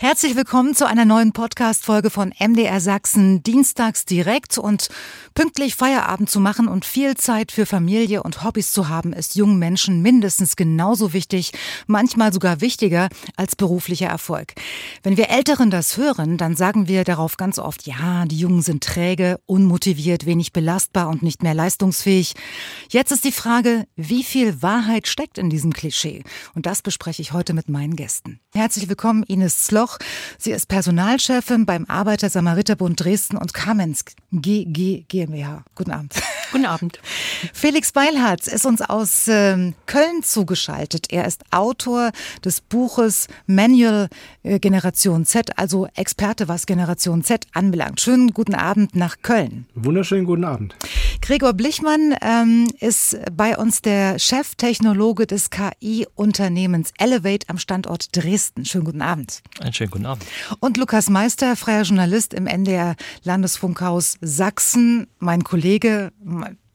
Herzlich willkommen zu einer neuen Podcast-Folge von MDR Sachsen, dienstags direkt und pünktlich Feierabend zu machen und viel Zeit für Familie und Hobbys zu haben, ist jungen Menschen mindestens genauso wichtig, manchmal sogar wichtiger als beruflicher Erfolg. Wenn wir Älteren das hören, dann sagen wir darauf ganz oft, ja, die Jungen sind träge, unmotiviert, wenig belastbar und nicht mehr leistungsfähig. Jetzt ist die Frage, wie viel Wahrheit steckt in diesem Klischee? Und das bespreche ich heute mit meinen Gästen. Herzlich willkommen, Ines Sloch. Koch. Sie ist Personalchefin beim Arbeiter-Samariter-Bund Dresden und Kamenz GG GmbH. Guten Abend. Guten Abend. Felix Beilharz ist uns aus ähm, Köln zugeschaltet. Er ist Autor des Buches Manual äh, Generation Z, also Experte, was Generation Z anbelangt. Schönen guten Abend nach Köln. Wunderschönen guten Abend. Gregor Blichmann ähm, ist bei uns der Cheftechnologe des KI-Unternehmens Elevate am Standort Dresden. Schönen guten Abend. Einen schönen guten Abend. Und Lukas Meister, freier Journalist im NDR Landesfunkhaus Sachsen, mein Kollege,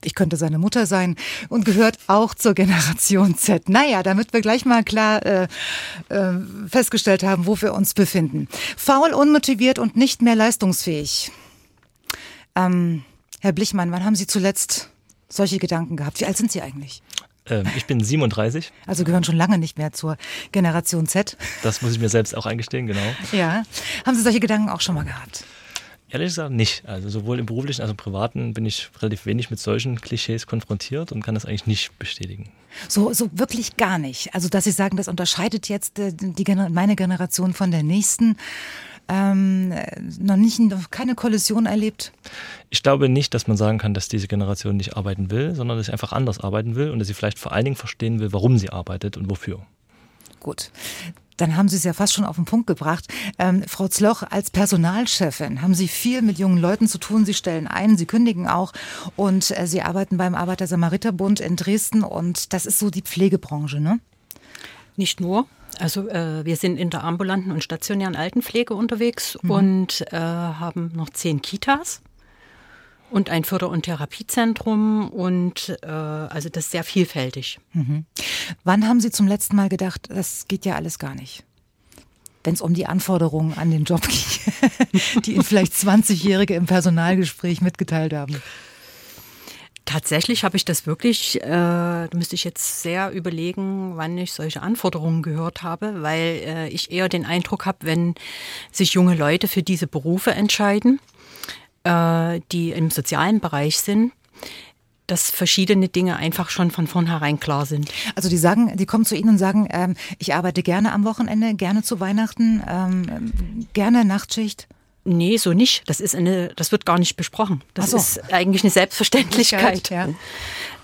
ich könnte seine Mutter sein und gehört auch zur Generation Z. Naja, damit wir gleich mal klar äh, äh, festgestellt haben, wo wir uns befinden. Faul, unmotiviert und nicht mehr leistungsfähig. Ähm, Herr Blichmann, wann haben Sie zuletzt solche Gedanken gehabt? Wie alt sind Sie eigentlich? Ähm, ich bin 37. Also gehören schon lange nicht mehr zur Generation Z. Das muss ich mir selbst auch eingestehen, genau. Ja. Haben Sie solche Gedanken auch schon mal gehabt? Ehrlich gesagt nicht. Also sowohl im beruflichen als auch im privaten bin ich relativ wenig mit solchen Klischees konfrontiert und kann das eigentlich nicht bestätigen. So, so wirklich gar nicht. Also dass Sie sagen, das unterscheidet jetzt äh, die, meine Generation von der nächsten. Ähm, noch nicht noch keine Kollision erlebt? Ich glaube nicht, dass man sagen kann, dass diese Generation nicht arbeiten will, sondern dass sie einfach anders arbeiten will und dass sie vielleicht vor allen Dingen verstehen will, warum sie arbeitet und wofür. Gut. Dann haben Sie es ja fast schon auf den Punkt gebracht. Ähm, Frau Zloch, als Personalchefin haben Sie viel mit jungen Leuten zu tun. Sie stellen ein, Sie kündigen auch und äh, Sie arbeiten beim Arbeiter-Samariter-Bund in Dresden und das ist so die Pflegebranche, ne? Nicht nur. Also äh, wir sind in der ambulanten und stationären Altenpflege unterwegs mhm. und äh, haben noch zehn Kitas und ein Förder- und Therapiezentrum und äh, also das ist sehr vielfältig. Mhm. Wann haben Sie zum letzten Mal gedacht, das geht ja alles gar nicht? Wenn es um die Anforderungen an den Job ging, die Ihnen vielleicht 20-Jährige im Personalgespräch mitgeteilt haben. Tatsächlich habe ich das wirklich, äh, da müsste ich jetzt sehr überlegen, wann ich solche Anforderungen gehört habe, weil äh, ich eher den Eindruck habe, wenn sich junge Leute für diese Berufe entscheiden, äh, die im sozialen Bereich sind, dass verschiedene Dinge einfach schon von vornherein klar sind. Also die sagen, die kommen zu Ihnen und sagen, ähm, ich arbeite gerne am Wochenende, gerne zu Weihnachten, ähm, gerne Nachtschicht. Nee, so nicht. Das ist eine, das wird gar nicht besprochen. Das so. ist eigentlich eine Selbstverständlichkeit. Ja.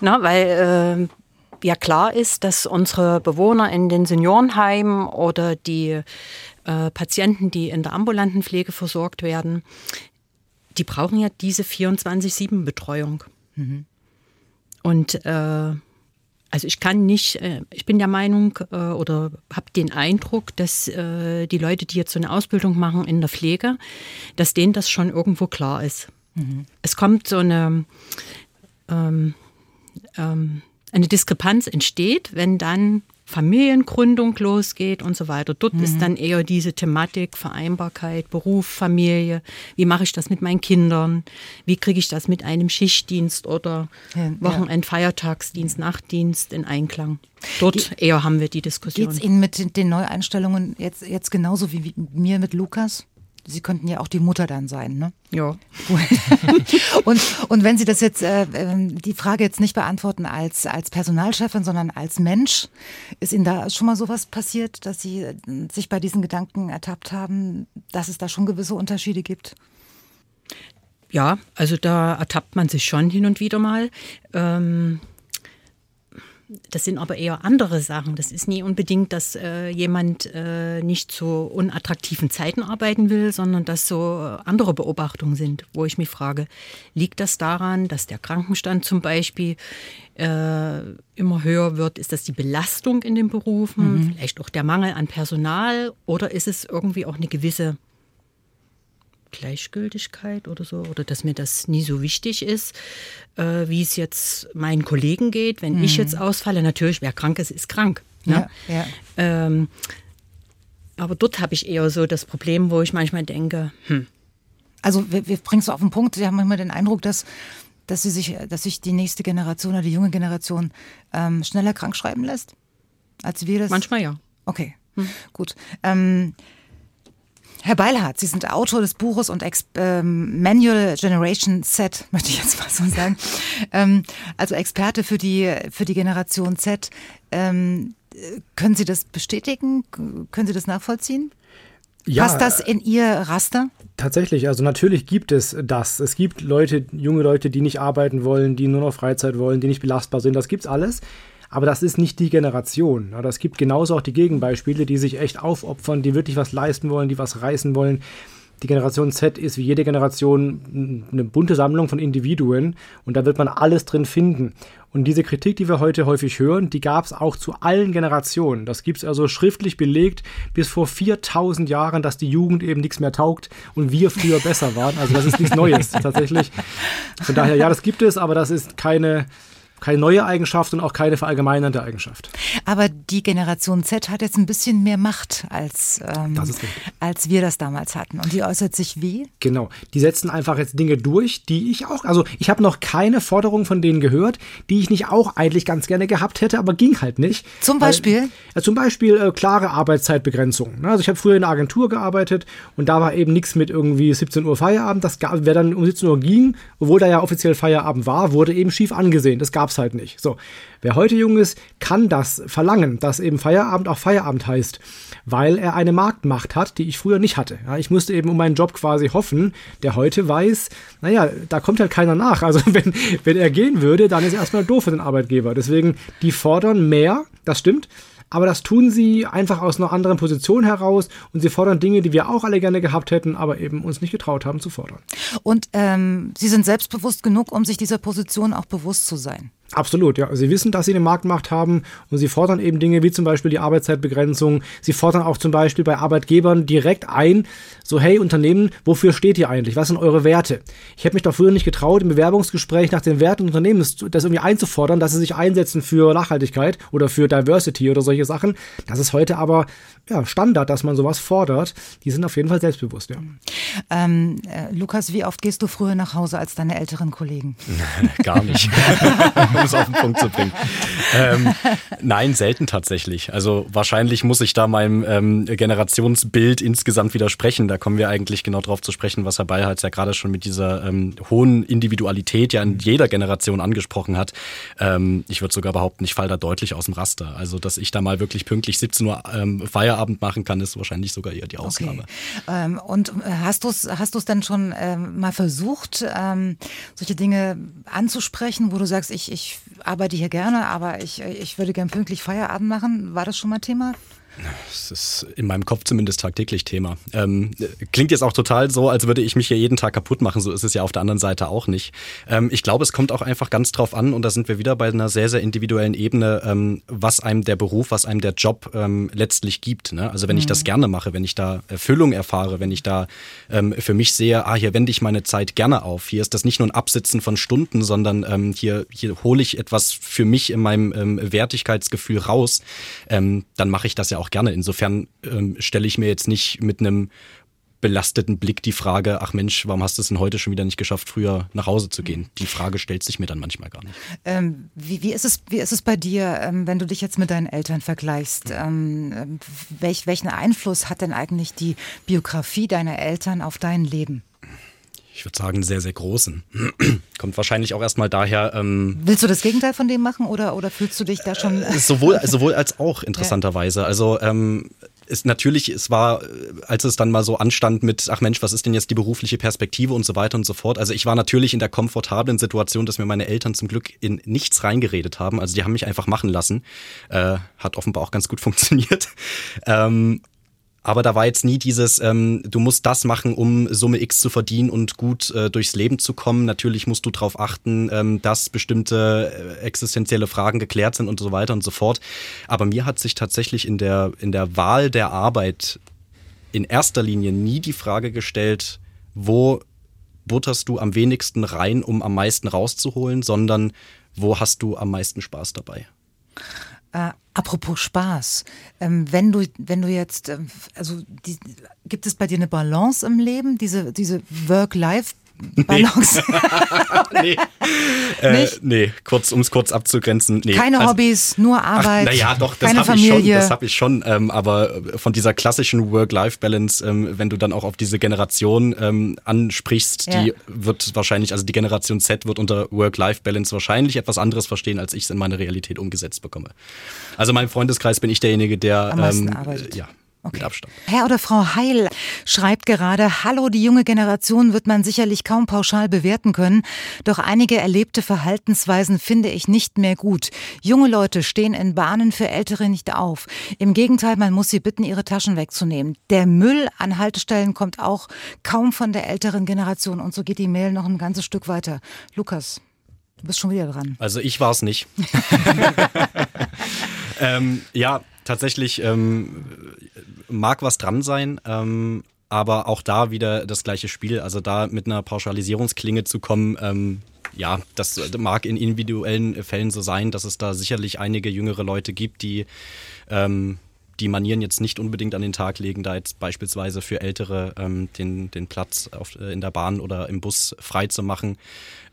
Na, weil äh, ja klar ist, dass unsere Bewohner in den Seniorenheimen oder die äh, Patienten, die in der ambulanten Pflege versorgt werden, die brauchen ja diese 24-7-Betreuung. Mhm. Und äh, also ich kann nicht, äh, ich bin der Meinung äh, oder habe den Eindruck, dass äh, die Leute, die jetzt so eine Ausbildung machen in der Pflege, dass denen das schon irgendwo klar ist. Mhm. Es kommt so eine, ähm, ähm, eine Diskrepanz entsteht, wenn dann Familiengründung losgeht und so weiter. Dort mhm. ist dann eher diese Thematik Vereinbarkeit, Beruf, Familie. Wie mache ich das mit meinen Kindern? Wie kriege ich das mit einem Schichtdienst oder ja, Wochenend, ja. Feiertagsdienst, Nachtdienst in Einklang? Dort Ge eher haben wir die Diskussion. Geht es Ihnen mit den Neueinstellungen jetzt, jetzt genauso wie mir mit Lukas? Sie könnten ja auch die Mutter dann sein, ne? Ja. und, und wenn Sie das jetzt, äh, ähm, die Frage jetzt nicht beantworten als, als Personalchefin, sondern als Mensch, ist Ihnen da schon mal sowas passiert, dass Sie äh, sich bei diesen Gedanken ertappt haben, dass es da schon gewisse Unterschiede gibt? Ja, also da ertappt man sich schon hin und wieder mal. Ähm, das sind aber eher andere Sachen. Das ist nie unbedingt, dass äh, jemand äh, nicht zu unattraktiven Zeiten arbeiten will, sondern dass so andere Beobachtungen sind, wo ich mich frage, liegt das daran, dass der Krankenstand zum Beispiel äh, immer höher wird? Ist das die Belastung in den Berufen? Mhm. Vielleicht auch der Mangel an Personal? Oder ist es irgendwie auch eine gewisse Gleichgültigkeit oder so, oder dass mir das nie so wichtig ist, äh, wie es jetzt meinen Kollegen geht, wenn mhm. ich jetzt ausfalle. Natürlich, wer krank ist, ist krank. Ne? Ja, ja. Ähm, aber dort habe ich eher so das Problem, wo ich manchmal denke, hm. Also wir, wir bringen es auf den Punkt, wir haben immer den Eindruck, dass, dass, sie sich, dass sich die nächste Generation oder die junge Generation ähm, schneller krank schreiben lässt, als wir das. Manchmal ja. Okay, hm. gut. Ähm, Herr Beilhardt, Sie sind Autor des Buches und Ex ähm, Manual Generation Z, möchte ich jetzt mal so sagen. Ähm, also Experte für die, für die Generation Z. Ähm, können Sie das bestätigen? Können Sie das nachvollziehen? Ja, Passt das in Ihr Raster? Tatsächlich, also natürlich gibt es das. Es gibt Leute, junge Leute, die nicht arbeiten wollen, die nur noch Freizeit wollen, die nicht belastbar sind. Das gibt's alles. Aber das ist nicht die Generation. Es gibt genauso auch die Gegenbeispiele, die sich echt aufopfern, die wirklich was leisten wollen, die was reißen wollen. Die Generation Z ist wie jede Generation eine bunte Sammlung von Individuen und da wird man alles drin finden. Und diese Kritik, die wir heute häufig hören, die gab es auch zu allen Generationen. Das gibt es also schriftlich belegt bis vor 4000 Jahren, dass die Jugend eben nichts mehr taugt und wir früher besser waren. Also das ist nichts Neues tatsächlich. Von daher, ja, das gibt es, aber das ist keine keine neue Eigenschaft und auch keine verallgemeinernde Eigenschaft. Aber die Generation Z hat jetzt ein bisschen mehr Macht, als, ähm, als wir das damals hatten. Und die äußert sich wie? Genau. Die setzen einfach jetzt Dinge durch, die ich auch, also ich habe noch keine Forderung von denen gehört, die ich nicht auch eigentlich ganz gerne gehabt hätte, aber ging halt nicht. Zum Beispiel? Weil, ja, zum Beispiel äh, klare Arbeitszeitbegrenzung. Ne? Also ich habe früher in einer Agentur gearbeitet und da war eben nichts mit irgendwie 17 Uhr Feierabend. Das gab, wer dann um 17 Uhr ging, obwohl da ja offiziell Feierabend war, wurde eben schief angesehen. Das gab es halt nicht. So, wer heute jung ist, kann das verlangen, dass eben Feierabend auch Feierabend heißt, weil er eine Marktmacht hat, die ich früher nicht hatte. Ja, ich musste eben um meinen Job quasi hoffen, der heute weiß, naja, da kommt halt keiner nach. Also wenn, wenn er gehen würde, dann ist er erstmal doof für den Arbeitgeber. Deswegen, die fordern mehr, das stimmt, aber das tun sie einfach aus einer anderen Position heraus und sie fordern Dinge, die wir auch alle gerne gehabt hätten, aber eben uns nicht getraut haben zu fordern. Und ähm, sie sind selbstbewusst genug, um sich dieser Position auch bewusst zu sein. Absolut, ja. Sie wissen, dass sie eine Marktmacht haben und sie fordern eben Dinge wie zum Beispiel die Arbeitszeitbegrenzung. Sie fordern auch zum Beispiel bei Arbeitgebern direkt ein, so hey Unternehmen, wofür steht ihr eigentlich? Was sind eure Werte? Ich hätte mich doch früher nicht getraut, im Bewerbungsgespräch nach den Werten des Unternehmens das irgendwie einzufordern, dass sie sich einsetzen für Nachhaltigkeit oder für Diversity oder solche Sachen. Das ist heute aber ja, Standard, dass man sowas fordert. Die sind auf jeden Fall selbstbewusst, ja. Ähm, äh, Lukas, wie oft gehst du früher nach Hause als deine älteren Kollegen? Gar nicht. um es auf den Punkt zu bringen. Ähm, nein, selten tatsächlich. Also wahrscheinlich muss ich da meinem ähm, Generationsbild insgesamt widersprechen. Da kommen wir eigentlich genau drauf zu sprechen, was Herr Beilharz ja gerade schon mit dieser ähm, hohen Individualität ja in jeder Generation angesprochen hat. Ähm, ich würde sogar behaupten, ich falle da deutlich aus dem Raster. Also, dass ich da mal wirklich pünktlich 17 Uhr ähm, Feierabend machen kann, ist wahrscheinlich sogar eher die Ausnahme. Okay. Ähm, und äh, hast du es hast du's denn schon ähm, mal versucht, ähm, solche Dinge anzusprechen, wo du sagst, ich, ich arbeite hier gerne, aber ich, ich würde gern pünktlich Feierabend machen? War das schon mal Thema? Das ist in meinem Kopf zumindest tagtäglich Thema. Ähm, klingt jetzt auch total so, als würde ich mich hier jeden Tag kaputt machen. So ist es ja auf der anderen Seite auch nicht. Ähm, ich glaube, es kommt auch einfach ganz drauf an, und da sind wir wieder bei einer sehr, sehr individuellen Ebene, ähm, was einem der Beruf, was einem der Job ähm, letztlich gibt. Ne? Also wenn mhm. ich das mhm. gerne mache, wenn ich da Erfüllung erfahre, wenn ich da ähm, für mich sehe, ah, hier wende ich meine Zeit gerne auf. Hier ist das nicht nur ein Absitzen von Stunden, sondern ähm, hier, hier hole ich etwas für mich in meinem Wertigkeitsgefühl raus. dann mache ich das ja auch gerne. Insofern ähm, stelle ich mir jetzt nicht mit einem belasteten Blick die Frage, ach Mensch, warum hast du es denn heute schon wieder nicht geschafft, früher nach Hause zu gehen? Die Frage stellt sich mir dann manchmal gar nicht. Ähm, wie, wie, ist es, wie ist es bei dir, ähm, wenn du dich jetzt mit deinen Eltern vergleichst? Ähm, welch, welchen Einfluss hat denn eigentlich die Biografie deiner Eltern auf dein Leben? Ich würde sagen, sehr, sehr großen. Kommt wahrscheinlich auch erstmal daher. Ähm, Willst du das Gegenteil von dem machen oder, oder fühlst du dich da schon? Äh, sowohl, sowohl als auch, interessanterweise. Ja. Also ähm, ist natürlich, es war, als es dann mal so anstand mit, ach Mensch, was ist denn jetzt die berufliche Perspektive und so weiter und so fort. Also ich war natürlich in der komfortablen Situation, dass mir meine Eltern zum Glück in nichts reingeredet haben. Also die haben mich einfach machen lassen. Äh, hat offenbar auch ganz gut funktioniert. Ähm, aber da war jetzt nie dieses, ähm, du musst das machen, um Summe X zu verdienen und gut äh, durchs Leben zu kommen. Natürlich musst du darauf achten, ähm, dass bestimmte äh, existenzielle Fragen geklärt sind und so weiter und so fort. Aber mir hat sich tatsächlich in der, in der Wahl der Arbeit in erster Linie nie die Frage gestellt, wo butterst du am wenigsten rein, um am meisten rauszuholen, sondern wo hast du am meisten Spaß dabei? Äh, apropos Spaß, ähm, wenn du wenn du jetzt ähm, also die, gibt es bei dir eine Balance im Leben, diese diese Work-Life Balance. nee. Äh, nee, kurz, um es kurz abzugrenzen. Nee. Keine also, Hobbys, nur Arbeit. Naja, doch, das habe ich schon, das habe ich schon. Ähm, aber von dieser klassischen Work-Life-Balance, ähm, wenn du dann auch auf diese Generation ähm, ansprichst, ja. die wird wahrscheinlich, also die Generation Z wird unter Work-Life-Balance wahrscheinlich etwas anderes verstehen, als ich es in meine Realität umgesetzt bekomme. Also in meinem Freundeskreis bin ich derjenige, der Am ähm, arbeitet. ja, Okay. Herr oder Frau Heil schreibt gerade, Hallo, die junge Generation wird man sicherlich kaum pauschal bewerten können, doch einige erlebte Verhaltensweisen finde ich nicht mehr gut. Junge Leute stehen in Bahnen für Ältere nicht auf. Im Gegenteil, man muss sie bitten, ihre Taschen wegzunehmen. Der Müll an Haltestellen kommt auch kaum von der älteren Generation und so geht die Mail noch ein ganzes Stück weiter. Lukas, du bist schon wieder dran. Also ich war es nicht. ähm, ja, tatsächlich ähm, mag was dran sein. Ähm, aber auch da wieder das gleiche Spiel. Also da mit einer Pauschalisierungsklinge zu kommen, ähm, ja, das mag in individuellen Fällen so sein, dass es da sicherlich einige jüngere Leute gibt, die ähm, die Manieren jetzt nicht unbedingt an den Tag legen, da jetzt beispielsweise für Ältere ähm, den, den Platz auf, äh, in der Bahn oder im Bus frei zu machen.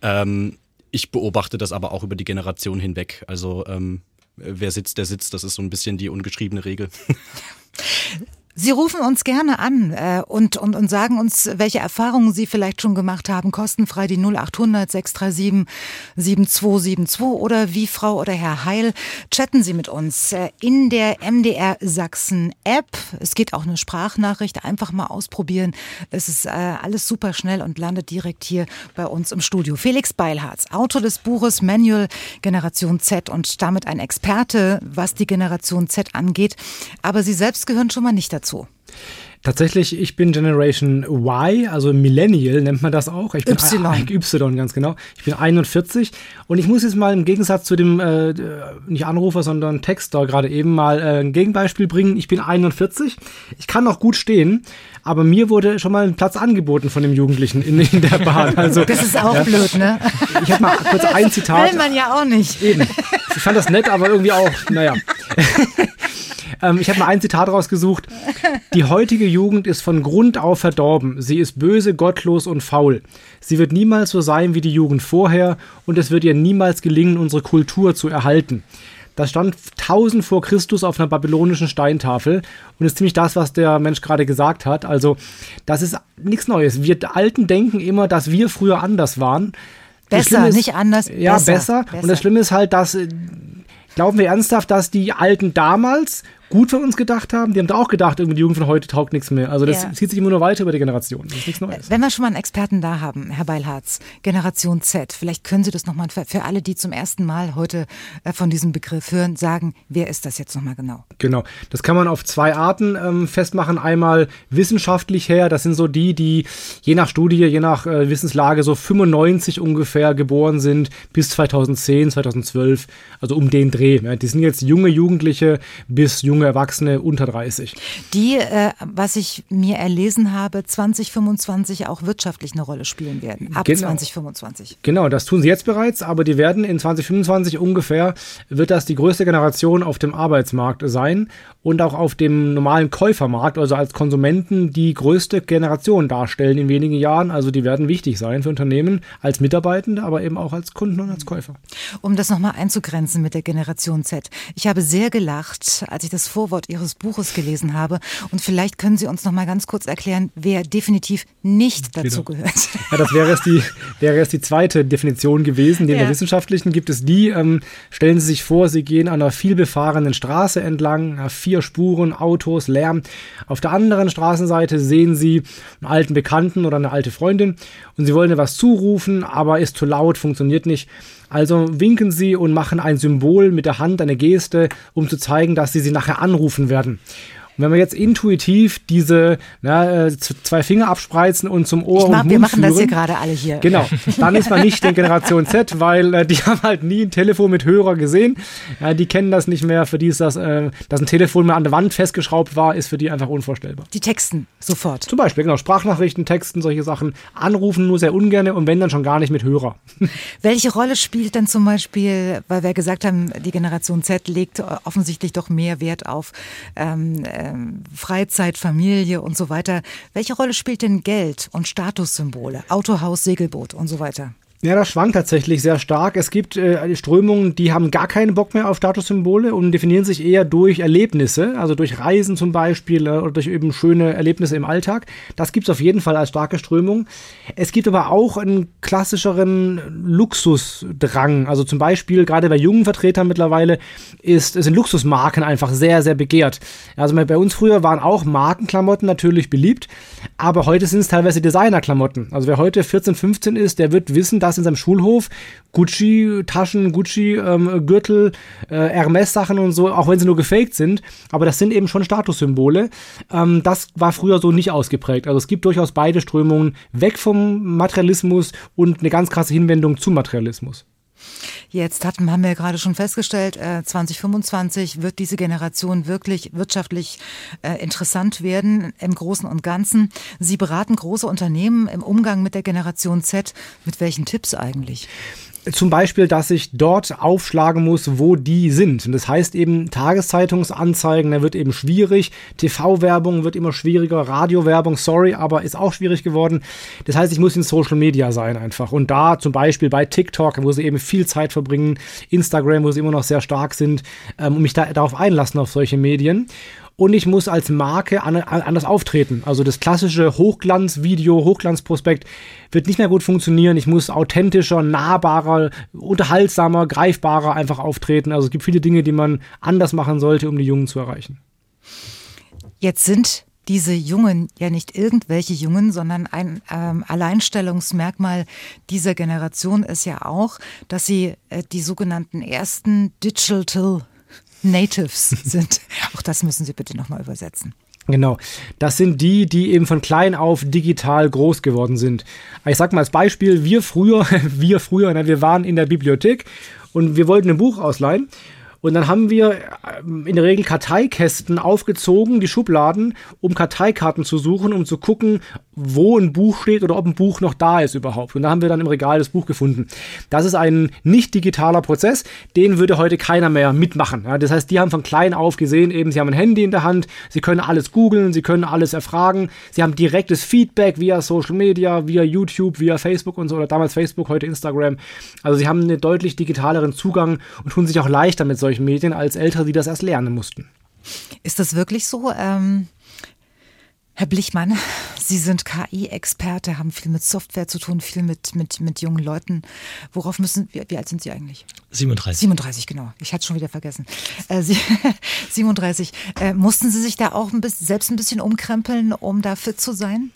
Ähm, ich beobachte das aber auch über die Generation hinweg. Also ähm, wer sitzt, der sitzt. Das ist so ein bisschen die ungeschriebene Regel. Sie rufen uns gerne an äh, und, und, und sagen uns, welche Erfahrungen Sie vielleicht schon gemacht haben. Kostenfrei die 0800 637 7272 oder wie Frau oder Herr Heil. Chatten Sie mit uns äh, in der MDR Sachsen App. Es geht auch eine Sprachnachricht. Einfach mal ausprobieren. Es ist äh, alles super schnell und landet direkt hier bei uns im Studio. Felix Beilharz, Autor des Buches Manual Generation Z und damit ein Experte, was die Generation Z angeht. Aber Sie selbst gehören schon mal nicht dazu dazu? Tatsächlich, ich bin Generation Y, also Millennial nennt man das auch. Ich bin Y. Y, ganz genau. Ich bin 41 und ich muss jetzt mal im Gegensatz zu dem, äh, nicht Anrufer, sondern Texter gerade eben mal äh, ein Gegenbeispiel bringen. Ich bin 41, ich kann noch gut stehen, aber mir wurde schon mal ein Platz angeboten von dem Jugendlichen in, in der Bahn. Also, das ist auch ja. blöd, ne? Ich habe mal kurz ein Zitat. Will man ja auch nicht. Eben. Ich fand das nett, aber irgendwie auch, naja. Ähm, ich habe mal ein Zitat rausgesucht. Die heutige Jugend ist von Grund auf verdorben. Sie ist böse, gottlos und faul. Sie wird niemals so sein wie die Jugend vorher und es wird ihr niemals gelingen, unsere Kultur zu erhalten. Das stand 1000 vor Christus auf einer babylonischen Steintafel und ist ziemlich das, was der Mensch gerade gesagt hat. Also, das ist nichts Neues. Wir Alten denken immer, dass wir früher anders waren. Besser, ist, nicht anders. Ja, besser, besser. besser. Und das Schlimme ist halt, dass äh, glauben wir ernsthaft, dass die Alten damals gut von uns gedacht haben. Die haben da auch gedacht, irgendwie die Jugend von heute taugt nichts mehr. Also das ja. zieht sich immer nur weiter über die Generation. Das ist nichts Neues. Wenn wir schon mal einen Experten da haben, Herr Beilharz, Generation Z, vielleicht können Sie das nochmal für, alle, die zum ersten Mal heute äh, von diesem Begriff hören, sagen, wer ist das jetzt nochmal genau? Genau, das kann man auf zwei Arten ähm, festmachen. Einmal wissenschaftlich her, das sind so die, die je nach Studie, je nach äh, Wissenslage so 95 ungefähr geboren sind bis 2010, 2012, also um den Dreh. Ja. Die sind jetzt junge Jugendliche bis junge junge Erwachsene unter 30. Die, äh, was ich mir erlesen habe, 2025 auch wirtschaftlich eine Rolle spielen werden. Ab genau. 2025. Genau, das tun sie jetzt bereits, aber die werden in 2025 ungefähr, wird das die größte Generation auf dem Arbeitsmarkt sein und auch auf dem normalen Käufermarkt, also als Konsumenten, die größte Generation darstellen in wenigen Jahren. Also die werden wichtig sein für Unternehmen als Mitarbeitende, aber eben auch als Kunden und als Käufer. Um das nochmal einzugrenzen mit der Generation Z. Ich habe sehr gelacht, als ich das Vorwort Ihres Buches gelesen habe. Und vielleicht können Sie uns noch mal ganz kurz erklären, wer definitiv nicht genau. dazu genau. gehört. Ja, das wäre jetzt die, wäre jetzt die zweite Definition gewesen. Neben ja. der wissenschaftlichen gibt es die, ähm, stellen Sie sich vor, Sie gehen an einer vielbefahrenen Straße entlang, vier Spuren, Autos, Lärm. Auf der anderen Straßenseite sehen Sie einen alten Bekannten oder eine alte Freundin und Sie wollen etwas zurufen, aber ist zu laut, funktioniert nicht. Also winken sie und machen ein Symbol mit der Hand, eine Geste, um zu zeigen, dass sie sie nachher anrufen werden. Wenn wir jetzt intuitiv diese na, äh, zwei Finger abspreizen und zum Ohr mach, und Mund Wir machen führen, das hier gerade alle hier. Genau, dann ist man nicht in Generation Z, weil äh, die haben halt nie ein Telefon mit Hörer gesehen. Ja, die kennen das nicht mehr. Für die ist das, äh, dass ein Telefon mal an der Wand festgeschraubt war, ist für die einfach unvorstellbar. Die texten sofort. Zum Beispiel, genau, Sprachnachrichten, Texten, solche Sachen. Anrufen nur sehr ungern und wenn dann schon gar nicht mit Hörer. Welche Rolle spielt denn zum Beispiel, weil wir gesagt haben, die Generation Z legt offensichtlich doch mehr Wert auf ähm, ähm, Freizeit, Familie und so weiter. Welche Rolle spielt denn Geld und Statussymbole, Autohaus, Segelboot und so weiter? Ja, das schwankt tatsächlich sehr stark. Es gibt äh, Strömungen, die haben gar keinen Bock mehr auf Statussymbole und definieren sich eher durch Erlebnisse, also durch Reisen zum Beispiel äh, oder durch eben schöne Erlebnisse im Alltag. Das gibt es auf jeden Fall als starke Strömung. Es gibt aber auch einen klassischeren Luxusdrang. Also zum Beispiel gerade bei jungen Vertretern mittlerweile ist, sind Luxusmarken einfach sehr, sehr begehrt. Also bei uns früher waren auch Markenklamotten natürlich beliebt, aber heute sind es teilweise Designerklamotten. Also wer heute 14, 15 ist, der wird wissen, dass in seinem Schulhof Gucci-Taschen, Gucci-Gürtel, ähm, äh, Hermes-Sachen und so, auch wenn sie nur gefaked sind, aber das sind eben schon Statussymbole. Ähm, das war früher so nicht ausgeprägt. Also es gibt durchaus beide Strömungen weg vom Materialismus und eine ganz krasse Hinwendung zum Materialismus. Jetzt hatten, haben wir gerade schon festgestellt, äh, 2025 wird diese Generation wirklich wirtschaftlich äh, interessant werden im Großen und Ganzen. Sie beraten große Unternehmen im Umgang mit der Generation Z. Mit welchen Tipps eigentlich? Zum Beispiel, dass ich dort aufschlagen muss, wo die sind. Und das heißt eben Tageszeitungsanzeigen, da wird eben schwierig. TV-Werbung wird immer schwieriger. Radiowerbung, sorry, aber ist auch schwierig geworden. Das heißt, ich muss in Social Media sein einfach. Und da zum Beispiel bei TikTok, wo sie eben viel Zeit verbringen, Instagram, wo sie immer noch sehr stark sind, ähm, und mich da, darauf einlassen auf solche Medien und ich muss als Marke anders auftreten. Also das klassische Hochglanzvideo, Hochglanzprospekt wird nicht mehr gut funktionieren. Ich muss authentischer, nahbarer, unterhaltsamer, greifbarer einfach auftreten. Also es gibt viele Dinge, die man anders machen sollte, um die Jungen zu erreichen. Jetzt sind diese Jungen ja nicht irgendwelche Jungen, sondern ein ähm, Alleinstellungsmerkmal dieser Generation ist ja auch, dass sie äh, die sogenannten ersten Digital Natives sind. Auch das müssen Sie bitte nochmal übersetzen. Genau. Das sind die, die eben von klein auf digital groß geworden sind. Ich sag mal als Beispiel, wir früher, wir früher, wir waren in der Bibliothek und wir wollten ein Buch ausleihen und dann haben wir ähm, in der Regel Karteikästen aufgezogen, die Schubladen, um Karteikarten zu suchen, um zu gucken, wo ein Buch steht oder ob ein Buch noch da ist überhaupt. Und da haben wir dann im Regal das Buch gefunden. Das ist ein nicht digitaler Prozess, den würde heute keiner mehr mitmachen. Ja, das heißt, die haben von klein auf gesehen, eben, sie haben ein Handy in der Hand, sie können alles googeln, sie können alles erfragen, sie haben direktes Feedback via Social Media, via YouTube, via Facebook und so, oder damals Facebook, heute Instagram. Also sie haben einen deutlich digitaleren Zugang und tun sich auch leichter mit solchen Medien als Ältere, die das erst lernen mussten. Ist das wirklich so? Ähm, Herr Blichmann, Sie sind KI-Experte, haben viel mit Software zu tun, viel mit, mit, mit jungen Leuten. Worauf müssen, wie, wie alt sind Sie eigentlich? 37. 37, genau. Ich hatte es schon wieder vergessen. Äh, Sie, 37. Äh, mussten Sie sich da auch ein bisschen, selbst ein bisschen umkrempeln, um da fit zu sein?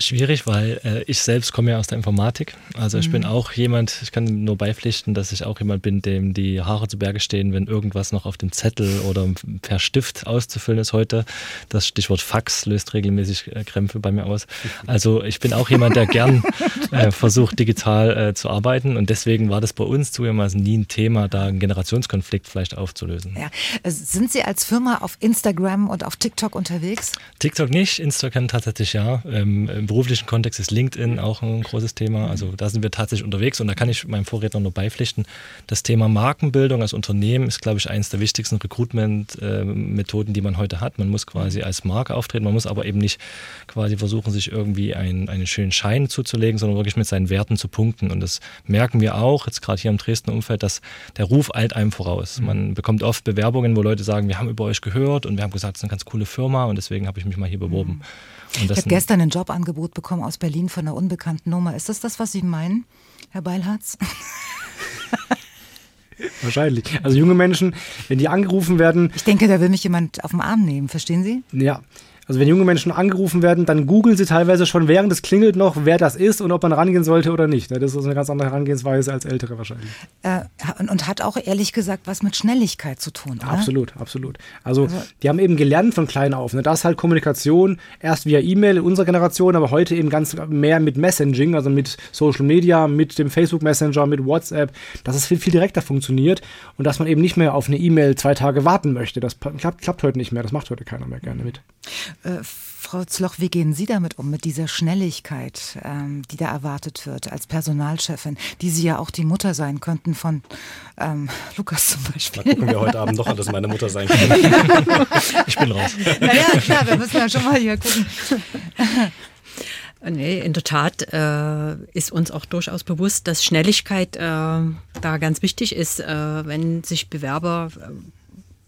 Schwierig, weil äh, ich selbst komme ja aus der Informatik. Also ich mhm. bin auch jemand, ich kann nur beipflichten, dass ich auch jemand bin, dem die Haare zu Berge stehen, wenn irgendwas noch auf dem Zettel oder per Stift auszufüllen ist heute. Das Stichwort Fax löst regelmäßig äh, Krämpfe bei mir aus. Also ich bin auch jemand, der gern äh, versucht, digital äh, zu arbeiten. Und deswegen war das bei uns zugegebenermaßen nie ein Thema, da einen Generationskonflikt vielleicht aufzulösen. Ja. Äh, sind Sie als Firma auf Instagram und auf TikTok unterwegs? TikTok nicht, Instagram tatsächlich ja. Ähm, im beruflichen Kontext ist LinkedIn auch ein großes Thema. Also da sind wir tatsächlich unterwegs und da kann ich meinem Vorredner nur beipflichten. Das Thema Markenbildung als Unternehmen ist, glaube ich, eines der wichtigsten Recruitment-Methoden, die man heute hat. Man muss quasi als Marke auftreten, man muss aber eben nicht quasi versuchen, sich irgendwie einen, einen schönen Schein zuzulegen, sondern wirklich mit seinen Werten zu punkten. Und das merken wir auch, jetzt gerade hier im Dresdner Umfeld, dass der Ruf eilt einem voraus. Man bekommt oft Bewerbungen, wo Leute sagen, wir haben über euch gehört und wir haben gesagt, es ist eine ganz coole Firma und deswegen habe ich mich mal hier beworben. Mhm ich habe gestern ein Jobangebot bekommen aus Berlin von einer unbekannten Nummer. Ist das das, was Sie meinen, Herr Beilharz? Wahrscheinlich. Also junge Menschen, wenn die angerufen werden. Ich denke, da will mich jemand auf den Arm nehmen, verstehen Sie? Ja. Also wenn junge Menschen angerufen werden, dann googeln sie teilweise schon, während es klingelt noch, wer das ist und ob man rangehen sollte oder nicht. Das ist eine ganz andere Herangehensweise als ältere wahrscheinlich. Äh, und hat auch ehrlich gesagt was mit Schnelligkeit zu tun, oder? Absolut, absolut. Also, also die haben eben gelernt von klein auf. Ne? Das ist halt Kommunikation erst via E-Mail in unserer Generation, aber heute eben ganz mehr mit Messaging, also mit Social Media, mit dem Facebook Messenger, mit WhatsApp, dass es viel, viel direkter funktioniert und dass man eben nicht mehr auf eine E-Mail zwei Tage warten möchte. Das klappt, klappt heute nicht mehr, das macht heute keiner mehr gerne mit. Äh, Frau Zloch, wie gehen Sie damit um, mit dieser Schnelligkeit, ähm, die da erwartet wird als Personalchefin, die Sie ja auch die Mutter sein könnten von ähm, Lukas zum Beispiel? Mal gucken wir heute Abend noch an, dass meine Mutter sein kann. ich bin raus. Naja, klar, wir müssen ja schon mal hier gucken. Nee, in der Tat äh, ist uns auch durchaus bewusst, dass Schnelligkeit äh, da ganz wichtig ist, äh, wenn sich Bewerber äh,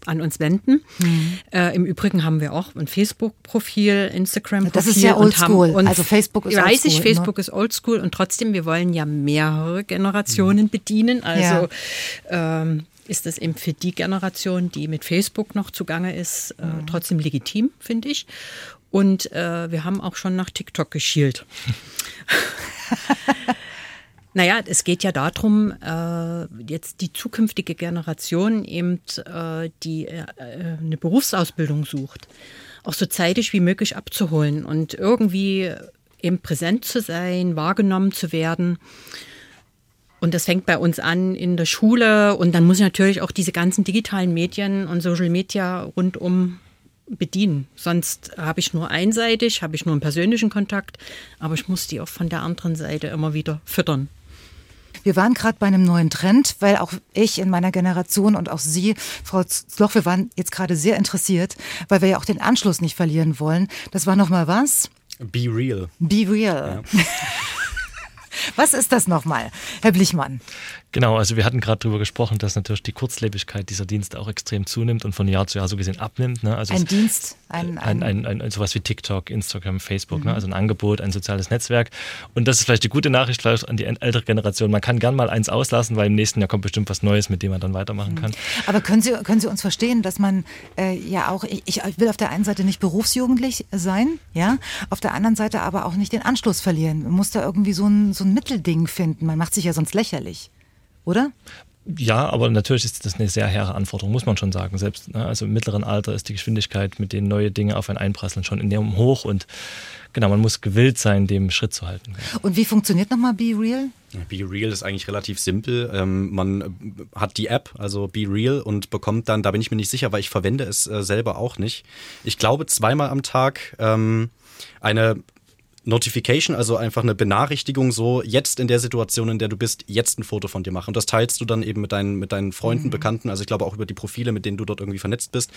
an uns wenden. Mhm. Äh, Im Übrigen haben wir auch ein Facebook-Profil, Instagram-Profil. Das ist ja oldschool. Also Facebook ist Weiß ich, ne? Facebook ist oldschool und trotzdem, wir wollen ja mehrere Generationen mhm. bedienen. Also ja. ähm, ist das eben für die Generation, die mit Facebook noch zugange ist, äh, mhm. trotzdem legitim, finde ich. Und äh, wir haben auch schon nach TikTok geschielt. Naja, es geht ja darum, äh, jetzt die zukünftige Generation eben, äh, die äh, eine Berufsausbildung sucht, auch so zeitig wie möglich abzuholen und irgendwie eben präsent zu sein, wahrgenommen zu werden. Und das fängt bei uns an in der Schule und dann muss ich natürlich auch diese ganzen digitalen Medien und Social Media rundum bedienen. Sonst habe ich nur einseitig, habe ich nur einen persönlichen Kontakt, aber ich muss die auch von der anderen Seite immer wieder füttern. Wir waren gerade bei einem neuen Trend, weil auch ich in meiner Generation und auch Sie, Frau Zloch, wir waren jetzt gerade sehr interessiert, weil wir ja auch den Anschluss nicht verlieren wollen. Das war nochmal was? Be real. Be real. Ja. Was ist das nochmal, Herr Blichmann? Genau, also wir hatten gerade darüber gesprochen, dass natürlich die Kurzlebigkeit dieser Dienste auch extrem zunimmt und von Jahr zu Jahr so gesehen abnimmt. Ne? Also ein Dienst, ein, ein, ein, ein, ein, sowas wie TikTok, Instagram, Facebook, ne? mhm. ne? also ein Angebot, ein soziales Netzwerk. Und das ist vielleicht die gute Nachricht vielleicht an die ältere Generation. Man kann gern mal eins auslassen, weil im nächsten Jahr kommt bestimmt was Neues, mit dem man dann weitermachen mhm. kann. Aber können Sie, können Sie uns verstehen, dass man äh, ja auch, ich, ich will auf der einen Seite nicht berufsjugendlich sein, ja, auf der anderen Seite aber auch nicht den Anschluss verlieren. Man muss da irgendwie so ein, so ein Mittelding finden. Man macht sich ja sonst lächerlich oder? Ja, aber natürlich ist das eine sehr hehre Anforderung, muss man schon sagen. Selbst ne, also im mittleren Alter ist die Geschwindigkeit, mit denen neue Dinge auf einen einprasseln, schon enorm hoch und genau, man muss gewillt sein, dem Schritt zu halten. Und wie funktioniert nochmal Be Real? Be Real ist eigentlich relativ simpel. Ähm, man hat die App, also Be Real, und bekommt dann, da bin ich mir nicht sicher, weil ich verwende es äh, selber auch nicht. Ich glaube zweimal am Tag ähm, eine Notification, also einfach eine Benachrichtigung, so jetzt in der Situation, in der du bist, jetzt ein Foto von dir machen. Und das teilst du dann eben mit deinen, mit deinen Freunden, mhm. Bekannten, also ich glaube auch über die Profile, mit denen du dort irgendwie vernetzt bist.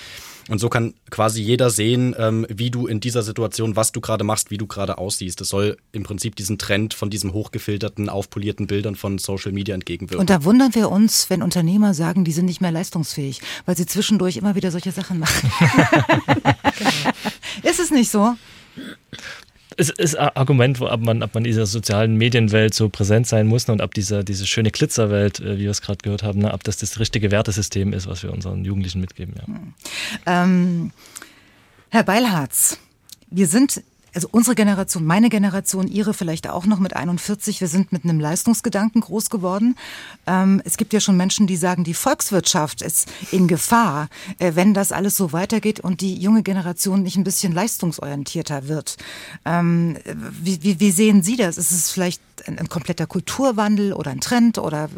Und so kann quasi jeder sehen, ähm, wie du in dieser Situation, was du gerade machst, wie du gerade aussiehst. Das soll im Prinzip diesen Trend von diesem hochgefilterten, aufpolierten Bildern von Social Media entgegenwirken. Und da wundern wir uns, wenn Unternehmer sagen, die sind nicht mehr leistungsfähig, weil sie zwischendurch immer wieder solche Sachen machen. Ist es nicht so? Es ist ein Argument, wo ab man, ab man in dieser sozialen Medienwelt so präsent sein muss und ab dieser diese schöne Glitzerwelt, äh, wie wir es gerade gehört haben, ne, ab das das richtige Wertesystem ist, was wir unseren Jugendlichen mitgeben. Ja. Hm. Ähm, Herr Beilharz, wir sind also unsere Generation, meine Generation, ihre vielleicht auch noch mit 41, wir sind mit einem Leistungsgedanken groß geworden. Ähm, es gibt ja schon Menschen, die sagen, die Volkswirtschaft ist in Gefahr, äh, wenn das alles so weitergeht und die junge Generation nicht ein bisschen leistungsorientierter wird. Ähm, wie, wie, wie, sehen Sie das? Ist es vielleicht ein, ein, kompletter Kulturwandel oder ein Trend oder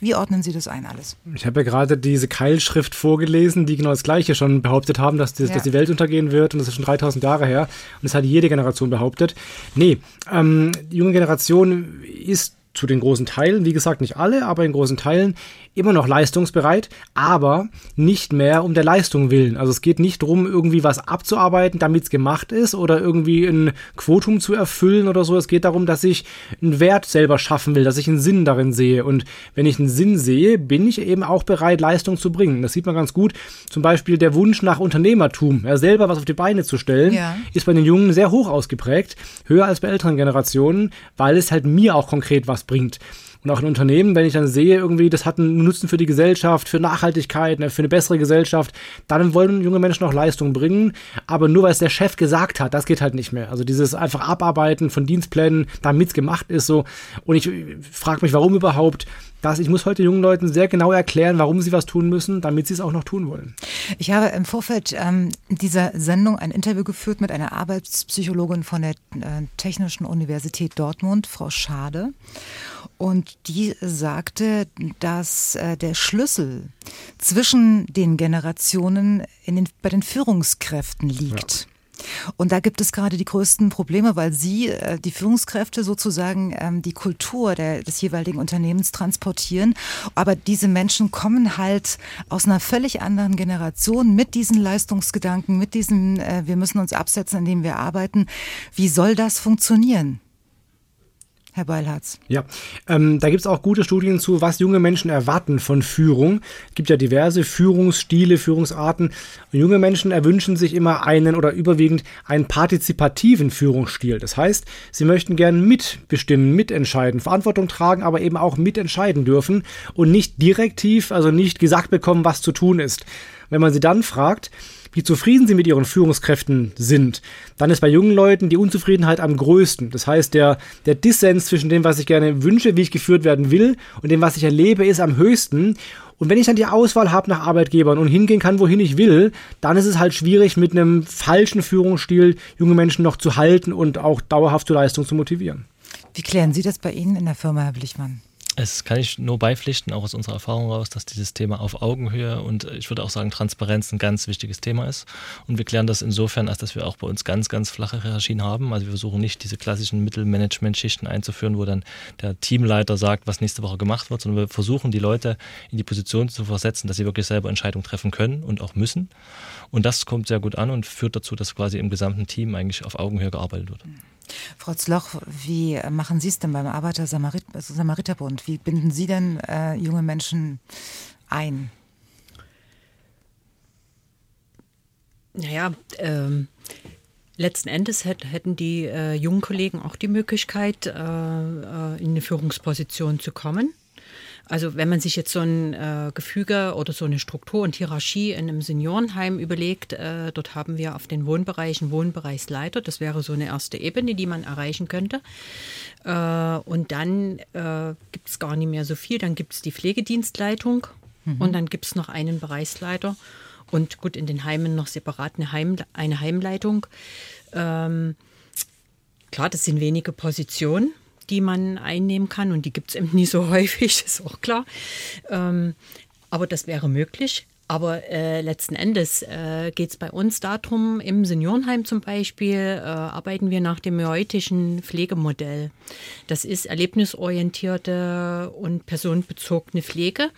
wie ordnen Sie das ein alles? Ich habe ja gerade diese Keilschrift vorgelesen, die genau das Gleiche schon behauptet haben, dass die, ja. dass die Welt untergehen wird und das ist schon 3000 Jahre her und das hat jede Generation Generation behauptet. Nee, ähm, die junge Generation ist zu den großen Teilen, wie gesagt, nicht alle, aber in großen Teilen immer noch leistungsbereit, aber nicht mehr um der Leistung willen. Also es geht nicht darum, irgendwie was abzuarbeiten, damit es gemacht ist oder irgendwie ein Quotum zu erfüllen oder so. Es geht darum, dass ich einen Wert selber schaffen will, dass ich einen Sinn darin sehe. Und wenn ich einen Sinn sehe, bin ich eben auch bereit, Leistung zu bringen. Das sieht man ganz gut. Zum Beispiel der Wunsch nach Unternehmertum, ja, selber was auf die Beine zu stellen, ja. ist bei den Jungen sehr hoch ausgeprägt, höher als bei älteren Generationen, weil es halt mir auch konkret was bringt. Und auch in Unternehmen, wenn ich dann sehe, irgendwie, das hat einen Nutzen für die Gesellschaft, für Nachhaltigkeit, ne, für eine bessere Gesellschaft, dann wollen junge Menschen auch Leistung bringen. Aber nur weil es der Chef gesagt hat, das geht halt nicht mehr. Also dieses einfach Abarbeiten von Dienstplänen, damit es gemacht ist, so. Und ich frage mich, warum überhaupt? dass ich muss heute jungen Leuten sehr genau erklären, warum sie was tun müssen, damit sie es auch noch tun wollen. Ich habe im Vorfeld ähm, dieser Sendung ein Interview geführt mit einer Arbeitspsychologin von der äh, Technischen Universität Dortmund, Frau Schade. Und die sagte, dass äh, der Schlüssel zwischen den Generationen in den, bei den Führungskräften liegt. Ja. Und da gibt es gerade die größten Probleme, weil sie, äh, die Führungskräfte sozusagen ähm, die Kultur der, des jeweiligen Unternehmens transportieren. Aber diese Menschen kommen halt aus einer völlig anderen Generation mit diesen Leistungsgedanken, mit diesem, äh, wir müssen uns absetzen, indem wir arbeiten. Wie soll das funktionieren? Herr Beilharz. Ja, ähm, da gibt es auch gute Studien zu, was junge Menschen erwarten von Führung. Es gibt ja diverse Führungsstile, Führungsarten. Und junge Menschen erwünschen sich immer einen oder überwiegend einen partizipativen Führungsstil. Das heißt, sie möchten gern mitbestimmen, mitentscheiden, Verantwortung tragen, aber eben auch mitentscheiden dürfen und nicht direktiv, also nicht gesagt bekommen, was zu tun ist. Wenn man sie dann fragt, wie zufrieden sie mit ihren Führungskräften sind, dann ist bei jungen Leuten die Unzufriedenheit am größten. Das heißt, der, der Dissens zwischen dem, was ich gerne wünsche, wie ich geführt werden will, und dem, was ich erlebe, ist am höchsten. Und wenn ich dann die Auswahl habe nach Arbeitgebern und hingehen kann, wohin ich will, dann ist es halt schwierig, mit einem falschen Führungsstil junge Menschen noch zu halten und auch dauerhaft zur Leistung zu motivieren. Wie klären Sie das bei Ihnen in der Firma, Herr Blichmann? Es kann ich nur beipflichten, auch aus unserer Erfahrung raus, dass dieses Thema auf Augenhöhe und ich würde auch sagen Transparenz ein ganz wichtiges Thema ist. Und wir klären das insofern, als dass wir auch bei uns ganz, ganz flache Hierarchien haben. Also wir versuchen nicht diese klassischen Mittelmanagement-Schichten einzuführen, wo dann der Teamleiter sagt, was nächste Woche gemacht wird, sondern wir versuchen die Leute in die Position zu versetzen, dass sie wirklich selber Entscheidungen treffen können und auch müssen. Und das kommt sehr gut an und führt dazu, dass quasi im gesamten Team eigentlich auf Augenhöhe gearbeitet wird. Frau Zloch, wie machen Sie es denn beim Arbeiter-Samariterbund? Wie binden Sie denn äh, junge Menschen ein? Naja, ähm, letzten Endes hätten die äh, jungen Kollegen auch die Möglichkeit, äh, äh in eine Führungsposition zu kommen. Also wenn man sich jetzt so ein äh, Gefüge oder so eine Struktur und Hierarchie in einem Seniorenheim überlegt, äh, dort haben wir auf den Wohnbereichen Wohnbereichsleiter. Das wäre so eine erste Ebene, die man erreichen könnte. Äh, und dann äh, gibt es gar nicht mehr so viel. Dann gibt es die Pflegedienstleitung mhm. und dann gibt es noch einen Bereichsleiter und gut in den Heimen noch separat eine, Heim, eine Heimleitung. Ähm, klar, das sind wenige Positionen die man einnehmen kann. Und die gibt es eben nie so häufig, ist auch klar. Ähm, aber das wäre möglich. Aber äh, letzten Endes äh, geht es bei uns darum, im Seniorenheim zum Beispiel äh, arbeiten wir nach dem heutischen Pflegemodell. Das ist erlebnisorientierte und personenbezogene Pflege.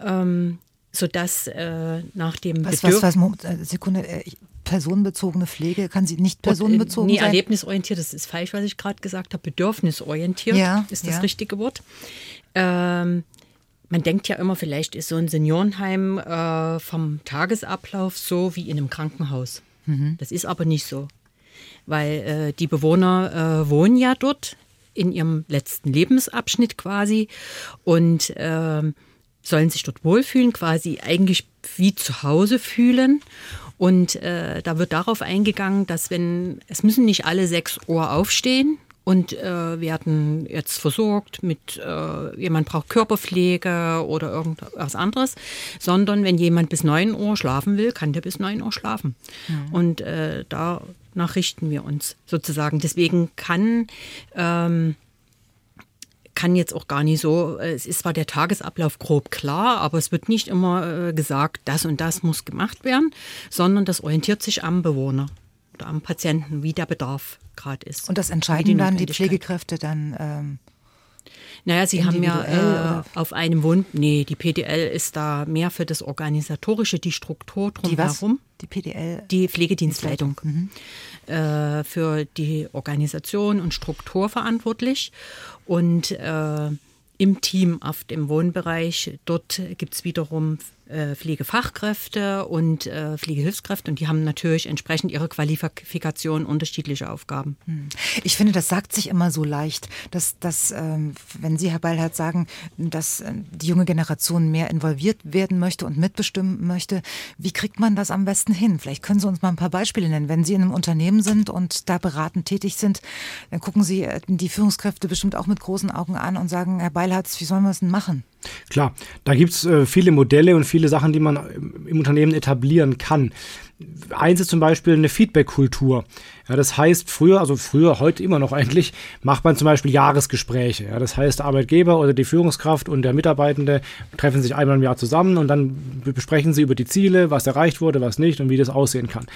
Ähm, sodass äh, nach dem was, Bedürf was, was, äh, Sekunde, äh, personenbezogene Pflege, kann sie nicht personenbezogen nee, sein? Nee, erlebnisorientiert, das ist falsch, was ich gerade gesagt habe. Bedürfnisorientiert ja, ist das ja. richtige Wort. Ähm, man denkt ja immer, vielleicht ist so ein Seniorenheim äh, vom Tagesablauf so wie in einem Krankenhaus. Mhm. Das ist aber nicht so, weil äh, die Bewohner äh, wohnen ja dort in ihrem letzten Lebensabschnitt quasi und ähm, sollen sich dort wohlfühlen, quasi eigentlich wie zu Hause fühlen. Und äh, da wird darauf eingegangen, dass wenn, es müssen nicht alle sechs Uhr aufstehen und äh, werden jetzt versorgt mit, äh, jemand braucht Körperpflege oder irgendwas anderes, sondern wenn jemand bis neun Uhr schlafen will, kann der bis neun Uhr schlafen. Mhm. Und äh, danach richten wir uns sozusagen. Deswegen kann ähm, kann jetzt auch gar nicht so, äh, es ist zwar der Tagesablauf grob klar, aber es wird nicht immer äh, gesagt, das und das muss gemacht werden, sondern das orientiert sich am Bewohner oder am Patienten, wie der Bedarf gerade ist. Und das entscheiden die dann die Pflegekräfte dann? Ähm naja, Sie haben ja äh, auf einem Wohn... Nee, die PDL ist da mehr für das Organisatorische, die Struktur drumherum. Die, die PDL? Die Pflegedienstleitung. Mhm. Äh, für die Organisation und Struktur verantwortlich. Und äh, im Team auf dem Wohnbereich, dort gibt es wiederum Pflegefachkräfte und äh, Pflegehilfskräfte und die haben natürlich entsprechend ihre Qualifikation unterschiedliche Aufgaben. Hm. Ich finde, das sagt sich immer so leicht, dass, dass ähm, wenn Sie, Herr Beilhardt, sagen, dass äh, die junge Generation mehr involviert werden möchte und mitbestimmen möchte, wie kriegt man das am besten hin? Vielleicht können Sie uns mal ein paar Beispiele nennen. Wenn Sie in einem Unternehmen sind und da beratend tätig sind, dann gucken Sie äh, die Führungskräfte bestimmt auch mit großen Augen an und sagen, Herr Beilhardt, wie sollen wir es denn machen? Klar, da gibt es äh, viele Modelle und viele Sachen, die man im Unternehmen etablieren kann. Eins ist zum Beispiel eine Feedback-Kultur. Ja, das heißt, früher, also früher, heute immer noch eigentlich, macht man zum Beispiel Jahresgespräche. Ja, das heißt, der Arbeitgeber oder die Führungskraft und der Mitarbeitende treffen sich einmal im Jahr zusammen und dann besprechen sie über die Ziele, was erreicht wurde, was nicht und wie das aussehen kann.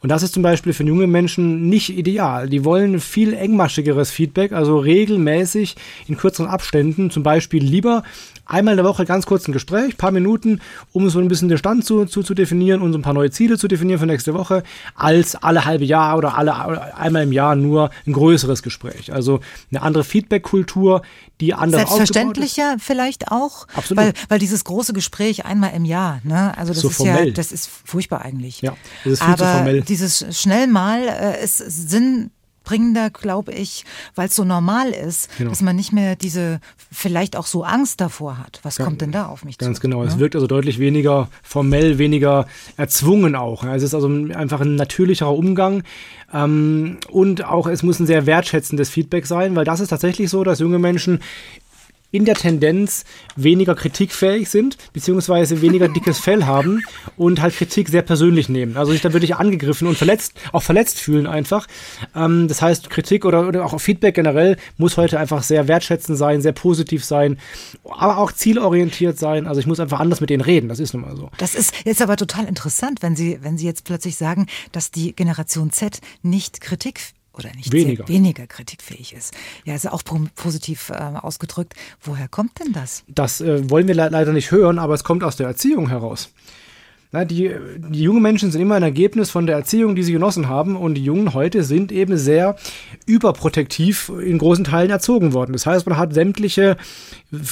Und das ist zum Beispiel für junge Menschen nicht ideal. Die wollen viel engmaschigeres Feedback, also regelmäßig in kürzeren Abständen, zum Beispiel lieber einmal in der Woche ganz kurz ein Gespräch, paar Minuten, um so ein bisschen den Stand zu, zu, zu definieren und so ein paar neue Ziele zu definieren für nächste Woche, als alle halbe Jahr oder alle einmal im Jahr nur ein größeres Gespräch. Also eine andere Feedback-Kultur, die andere Selbstverständlicher vielleicht auch. Absolut. Weil, weil dieses große Gespräch einmal im Jahr, ne? Also das so ist formell. ja, das ist furchtbar eigentlich. Ja, das ist viel Aber zu formell. Dieses schnell mal äh, ist Sinn bringender, glaube ich, weil es so normal ist, genau. dass man nicht mehr diese, vielleicht auch so Angst davor hat. Was ja, kommt denn da auf mich ganz zu? Ganz genau. Ne? Es wirkt also deutlich weniger formell, weniger erzwungen auch. Es ist also einfach ein natürlicherer Umgang. Ähm, und auch es muss ein sehr wertschätzendes Feedback sein, weil das ist tatsächlich so, dass junge Menschen in der Tendenz weniger kritikfähig sind, beziehungsweise weniger dickes Fell haben und halt Kritik sehr persönlich nehmen. Also sich da wirklich angegriffen und verletzt, auch verletzt fühlen einfach. Ähm, das heißt, Kritik oder, oder auch Feedback generell muss heute einfach sehr wertschätzend sein, sehr positiv sein, aber auch zielorientiert sein. Also ich muss einfach anders mit denen reden. Das ist nun mal so. Das ist jetzt aber total interessant, wenn Sie, wenn Sie jetzt plötzlich sagen, dass die Generation Z nicht Kritik oder nicht weniger, weniger kritikfähig ist. Ja, ist auch positiv äh, ausgedrückt. Woher kommt denn das? Das äh, wollen wir le leider nicht hören, aber es kommt aus der Erziehung heraus. Na, die, die jungen Menschen sind immer ein Ergebnis von der Erziehung, die sie genossen haben. Und die Jungen heute sind eben sehr überprotektiv in großen Teilen erzogen worden. Das heißt, man hat sämtliche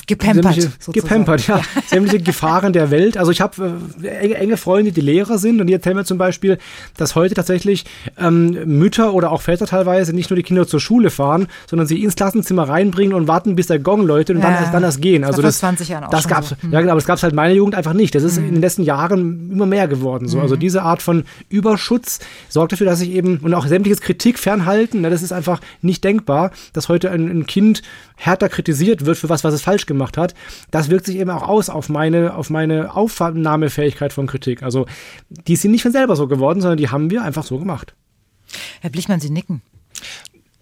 gepampert, sämtliche, gepampert ja, sämtliche Gefahren der Welt. Also ich habe äh, enge, Freunde, die Lehrer sind und die erzählen mir zum Beispiel, dass heute tatsächlich ähm, Mütter oder auch Väter teilweise nicht nur die Kinder zur Schule fahren, sondern sie ins Klassenzimmer reinbringen und warten, bis der Gong läutet und ja, dann, erst, dann erst gehen. Also das, 20 Jahren auch das gab's, so. ja genau, aber das gab es halt in meiner Jugend einfach nicht. Das ist mhm. in den letzten Jahren immer mehr geworden. So. Also mhm. Also diese Art von Überschutz sorgt dafür, dass ich eben, und auch sämtliches Kritik fernhalten, ne, das ist einfach nicht denkbar, dass heute ein, ein, Kind härter kritisiert wird für was, was es falsch gemacht hat. Das wirkt sich eben auch aus auf meine, auf meine Aufnahmefähigkeit von Kritik. Also die sind nicht von selber so geworden, sondern die haben wir einfach so gemacht. Herr Blichmann, Sie nicken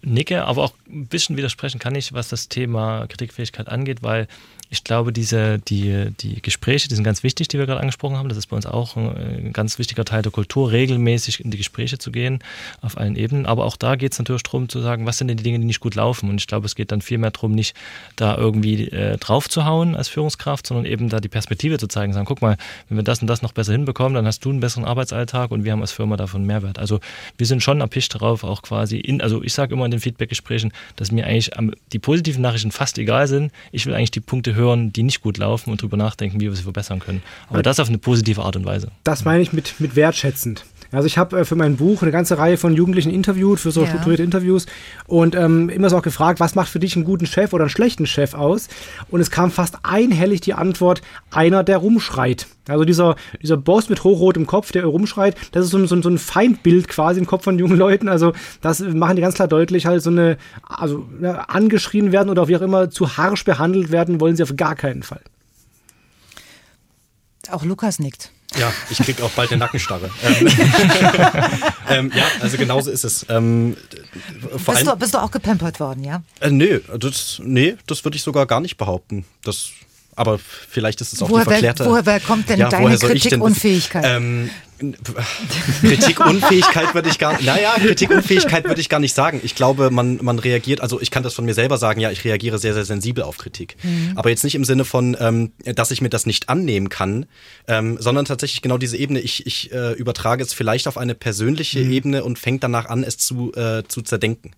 nicke, aber auch ein bisschen widersprechen kann ich, was das Thema Kritikfähigkeit angeht, weil ich glaube, diese, die, die Gespräche, die sind ganz wichtig, die wir gerade angesprochen haben. Das ist bei uns auch ein, ganz wichtiger Teil der Kultur, regelmäßig in die Gespräche zu gehen, auf allen Ebenen. Aber auch da geht es natürlich darum zu sagen, was sind denn die Dinge, die nicht gut laufen. Und ich glaube, es geht dann viel mehr darum, nicht da irgendwie äh, drauf zu hauen als Führungskraft, sondern eben da die Perspektive zu zeigen, sagen, guck mal, wenn wir das und das noch besser hinbekommen, dann hast du einen besseren Arbeitsalltag und wir haben als Firma davon Mehrwert. Also wir sind schon erpicht darauf, auch quasi in, also ich sage immer in den Feedbackgesprächen, dass mir eigentlich die positiven Nachrichten fast egal sind. Ich will eigentlich die Punkte hören, hören, die nicht gut laufen und darüber nachdenken, wie wir sie verbessern können. Aber das auf eine positive Art und Weise. Das meine ich mit, mit wertschätzend. Also ich habe äh, für mein Buch eine ganze Reihe von Jugendlichen interviewt, für so ja. strukturierte Interviews und ähm, immer so auch gefragt, was macht für dich einen guten Chef oder einen schlechten Chef aus? Und es kam fast einhellig die Antwort, einer, der rumschreit. Also dieser, dieser Boss mit hochrotem Kopf, der rumschreit, das ist so, so, so ein Feindbild quasi im Kopf von jungen Leuten. Also das machen die ganz klar deutlich, halt so eine, also ja, angeschrien werden oder wie auch immer zu harsch behandelt werden, wollen sie auf gar keinen Fall. Auch Lukas nickt. Ja, ich krieg auch bald eine Nackenstarre. ähm, ähm, ja, also genauso ist es. Ähm, bist, du, bist, du, auch gepampert worden, ja? Äh, nee, das, nee, das würde ich sogar gar nicht behaupten. Das aber vielleicht ist es auch woher, die verklärte. Woher, woher kommt denn ja, deine Kritikunfähigkeit? Ähm, Kritikunfähigkeit würde ich gar naja, Kritikunfähigkeit würde ich gar nicht sagen. Ich glaube, man, man reagiert, also ich kann das von mir selber sagen, ja, ich reagiere sehr, sehr sensibel auf Kritik. Mhm. Aber jetzt nicht im Sinne von, ähm, dass ich mir das nicht annehmen kann, ähm, sondern tatsächlich genau diese Ebene, ich, ich äh, übertrage es vielleicht auf eine persönliche mhm. Ebene und fängt danach an, es zu, äh, zu zerdenken.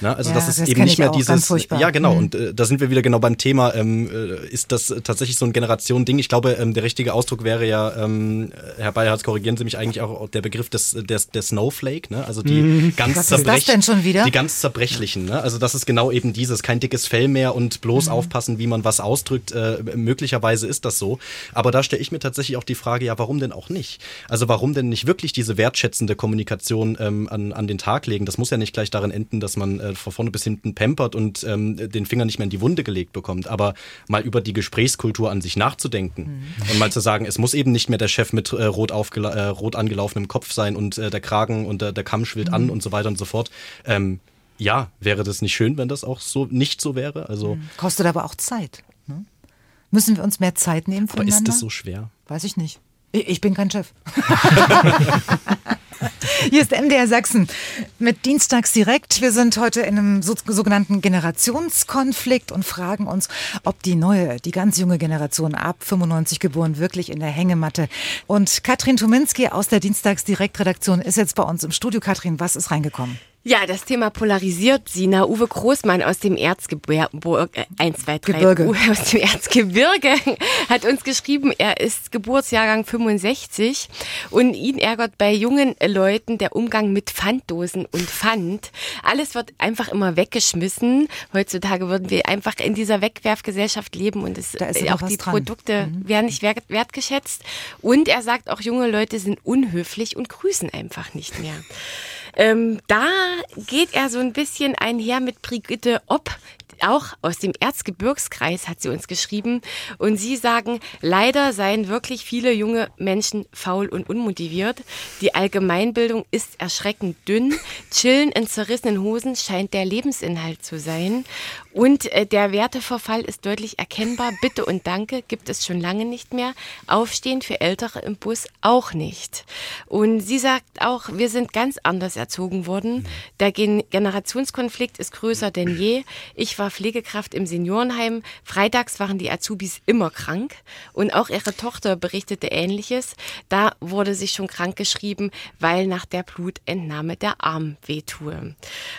Na, also ja, das ist das eben nicht mehr dieses. Ja, genau. Mhm. Und äh, da sind wir wieder genau beim Thema. Ähm, äh, ist das tatsächlich so ein Generation-Ding? Ich glaube, ähm, der richtige Ausdruck wäre ja, ähm, Herr Bayerhardt, korrigieren Sie mich eigentlich auch der Begriff des, des, der Snowflake, ne? Also die mhm. ganz Was ist das denn schon wieder? Die ganz zerbrechlichen, ne? Also das ist genau eben dieses, kein dickes Fell mehr und bloß mhm. aufpassen, wie man was ausdrückt. Äh, möglicherweise ist das so. Aber da stelle ich mir tatsächlich auch die Frage, ja, warum denn auch nicht? Also warum denn nicht wirklich diese wertschätzende Kommunikation ähm, an, an den Tag legen? Das muss ja nicht gleich darin enden, dass man äh, von vorne bis hinten pampert und ähm, den Finger nicht mehr in die Wunde gelegt bekommt, aber mal über die Gesprächskultur an sich nachzudenken mhm. und mal zu sagen, es muss eben nicht mehr der Chef mit äh, rot, äh, rot angelaufenem Kopf sein und äh, der Kragen und der Kamm schwillt mhm. an und so weiter und so fort. Ähm, ja, wäre das nicht schön, wenn das auch so nicht so wäre? Also mhm. kostet aber auch Zeit. Ne? Müssen wir uns mehr Zeit nehmen voneinander? Aber ist das so schwer? Weiß ich nicht. Ich bin kein Chef. Hier ist MDR Sachsen mit Dienstags direkt. Wir sind heute in einem sogenannten Generationskonflikt und fragen uns, ob die neue, die ganz junge Generation ab 95 geboren wirklich in der Hängematte. Und Katrin Tuminski aus der Dienstags direkt Redaktion ist jetzt bei uns im Studio. Katrin, was ist reingekommen? Ja, das Thema polarisiert sie. Na, Uwe Großmann aus dem Erzgebirge, äh, 1, 2, 3, Gebirge. Uwe aus dem Erzgebirge hat uns geschrieben, er ist Geburtsjahrgang 65 und ihn ärgert bei jungen Leuten der Umgang mit Pfanddosen und Pfand. Alles wird einfach immer weggeschmissen. Heutzutage würden wir einfach in dieser Wegwerfgesellschaft leben und es, auch die dran. Produkte mhm. werden nicht wert, wertgeschätzt. Und er sagt auch, junge Leute sind unhöflich und grüßen einfach nicht mehr. Ähm, da geht er so ein bisschen einher mit Brigitte Opp, auch aus dem Erzgebirgskreis hat sie uns geschrieben. Und sie sagen, leider seien wirklich viele junge Menschen faul und unmotiviert. Die Allgemeinbildung ist erschreckend dünn. Chillen in zerrissenen Hosen scheint der Lebensinhalt zu sein. Und äh, der Werteverfall ist deutlich erkennbar. Bitte und Danke gibt es schon lange nicht mehr. Aufstehen für Ältere im Bus auch nicht. Und sie sagt auch, wir sind ganz anders erzogen worden. Der Generationskonflikt ist größer denn je. Ich war war Pflegekraft im Seniorenheim. Freitags waren die Azubis immer krank und auch ihre Tochter berichtete Ähnliches. Da wurde sich schon krank geschrieben, weil nach der Blutentnahme der Arm wehtue.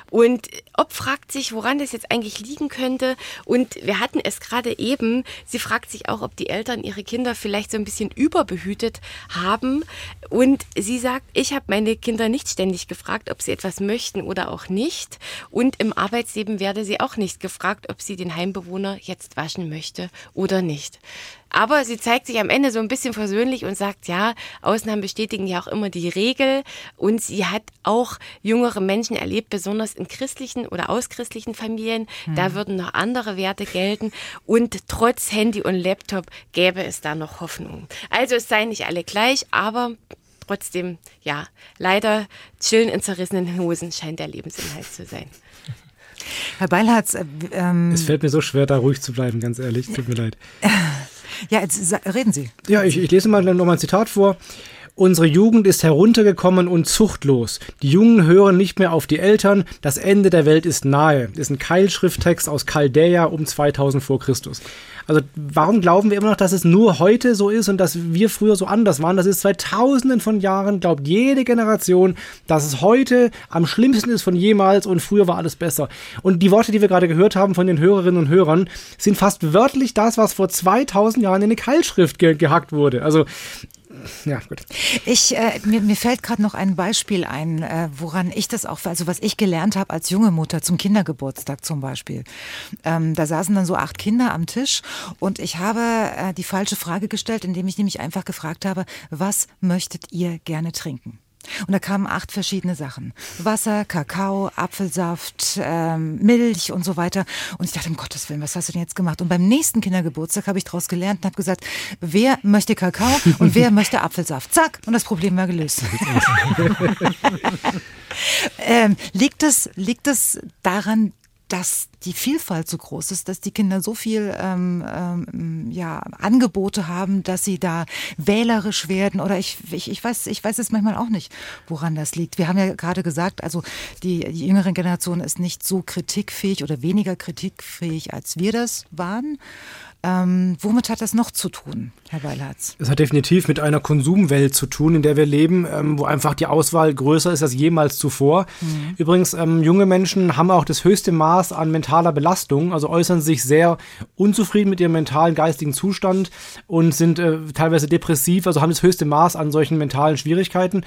Und Ob fragt sich, woran das jetzt eigentlich liegen könnte. Und wir hatten es gerade eben. Sie fragt sich auch, ob die Eltern ihre Kinder vielleicht so ein bisschen überbehütet haben. Und sie sagt, ich habe meine Kinder nicht ständig gefragt, ob sie etwas möchten oder auch nicht. Und im Arbeitsleben werde sie auch nicht gefragt gefragt, ob sie den Heimbewohner jetzt waschen möchte oder nicht. Aber sie zeigt sich am Ende so ein bisschen versöhnlich und sagt, ja, Ausnahmen bestätigen ja auch immer die Regel. Und sie hat auch jüngere Menschen erlebt, besonders in christlichen oder auschristlichen Familien. Hm. Da würden noch andere Werte gelten. Und trotz Handy und Laptop gäbe es da noch Hoffnung. Also es seien nicht alle gleich, aber trotzdem, ja, leider chillen in zerrissenen Hosen scheint der Lebensinhalt zu sein. Herr Beilharz, äh, ähm, es fällt mir so schwer, da ruhig zu bleiben, ganz ehrlich. Tut mir leid. Ja, jetzt reden Sie. Ja, ich, ich lese mal noch mal ein Zitat vor. Unsere Jugend ist heruntergekommen und zuchtlos. Die Jungen hören nicht mehr auf die Eltern. Das Ende der Welt ist nahe. Das ist ein Keilschrifttext aus Chaldea um 2000 vor Christus. Also warum glauben wir immer noch, dass es nur heute so ist und dass wir früher so anders waren? Das ist seit Tausenden von Jahren, glaubt jede Generation, dass es heute am schlimmsten ist von jemals und früher war alles besser. Und die Worte, die wir gerade gehört haben von den Hörerinnen und Hörern, sind fast wörtlich das, was vor 2000 Jahren in eine Keilschrift ge gehackt wurde. Also ja, gut. Ich, äh, mir, mir fällt gerade noch ein Beispiel ein, äh, woran ich das auch, also was ich gelernt habe als junge Mutter zum Kindergeburtstag zum Beispiel. Ähm, da saßen dann so acht Kinder am Tisch und ich habe äh, die falsche Frage gestellt, indem ich nämlich einfach gefragt habe, was möchtet ihr gerne trinken? Und da kamen acht verschiedene Sachen. Wasser, Kakao, Apfelsaft, ähm, Milch und so weiter. Und ich dachte, um Gottes Willen, was hast du denn jetzt gemacht? Und beim nächsten Kindergeburtstag habe ich daraus gelernt und habe gesagt, wer möchte Kakao und wer möchte Apfelsaft? Zack, und das Problem war gelöst. ähm, liegt, es, liegt es daran, dass die Vielfalt so groß ist, dass die Kinder so viel ähm, ähm, ja, Angebote haben, dass sie da wählerisch werden oder ich, ich, ich, weiß, ich weiß es manchmal auch nicht, woran das liegt. Wir haben ja gerade gesagt, also die, die jüngere Generation ist nicht so kritikfähig oder weniger kritikfähig, als wir das waren. Ähm, womit hat das noch zu tun, Herr Weilharz? Es hat definitiv mit einer Konsumwelt zu tun, in der wir leben, ähm, wo einfach die Auswahl größer ist als jemals zuvor. Mhm. Übrigens, ähm, junge Menschen haben auch das höchste Maß an mentaler Belastung, also äußern sich sehr unzufrieden mit ihrem mentalen, geistigen Zustand und sind äh, teilweise depressiv, also haben das höchste Maß an solchen mentalen Schwierigkeiten.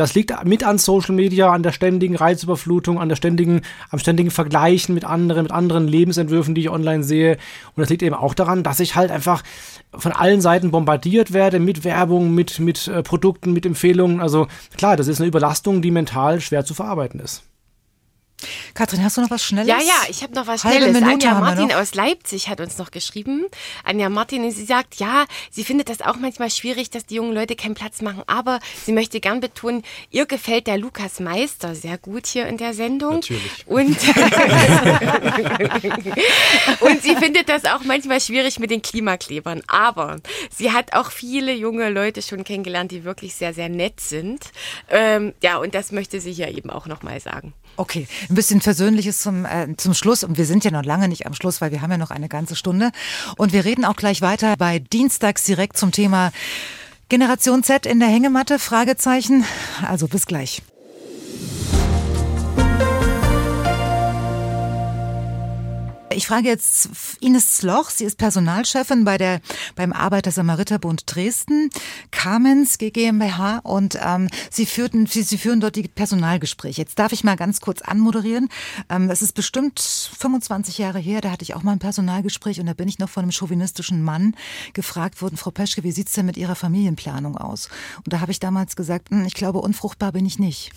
Das liegt mit an Social Media, an der ständigen Reizüberflutung, an der ständigen, am ständigen Vergleichen mit anderen, mit anderen Lebensentwürfen, die ich online sehe. Und das liegt eben auch daran, dass ich halt einfach von allen Seiten bombardiert werde mit Werbung, mit, mit äh, Produkten, mit Empfehlungen. Also klar, das ist eine Überlastung, die mental schwer zu verarbeiten ist. Kathrin, hast du noch was Schnelles? Ja, ja, ich habe noch was Halbe Schnelles. Minute Anja Martin aus Leipzig hat uns noch geschrieben. Anja Martin, sie sagt, ja, sie findet das auch manchmal schwierig, dass die jungen Leute keinen Platz machen, aber sie möchte gern betonen, ihr gefällt der Lukas Meister sehr gut hier in der Sendung. Natürlich. Und, und sie findet das auch manchmal schwierig mit den Klimaklebern. Aber sie hat auch viele junge Leute schon kennengelernt, die wirklich sehr, sehr nett sind. Ähm, ja, und das möchte sie hier eben auch nochmal sagen. Okay, ein bisschen Versöhnliches zum, äh, zum Schluss. Und wir sind ja noch lange nicht am Schluss, weil wir haben ja noch eine ganze Stunde. Und wir reden auch gleich weiter bei Dienstags direkt zum Thema Generation Z in der Hängematte? Fragezeichen. Also bis gleich. Ich frage jetzt Ines Sloch, sie ist Personalchefin bei der, beim Arbeiter-Samariter-Bund Dresden, Carmens GmbH und ähm, sie, führten, sie, sie führen dort die Personalgespräche. Jetzt darf ich mal ganz kurz anmoderieren. Ähm, das ist bestimmt 25 Jahre her, da hatte ich auch mal ein Personalgespräch und da bin ich noch von einem chauvinistischen Mann gefragt worden, Frau Peschke, wie sieht's denn mit Ihrer Familienplanung aus? Und da habe ich damals gesagt, hm, ich glaube, unfruchtbar bin ich nicht.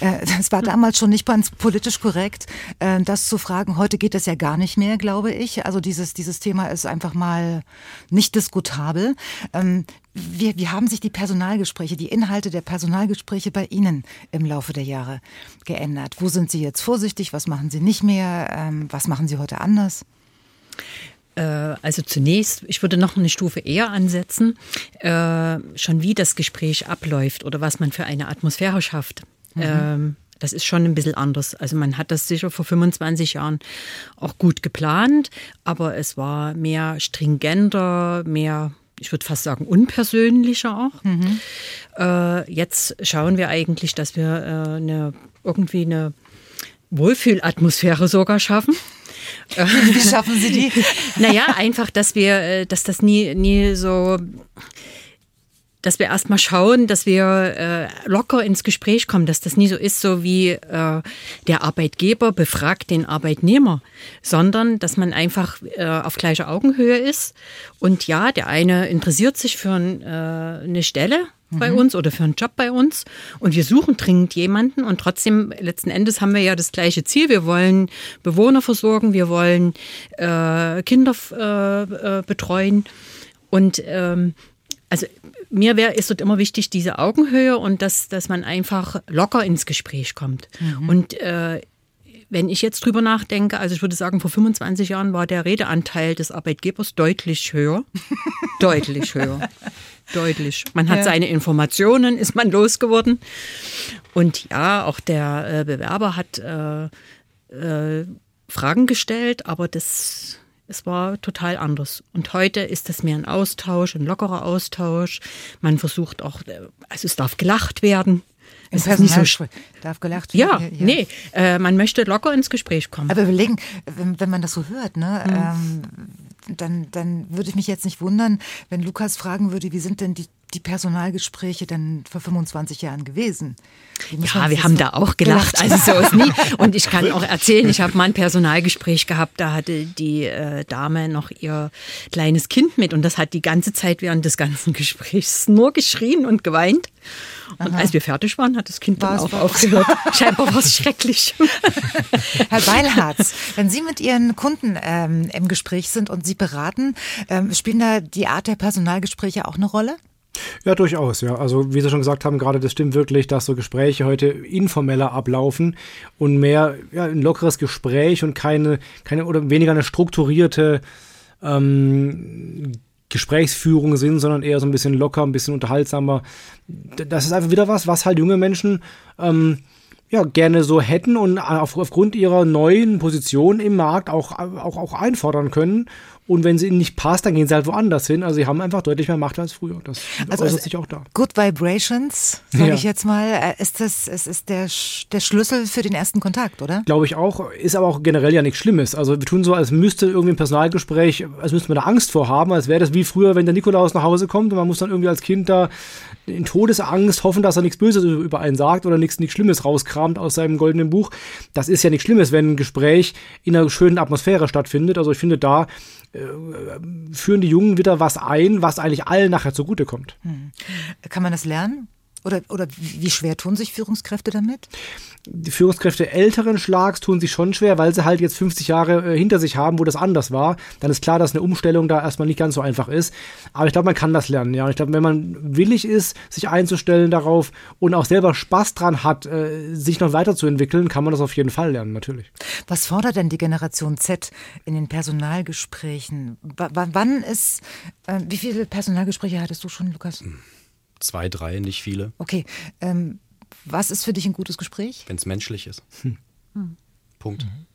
Äh, das war damals schon nicht ganz politisch korrekt, äh, das zu fragen. Heute geht das ja gar nicht mehr, glaube ich. Also dieses, dieses Thema ist einfach mal nicht diskutabel. Ähm, wie, wie haben sich die Personalgespräche, die Inhalte der Personalgespräche bei Ihnen im Laufe der Jahre geändert? Wo sind Sie jetzt vorsichtig? Was machen Sie nicht mehr? Ähm, was machen Sie heute anders? Äh, also zunächst, ich würde noch eine Stufe eher ansetzen, äh, schon wie das Gespräch abläuft oder was man für eine Atmosphäre schafft. Mhm. Ähm, das ist schon ein bisschen anders. Also man hat das sicher vor 25 Jahren auch gut geplant, aber es war mehr stringenter, mehr, ich würde fast sagen, unpersönlicher auch. Mhm. Äh, jetzt schauen wir eigentlich, dass wir äh, eine, irgendwie eine Wohlfühlatmosphäre sogar schaffen. Wie schaffen Sie die? naja, einfach, dass wir, äh, dass das nie, nie so dass wir erstmal schauen, dass wir äh, locker ins Gespräch kommen, dass das nie so ist, so wie äh, der Arbeitgeber befragt den Arbeitnehmer, sondern dass man einfach äh, auf gleicher Augenhöhe ist. Und ja, der eine interessiert sich für ein, äh, eine Stelle bei mhm. uns oder für einen Job bei uns und wir suchen dringend jemanden und trotzdem letzten Endes haben wir ja das gleiche Ziel. Wir wollen Bewohner versorgen, wir wollen äh, Kinder äh, betreuen und ähm, also mir wäre ist dort immer wichtig diese Augenhöhe und dass, dass man einfach locker ins Gespräch kommt. Mhm. Und äh, wenn ich jetzt drüber nachdenke, also ich würde sagen, vor 25 Jahren war der Redeanteil des Arbeitgebers deutlich höher. deutlich höher. Deutlich. Man hat ja. seine Informationen, ist man losgeworden. Und ja, auch der äh, Bewerber hat äh, äh, Fragen gestellt, aber das es war total anders. Und heute ist das mehr ein Austausch, ein lockerer Austausch. Man versucht auch, also es darf gelacht werden. Es ist nicht so darf gelacht werden. Ja, ja. nee, äh, man möchte locker ins Gespräch kommen. Aber überlegen, wenn, wenn man das so hört, ne, mhm. ähm, dann, dann würde ich mich jetzt nicht wundern, wenn Lukas fragen würde, wie sind denn die, die Personalgespräche denn vor 25 Jahren gewesen? Ja, wir haben da auch gelacht. gelacht. Also so ist nie. Und ich kann auch erzählen, ich habe mal ein Personalgespräch gehabt, da hatte die äh, Dame noch ihr kleines Kind mit und das hat die ganze Zeit während des ganzen Gesprächs nur geschrien und geweint. Und Aha. als wir fertig waren, hat das Kind dann auch aufgehört. Scheinbar war es schrecklich. Herr Beilharz, wenn Sie mit Ihren Kunden ähm, im Gespräch sind und Sie beraten, ähm, spielen da die Art der Personalgespräche auch eine Rolle? Ja, durchaus, ja. Also wie Sie schon gesagt haben, gerade das stimmt wirklich, dass so Gespräche heute informeller ablaufen und mehr ja, ein lockeres Gespräch und keine, keine oder weniger eine strukturierte ähm, Gesprächsführung sind, sondern eher so ein bisschen locker, ein bisschen unterhaltsamer. Das ist einfach wieder was, was halt junge Menschen ähm, ja, gerne so hätten und auf, aufgrund ihrer neuen Position im Markt auch, auch, auch einfordern können Und wenn sie ihnen nicht passt, dann gehen sie halt woanders hin. Also sie haben einfach deutlich mehr Macht als früher. Das also äußert sich auch da. Good Vibrations, sage ja. ich jetzt mal, äh, ist das es ist der, der Schlüssel für den ersten Kontakt, oder? Glaube ich auch. Ist aber auch generell ja nichts Schlimmes. Also wir tun so, als müsste irgendwie ein Personalgespräch, als müsste man da Angst vor haben, als wäre das wie früher, wenn der Nikolaus nach Hause kommt und man muss dann irgendwie als Kind da in Todesangst hoffen, dass er nichts Böses über einen sagt oder nichts, nichts Schlimmes rauskramt aus seinem goldenen Buch. Das ist ja nichts Schlimmes, wenn ein Gespräch in einer schönen Atmosphäre stattfindet. Also ich finde, da führen die Jungen wieder was ein, was eigentlich allen nachher zugutekommt. Hm. Kann man das lernen? Oder, oder wie schwer tun sich Führungskräfte damit? Die Führungskräfte älteren Schlags tun sich schon schwer, weil sie halt jetzt 50 Jahre äh, hinter sich haben, wo das anders war. Dann ist klar, dass eine Umstellung da erstmal nicht ganz so einfach ist. Aber ich glaube, man kann das lernen. Ja, und ich glaube, wenn man willig ist, sich einzustellen darauf und auch selber Spaß dran hat, äh, sich noch weiterzuentwickeln, kann man das auf jeden Fall lernen, natürlich. Was fordert denn die Generation Z in den Personalgesprächen? W wann ist, äh, wie viele Personalgespräche hattest du schon, Lukas? Zwei, drei, nicht viele. Okay. Ähm, was ist für dich ein gutes Gespräch? Wenn es menschlich ist. Hm. Hm. Punkt. Mhm.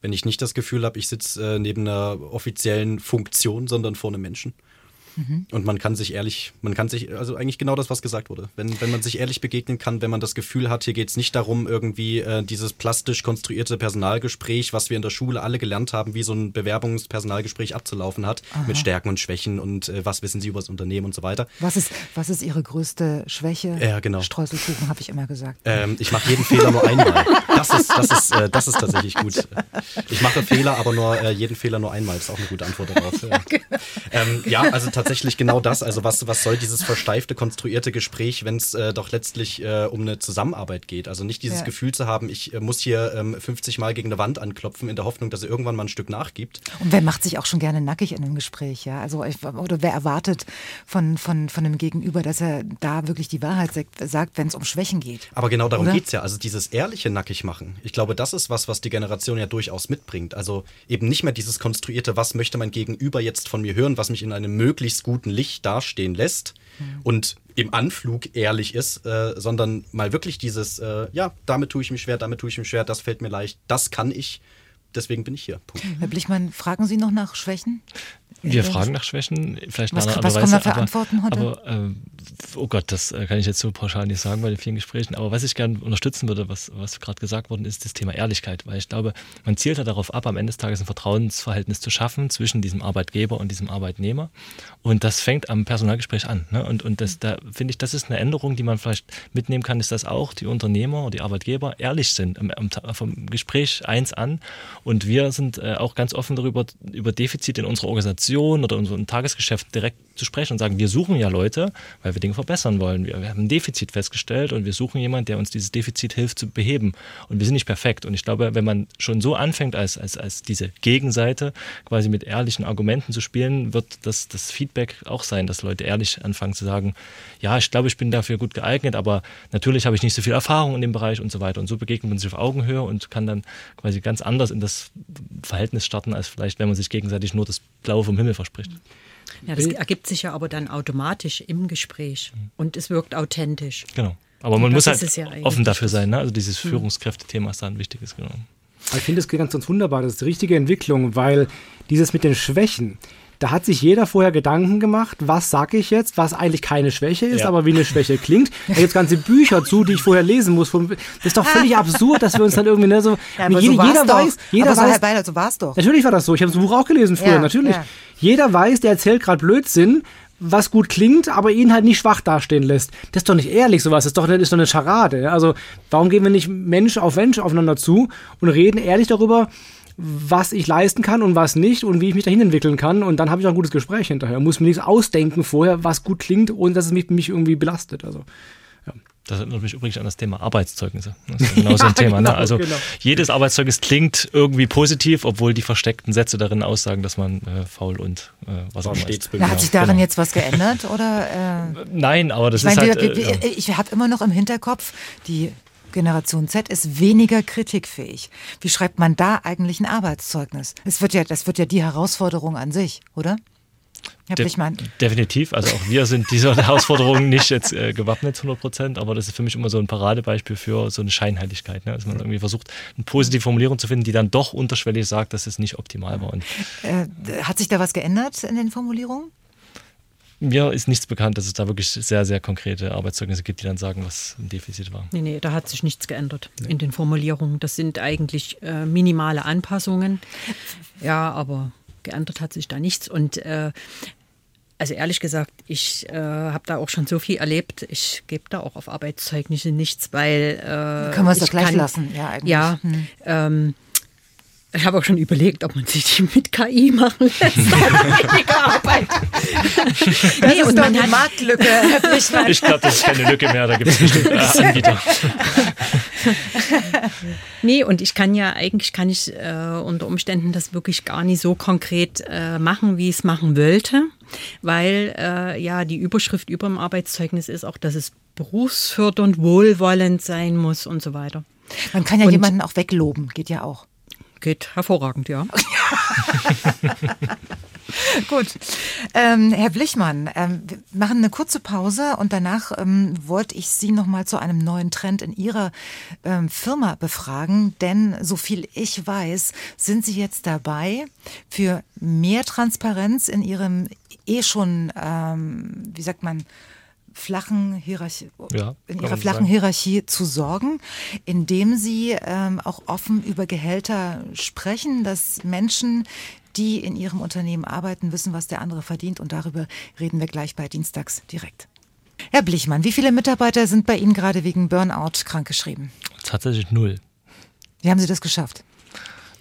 Wenn ich nicht das Gefühl habe, ich sitze äh, neben einer offiziellen Funktion, sondern vor einem Menschen. Mhm. Und man kann sich ehrlich, man kann sich, also eigentlich genau das, was gesagt wurde. Wenn, wenn man sich ehrlich begegnen kann, wenn man das Gefühl hat, hier geht es nicht darum, irgendwie äh, dieses plastisch konstruierte Personalgespräch, was wir in der Schule alle gelernt haben, wie so ein Bewerbungspersonalgespräch abzulaufen hat, Aha. mit Stärken und Schwächen und äh, was wissen Sie über das Unternehmen und so weiter. Was ist, was ist Ihre größte Schwäche? Ja, genau. Streuselkuchen, habe ich immer gesagt. Ähm, ich mache jeden Fehler nur einmal. Das ist, das, ist, äh, das ist tatsächlich gut. Ich mache Fehler, aber nur äh, jeden Fehler nur einmal. Das ist auch eine gute Antwort darauf. ja, genau. ähm, ja also tatsächlich tatsächlich genau das. Also was, was soll dieses versteifte, konstruierte Gespräch, wenn es äh, doch letztlich äh, um eine Zusammenarbeit geht? Also nicht dieses ja. Gefühl zu haben, ich äh, muss hier ähm, 50 Mal gegen eine Wand anklopfen in der Hoffnung, dass er irgendwann mal ein Stück nachgibt. Und wer macht sich auch schon gerne nackig in einem Gespräch, ja? Also oder wer erwartet von, von, von einem Gegenüber, dass er da wirklich die Wahrheit sagt, wenn es um Schwächen geht? Aber genau darum geht es ja. Also dieses ehrliche Nackig machen. Ich glaube, das ist was, was die Generation ja durchaus mitbringt. Also eben nicht mehr dieses konstruierte, was möchte mein Gegenüber jetzt von mir hören, was mich in einem möglichst möglichst guten Licht dastehen lässt mhm. und im Anflug ehrlich ist, äh, sondern mal wirklich dieses, äh, ja, damit tue ich mich schwer, damit tue ich mich schwer, das fällt mir leicht, das kann ich, deswegen bin ich hier. Punkt. Herr Blichmann, fragen Sie noch nach Schwächen? Wir fragen nach Schwächen, vielleicht was, nach einer Was kommen da für Antworten heute? Aber, äh, oh Gott, das äh, kann ich jetzt so pauschal nicht sagen bei den vielen Gesprächen. Aber was ich gerne unterstützen würde, was, was gerade gesagt worden ist, das Thema Ehrlichkeit. Weil ich glaube, man zielt ja darauf ab, am Ende des Tages ein Vertrauensverhältnis zu schaffen zwischen diesem Arbeitgeber und diesem Arbeitnehmer. Und das fängt am Personalgespräch an. Ne? Und, und das, da finde ich, das ist eine Änderung, die man vielleicht mitnehmen kann, ist, dass auch die Unternehmer und die Arbeitgeber ehrlich sind am, am, vom Gespräch eins an. Und wir sind äh, auch ganz offen darüber, über Defizite in unserer Organisation oder unserem Tagesgeschäft direkt zu sprechen und sagen, wir suchen ja Leute, weil wir Dinge verbessern wollen. Wir, wir haben ein Defizit festgestellt und wir suchen jemanden, der uns dieses Defizit hilft zu beheben. Und wir sind nicht perfekt. Und ich glaube, wenn man schon so anfängt, als, als, als diese Gegenseite quasi mit ehrlichen Argumenten zu spielen, wird das, das Feedback auch sein, dass Leute ehrlich anfangen zu sagen, ja, ich glaube, ich bin dafür gut geeignet, aber natürlich habe ich nicht so viel Erfahrung in dem Bereich und so weiter. Und so begegnet man sich auf Augenhöhe und kann dann quasi ganz anders in das Verhältnis starten, als vielleicht, wenn man sich gegenseitig nur das Blaue vom Himmel verspricht. Ja, das ergibt sich ja aber dann automatisch im Gespräch und es wirkt authentisch. Genau. Aber man muss halt ja offen dafür sein. Ne? Also dieses hm. Führungskräftethema ist da ein wichtiges. Genau. Ich finde es ganz, ganz wunderbar. Das ist die richtige Entwicklung, weil dieses mit den Schwächen, da hat sich jeder vorher Gedanken gemacht, was sage ich jetzt, was eigentlich keine Schwäche ist, ja. aber wie eine Schwäche klingt. Da gibt es ganze Bücher zu, die ich vorher lesen muss. Das ist doch völlig absurd, dass wir uns dann irgendwie ne, so. Ja, jeder, so jeder weiß, jeder aber weiß. So, Beider, so war's doch. Natürlich war das so. Ich habe das Buch auch gelesen früher, ja, natürlich. Jeder weiß, der erzählt gerade Blödsinn, was gut klingt, aber ihn halt nicht schwach dastehen lässt. Das ist doch nicht ehrlich, sowas. Das ist doch, das ist doch eine Scharade. Also, warum gehen wir nicht Mensch auf Mensch aufeinander zu und reden ehrlich darüber, was ich leisten kann und was nicht und wie ich mich dahin entwickeln kann. Und dann habe ich auch ein gutes Gespräch hinterher. Muss mir nichts ausdenken vorher, was gut klingt, ohne dass es mich, mich irgendwie belastet. Also, ja. Das erinnert mich übrigens an das Thema Arbeitszeugnisse. Das ist genau so ein Thema. Ne? Genau, ne? Also genau. jedes Arbeitszeugnis klingt irgendwie positiv, obwohl die versteckten Sätze darin aussagen, dass man äh, faul und äh, was auch immer ist. Ja, hat sich darin genau. jetzt was geändert? Oder, äh, Nein, aber das ich ist mein, halt... Wir, wir, äh, ich habe immer noch im Hinterkopf die Generation Z ist weniger kritikfähig. Wie schreibt man da eigentlich ein Arbeitszeugnis? Es wird ja, das wird ja die Herausforderung an sich, oder? De definitiv. Also auch wir sind dieser Herausforderung nicht jetzt äh, gewappnet zu 100 Prozent, aber das ist für mich immer so ein Paradebeispiel für so eine Scheinheiligkeit. Ne? Dass man irgendwie versucht, eine positive Formulierung zu finden, die dann doch unterschwellig sagt, dass es nicht optimal war. Und äh, hat sich da was geändert in den Formulierungen? Mir ist nichts bekannt, dass es da wirklich sehr, sehr konkrete Arbeitszeugnisse gibt, die dann sagen, was ein Defizit war. Nee, nee, da hat sich nichts geändert nee. in den Formulierungen. Das sind eigentlich äh, minimale Anpassungen. Ja, aber geändert hat sich da nichts. Und äh, also ehrlich gesagt, ich äh, habe da auch schon so viel erlebt. Ich gebe da auch auf Arbeitszeugnisse nichts, weil. Äh, Können wir es doch gleich kann, lassen, ja, eigentlich. Ja. Hm. Ähm, ich habe auch schon überlegt, ob man sich die mit KI machen lässt. weniger Arbeit. Das nee, ist und doch eine Marktlücke. ich glaube, das ist keine Lücke mehr, da gibt es bestimmt äh, Anbieter. nee, und ich kann ja, eigentlich kann ich äh, unter Umständen das wirklich gar nicht so konkret äh, machen, wie ich es machen wollte, weil äh, ja die Überschrift über dem Arbeitszeugnis ist auch, dass es berufsfördernd, wohlwollend sein muss und so weiter. Man kann ja und, jemanden auch wegloben, geht ja auch. Geht hervorragend, ja. Gut. Ähm, Herr Blichmann, ähm, wir machen eine kurze Pause und danach ähm, wollte ich Sie noch mal zu einem neuen Trend in Ihrer ähm, Firma befragen, denn so viel ich weiß, sind Sie jetzt dabei, für mehr Transparenz in Ihrem eh schon, ähm, wie sagt man, flachen Hierarchie, ja, in ihrer flachen sagen. Hierarchie zu sorgen, indem sie ähm, auch offen über Gehälter sprechen, dass Menschen, die in ihrem Unternehmen arbeiten, wissen, was der andere verdient. Und darüber reden wir gleich bei Dienstags direkt. Herr Blichmann, wie viele Mitarbeiter sind bei Ihnen gerade wegen Burnout krankgeschrieben? Tatsächlich null. Wie haben Sie das geschafft?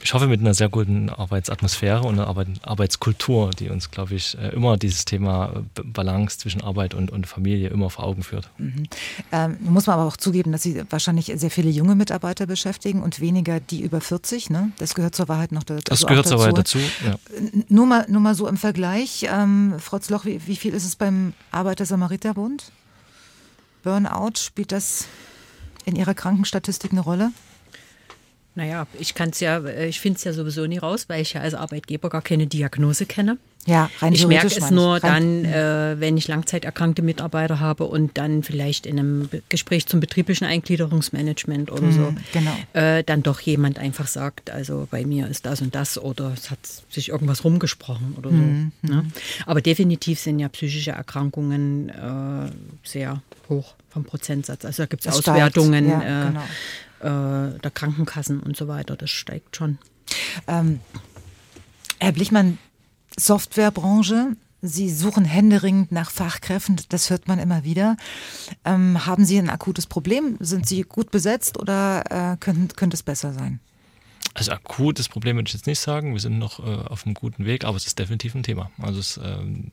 Ich hoffe, mit einer sehr guten Arbeitsatmosphäre und einer Arbeitskultur, die uns, glaube ich, äh, immer dieses Thema äh, Balance zwischen Arbeit und, und Familie immer vor Augen führt. Mhm. Ähm, muss man aber auch zugeben, dass Sie wahrscheinlich sehr viele junge Mitarbeiter beschäftigen und weniger die über 40. Ne? Das gehört zur Wahrheit noch dazu. Das gehört zur Wahrheit dazu. Ja. Nur, mal, nur mal so im Vergleich. Ähm, Frau Zloch, wie, wie viel ist es beim Arbeiter-Samariter-Bund? Burnout, spielt das in Ihrer Krankenstatistik eine Rolle? Naja, ich kann es ja, äh, ich finde es ja sowieso nie raus, weil ich ja als Arbeitgeber gar keine Diagnose kenne. Ja, rein Ich merke es nur dann, äh, wenn ich langzeiterkrankte Mitarbeiter habe und dann vielleicht in einem Gespräch zum betrieblichen Eingliederungsmanagement oder mhm, so, genau. äh, dann doch jemand einfach sagt, also bei mir ist das und das oder es hat sich irgendwas rumgesprochen oder so. Mhm, ne? Mhm. Aber definitiv sind ja psychische Erkrankungen äh, sehr hoch vom Prozentsatz. Also da gibt es Auswertungen. Ja, äh, genau äh, der Krankenkassen und so weiter. Das steigt schon. Ähm, Herr Blichmann, Softwarebranche, Sie suchen händeringend nach Fachkräften, das hört man immer wieder. Ähm, haben Sie ein akutes Problem? Sind Sie gut besetzt oder äh, könnte, könnte es besser sein? Also akutes Problem würde ich jetzt nicht sagen. Wir sind noch äh, auf einem guten Weg, aber es ist definitiv ein Thema. Also es ähm,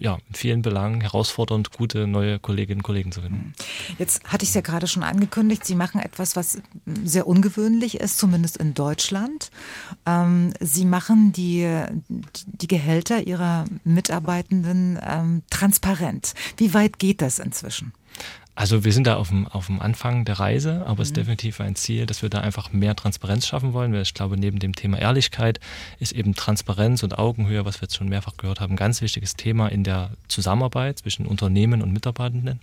ja, in vielen Belangen herausfordernd, gute neue Kolleginnen und Kollegen zu finden. Jetzt hatte ich es ja gerade schon angekündigt, Sie machen etwas, was sehr ungewöhnlich ist, zumindest in Deutschland. Ähm, Sie machen die, die Gehälter Ihrer Mitarbeitenden ähm, transparent. Wie weit geht das inzwischen? Also wir sind da auf dem, auf dem Anfang der Reise, aber es ist mhm. definitiv ein Ziel, dass wir da einfach mehr Transparenz schaffen wollen, weil ich glaube, neben dem Thema Ehrlichkeit ist eben Transparenz und Augenhöhe, was wir jetzt schon mehrfach gehört haben, ein ganz wichtiges Thema in der Zusammenarbeit zwischen Unternehmen und Mitarbeitenden.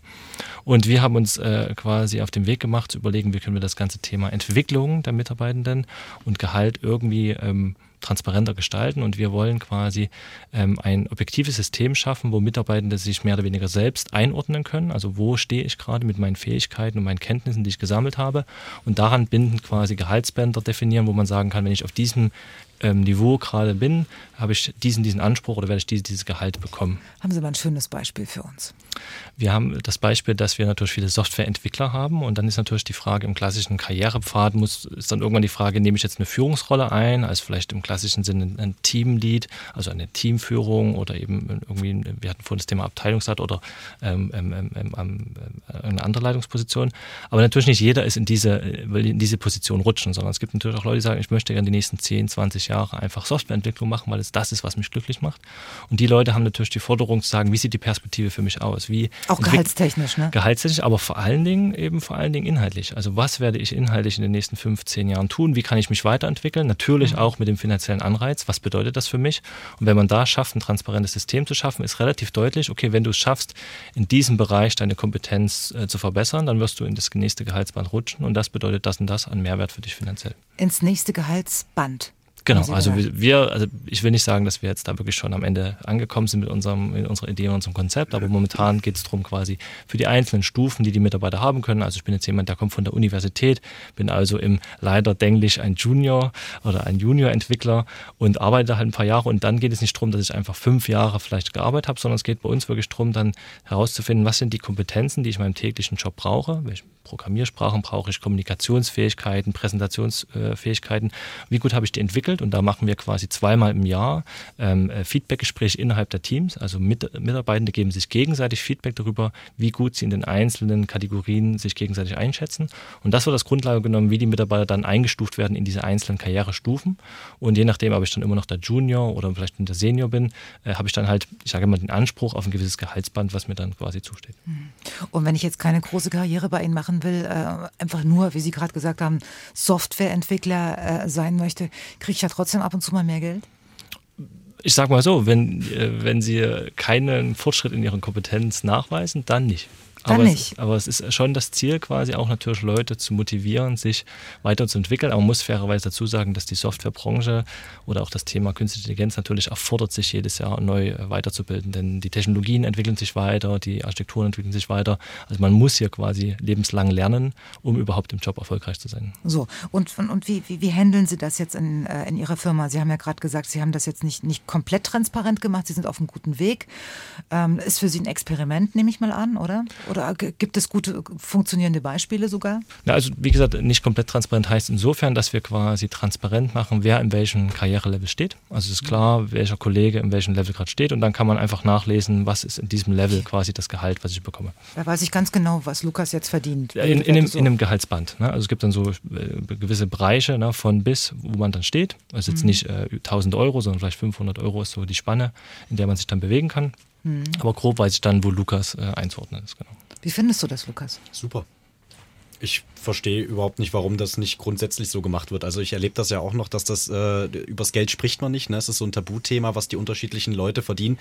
Und wir haben uns äh, quasi auf den Weg gemacht, zu überlegen, wie können wir das ganze Thema Entwicklung der Mitarbeitenden und Gehalt irgendwie ähm, transparenter gestalten und wir wollen quasi ähm, ein objektives System schaffen, wo Mitarbeitende sich mehr oder weniger selbst einordnen können. Also wo stehe ich gerade mit meinen Fähigkeiten und meinen Kenntnissen, die ich gesammelt habe und daran binden quasi Gehaltsbänder definieren, wo man sagen kann, wenn ich auf diesem ähm, Niveau gerade bin, habe ich diesen, diesen Anspruch oder werde ich dieses, dieses Gehalt bekommen. Haben Sie mal ein schönes Beispiel für uns? Wir haben das Beispiel, dass wir natürlich viele Softwareentwickler haben und dann ist natürlich die Frage im klassischen Karrierepfad muss, ist dann irgendwann die Frage, nehme ich jetzt eine Führungsrolle ein, als vielleicht im klassischen Sinne ein Teamlead, also eine Teamführung oder eben irgendwie, wir hatten vorhin das Thema Abteilungsleiter oder ähm, ähm, ähm, ähm, ähm eine andere Leitungsposition. Aber natürlich nicht jeder ist in diese, will in diese Position rutschen, sondern es gibt natürlich auch Leute, die sagen, ich möchte gerne die nächsten 10, 20 30 Jahre einfach Softwareentwicklung machen, weil es das ist, was mich glücklich macht. Und die Leute haben natürlich die Forderung zu sagen, wie sieht die Perspektive für mich aus? Wie Auch gehaltstechnisch, ne? Gehaltstechnisch, aber vor allen Dingen eben vor allen Dingen inhaltlich. Also was werde ich inhaltlich in den nächsten 15 Jahren tun? Wie kann ich mich weiterentwickeln? Natürlich mhm. auch mit dem finanziellen Anreiz. Was bedeutet das für mich? Und wenn man da schafft, ein transparentes System zu schaffen, ist relativ deutlich, okay, wenn du es schaffst, in diesem Bereich deine Kompetenz äh, zu verbessern, dann wirst du in das nächste Gehaltsband rutschen und das bedeutet das und das an Mehrwert für dich finanziell. Ins nächste Gehaltsband. Genau, also wir, also ich will nicht sagen, dass wir jetzt da wirklich schon am Ende angekommen sind mit unserem, mit unserer Idee und unserem Konzept, aber momentan geht es darum, quasi für die einzelnen Stufen, die die Mitarbeiter haben können. Also ich bin jetzt jemand, der kommt von der Universität, bin also im leider denklich ein Junior oder ein Junior-Entwickler und arbeite halt ein paar Jahre. Und dann geht es nicht darum, dass ich einfach fünf Jahre vielleicht gearbeitet habe, sondern es geht bei uns wirklich darum, dann herauszufinden, was sind die Kompetenzen, die ich in meinem täglichen Job brauche, welche Programmiersprachen brauche ich, Kommunikationsfähigkeiten, Präsentationsfähigkeiten, wie gut habe ich die entwickelt und da machen wir quasi zweimal im Jahr ähm, äh, Feedbackgespräche innerhalb der Teams, also mit, Mitarbeitende geben sich gegenseitig Feedback darüber, wie gut sie in den einzelnen Kategorien sich gegenseitig einschätzen. Und das wird als Grundlage genommen, wie die Mitarbeiter dann eingestuft werden in diese einzelnen Karrierestufen. Und je nachdem, ob ich dann immer noch der Junior oder vielleicht der Senior bin, äh, habe ich dann halt, ich sage immer, den Anspruch auf ein gewisses Gehaltsband, was mir dann quasi zusteht. Und wenn ich jetzt keine große Karriere bei Ihnen machen machen will, äh, einfach nur, wie Sie gerade gesagt haben, Softwareentwickler äh, sein möchte, kriege ich ja trotzdem ab und zu mal mehr Geld? Ich sage mal so, wenn, äh, wenn Sie keinen Fortschritt in Ihren Kompetenz nachweisen, dann nicht. Dann aber nicht. Es, aber es ist schon das Ziel, quasi auch natürlich Leute zu motivieren, sich weiterzuentwickeln. Aber man muss fairerweise dazu sagen, dass die Softwarebranche oder auch das Thema Künstliche Intelligenz natürlich erfordert, sich jedes Jahr neu weiterzubilden. Denn die Technologien entwickeln sich weiter, die Architekturen entwickeln sich weiter. Also man muss hier quasi lebenslang lernen, um überhaupt im Job erfolgreich zu sein. So, und, und wie, wie, wie handeln Sie das jetzt in, äh, in Ihrer Firma? Sie haben ja gerade gesagt, Sie haben das jetzt nicht, nicht komplett transparent gemacht, Sie sind auf einem guten Weg. Ähm, ist für Sie ein Experiment, nehme ich mal an, oder? Oder oder gibt es gute funktionierende Beispiele sogar? Ja, also wie gesagt, nicht komplett transparent heißt insofern, dass wir quasi transparent machen, wer in welchem Karrierelevel steht. Also es ist klar, welcher Kollege in welchem Level gerade steht und dann kann man einfach nachlesen, was ist in diesem Level quasi das Gehalt, was ich bekomme. Da weiß ich ganz genau, was Lukas jetzt verdient. In, in, dem, so. in einem Gehaltsband. Ne? Also es gibt dann so äh, gewisse Bereiche ne, von bis, wo man dann steht. Also jetzt mhm. nicht äh, 1000 Euro, sondern vielleicht 500 Euro ist so die Spanne, in der man sich dann bewegen kann. Mhm. Aber grob weiß ich dann, wo Lukas äh, einzuordnen ist. Genau. Wie findest du das, Lukas? Super. Ich verstehe überhaupt nicht, warum das nicht grundsätzlich so gemacht wird. Also ich erlebe das ja auch noch, dass das äh, übers Geld spricht man nicht. Ne? Es ist so ein Tabuthema, was die unterschiedlichen Leute verdienen.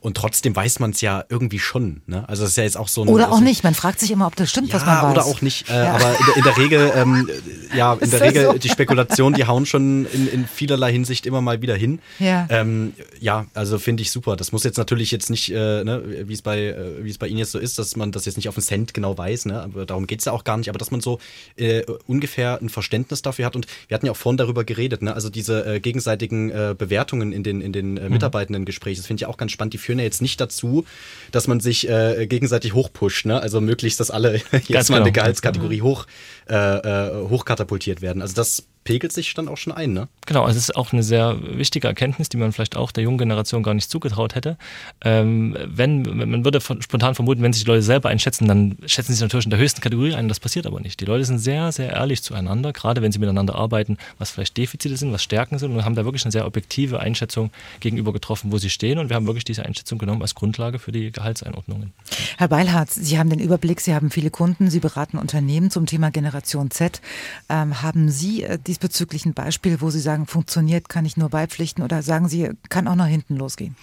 Und trotzdem weiß man es ja irgendwie schon. Ne? Also es ist ja jetzt auch so ein, Oder auch so, nicht. Man fragt sich immer, ob das stimmt, ja, was man weiß. Oder auch nicht. Äh, ja. Aber in der, in der Regel, ähm, ja, in der Regel, so? die Spekulationen, die hauen schon in, in vielerlei Hinsicht immer mal wieder hin. Ja, ähm, ja also finde ich super. Das muss jetzt natürlich jetzt nicht, äh, ne, wie es bei, äh, wie es bei Ihnen jetzt so ist, dass man das jetzt nicht auf den Cent genau weiß. Ne? Aber darum geht es ja auch gar nicht. Aber dass man so äh, ungefähr ein Verständnis dafür hat. Und wir hatten ja auch vorhin darüber geredet. Ne? Also diese äh, gegenseitigen äh, Bewertungen in den, in den äh, mhm. mitarbeitenden Gesprächen, das finde ich auch ganz spannend. Die führen ja jetzt nicht dazu, dass man sich äh, gegenseitig hochpusht. Ne? Also möglichst, dass alle jetzt Ganz mal genau. eine Gehaltskategorie hoch, äh, äh, hochkatapultiert werden. Also das pegelt sich dann auch schon ein, ne? Genau, also es ist auch eine sehr wichtige Erkenntnis, die man vielleicht auch der jungen Generation gar nicht zugetraut hätte. Ähm, wenn, man würde spontan vermuten, wenn sich die Leute selber einschätzen, dann schätzen sie sich natürlich in der höchsten Kategorie ein. Das passiert aber nicht. Die Leute sind sehr, sehr ehrlich zueinander, gerade wenn sie miteinander arbeiten, was vielleicht Defizite sind, was Stärken sind und haben da wirklich eine sehr objektive Einschätzung gegenüber getroffen, wo sie stehen. Und wir haben wirklich diese Einschätzung genommen als Grundlage für die Gehaltseinordnungen. Herr Beilhardt, Sie haben den Überblick, Sie haben viele Kunden, Sie beraten Unternehmen zum Thema Generation Z. Ähm, haben Sie äh, diesbezüglich ein Beispiel, wo Sie sagen, funktioniert, kann ich nur beipflichten oder sagen Sie, kann auch nach hinten losgehen?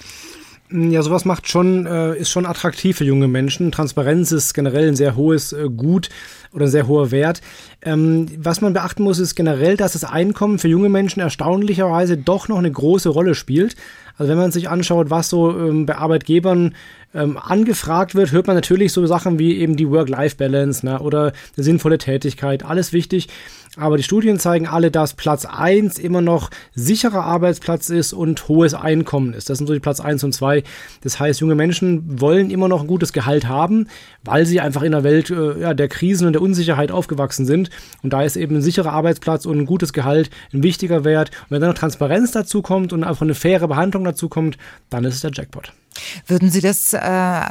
Ja, sowas macht schon, äh, ist schon attraktiv für junge Menschen. Transparenz ist generell ein sehr hohes äh, Gut oder ein sehr hoher Wert. Ähm, was man beachten muss, ist generell, dass das Einkommen für junge Menschen erstaunlicherweise doch noch eine große Rolle spielt. Also wenn man sich anschaut, was so ähm, bei Arbeitgebern ähm, angefragt wird, hört man natürlich so Sachen wie eben die Work-Life-Balance ne, oder eine sinnvolle Tätigkeit, alles wichtig. Aber die Studien zeigen alle, dass Platz 1 immer noch sicherer Arbeitsplatz ist und hohes Einkommen ist. Das sind so die Platz 1 und 2. Das heißt, junge Menschen wollen immer noch ein gutes Gehalt haben, weil sie einfach in der Welt äh, ja, der Krisen und der Unsicherheit aufgewachsen sind. Und da ist eben ein sicherer Arbeitsplatz und ein gutes Gehalt ein wichtiger Wert. Und wenn dann noch Transparenz dazu kommt und einfach eine faire Behandlung dazu kommt, dann ist es der Jackpot. Würden Sie das äh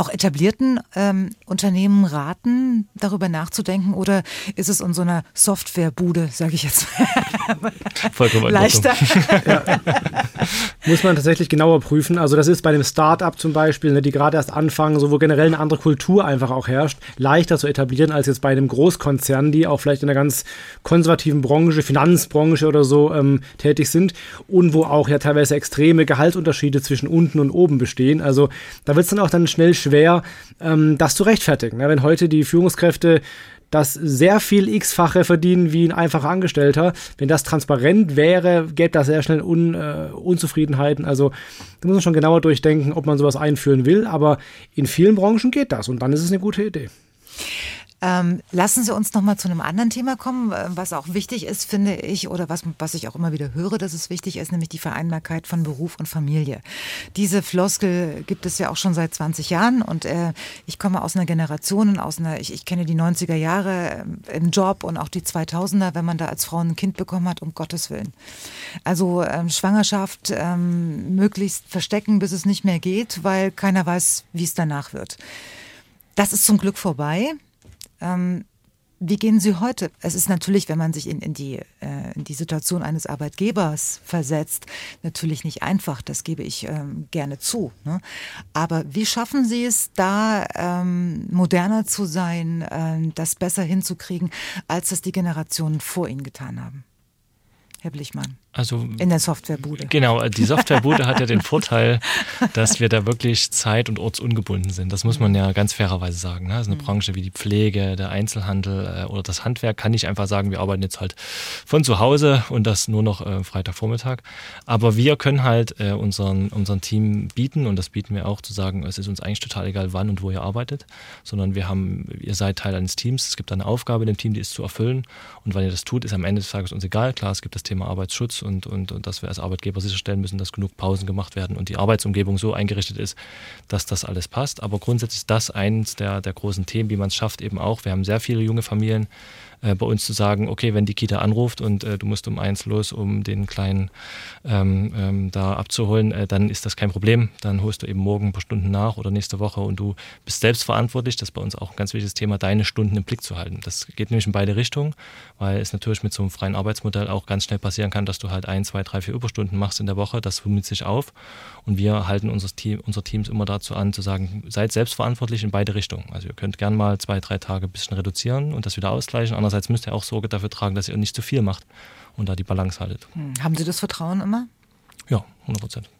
auch etablierten ähm, Unternehmen raten, darüber nachzudenken? Oder ist es in so einer Softwarebude, sage ich jetzt, Vollkommen leichter? ja. Muss man tatsächlich genauer prüfen. Also das ist bei dem Start-up zum Beispiel, ne, die gerade erst anfangen, so wo generell eine andere Kultur einfach auch herrscht, leichter zu etablieren als jetzt bei einem Großkonzern, die auch vielleicht in einer ganz konservativen Branche, Finanzbranche oder so ähm, tätig sind und wo auch ja teilweise extreme Gehaltsunterschiede zwischen unten und oben bestehen. Also da wird es dann auch dann schnell schwer, ähm, das zu rechtfertigen. Ne? Wenn heute die Führungskräfte das sehr viel x-fache verdienen wie ein einfacher Angestellter. Wenn das transparent wäre, gäbe das sehr schnell Un, äh, Unzufriedenheiten. Also da muss man schon genauer durchdenken, ob man sowas einführen will. Aber in vielen Branchen geht das und dann ist es eine gute Idee. Ähm, lassen Sie uns noch mal zu einem anderen Thema kommen, äh, was auch wichtig ist, finde ich, oder was, was ich auch immer wieder höre, dass es wichtig ist, nämlich die Vereinbarkeit von Beruf und Familie. Diese Floskel gibt es ja auch schon seit 20 Jahren und äh, ich komme aus einer Generation aus einer, ich, ich kenne die 90er Jahre äh, im Job und auch die 2000er, wenn man da als Frau ein Kind bekommen hat, um Gottes Willen. Also ähm, Schwangerschaft ähm, möglichst verstecken, bis es nicht mehr geht, weil keiner weiß, wie es danach wird. Das ist zum Glück vorbei. Ähm, wie gehen Sie heute? Es ist natürlich, wenn man sich in, in, die, äh, in die Situation eines Arbeitgebers versetzt, natürlich nicht einfach, das gebe ich ähm, gerne zu. Ne? Aber wie schaffen Sie es, da ähm, moderner zu sein, äh, das besser hinzukriegen, als das die Generationen vor Ihnen getan haben? Herr Blichmann. Also in der Softwarebude. Genau, die Softwarebude hat ja den Vorteil, dass wir da wirklich zeit- und ortsungebunden sind. Das muss man ja ganz fairerweise sagen. Ne? Also eine mhm. Branche wie die Pflege, der Einzelhandel äh, oder das Handwerk kann nicht einfach sagen, wir arbeiten jetzt halt von zu Hause und das nur noch äh, Freitagvormittag. Aber wir können halt äh, unseren, unseren Team bieten und das bieten wir auch zu sagen, es ist uns eigentlich total egal, wann und wo ihr arbeitet, sondern wir haben, ihr seid Teil eines Teams, es gibt eine Aufgabe in dem Team, die ist zu erfüllen und wann ihr das tut, ist am Ende des Tages uns egal. Klar, es gibt das Thema Arbeitsschutz und, und, und dass wir als Arbeitgeber sicherstellen müssen, dass genug Pausen gemacht werden und die Arbeitsumgebung so eingerichtet ist, dass das alles passt. Aber grundsätzlich ist das eins der, der großen Themen, wie man es schafft, eben auch. Wir haben sehr viele junge Familien, äh, bei uns zu sagen, okay, wenn die Kita anruft und äh, du musst um eins los, um den Kleinen ähm, ähm, da abzuholen, äh, dann ist das kein Problem. Dann holst du eben morgen ein paar Stunden nach oder nächste Woche und du bist selbst verantwortlich. Das ist bei uns auch ein ganz wichtiges Thema, deine Stunden im Blick zu halten. Das geht nämlich in beide Richtungen, weil es natürlich mit so einem freien Arbeitsmodell auch ganz schnell passieren kann, dass du halt ein, zwei, drei, vier Überstunden machst in der Woche. Das fummelt sich auf und wir halten unser, Team, unser Teams immer dazu an, zu sagen, seid selbstverantwortlich in beide Richtungen. Also ihr könnt gern mal zwei, drei Tage ein bisschen reduzieren und das wieder ausgleichen. Andererseits müsst ihr auch Sorge dafür tragen, dass ihr nicht zu viel macht und da die Balance haltet. Hm. Haben Sie das Vertrauen immer? Ja, 100 Prozent.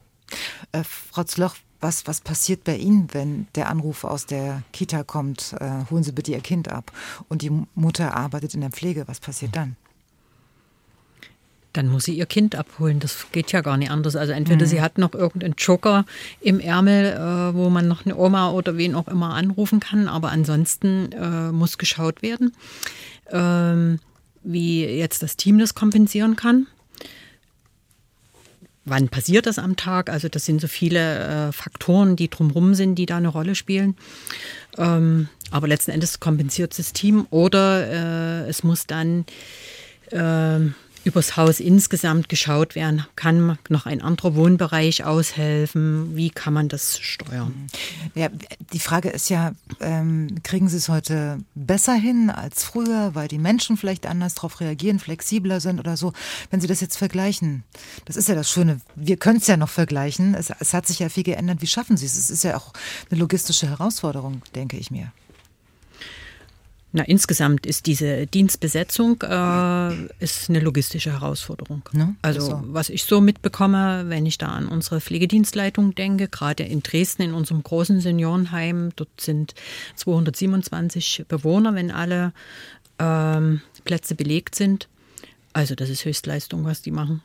Äh, Frau Zloch, was, was passiert bei Ihnen, wenn der Anruf aus der Kita kommt, äh, holen Sie bitte Ihr Kind ab und die Mutter arbeitet in der Pflege, was passiert dann? Dann muss sie ihr Kind abholen. Das geht ja gar nicht anders. Also entweder mhm. sie hat noch irgendeinen Joker im Ärmel, äh, wo man noch eine Oma oder wen auch immer anrufen kann, aber ansonsten äh, muss geschaut werden ähm, wie jetzt das Team das kompensieren kann. Wann passiert das am Tag? Also das sind so viele äh, Faktoren, die drumherum sind, die da eine Rolle spielen. Ähm, aber letzten Endes kompensiert das Team oder äh, es muss dann äh, übers Haus insgesamt geschaut werden, kann noch ein anderer Wohnbereich aushelfen, wie kann man das steuern? Ja, die Frage ist ja, ähm, kriegen Sie es heute besser hin als früher, weil die Menschen vielleicht anders darauf reagieren, flexibler sind oder so, wenn Sie das jetzt vergleichen? Das ist ja das Schöne, wir können es ja noch vergleichen, es, es hat sich ja viel geändert, wie schaffen Sie es? Es ist ja auch eine logistische Herausforderung, denke ich mir. Na, insgesamt ist diese Dienstbesetzung äh, ist eine logistische Herausforderung. Ne? Also so. was ich so mitbekomme, wenn ich da an unsere Pflegedienstleitung denke, gerade in Dresden in unserem großen Seniorenheim, dort sind 227 Bewohner, wenn alle ähm, Plätze belegt sind. Also das ist Höchstleistung, was die machen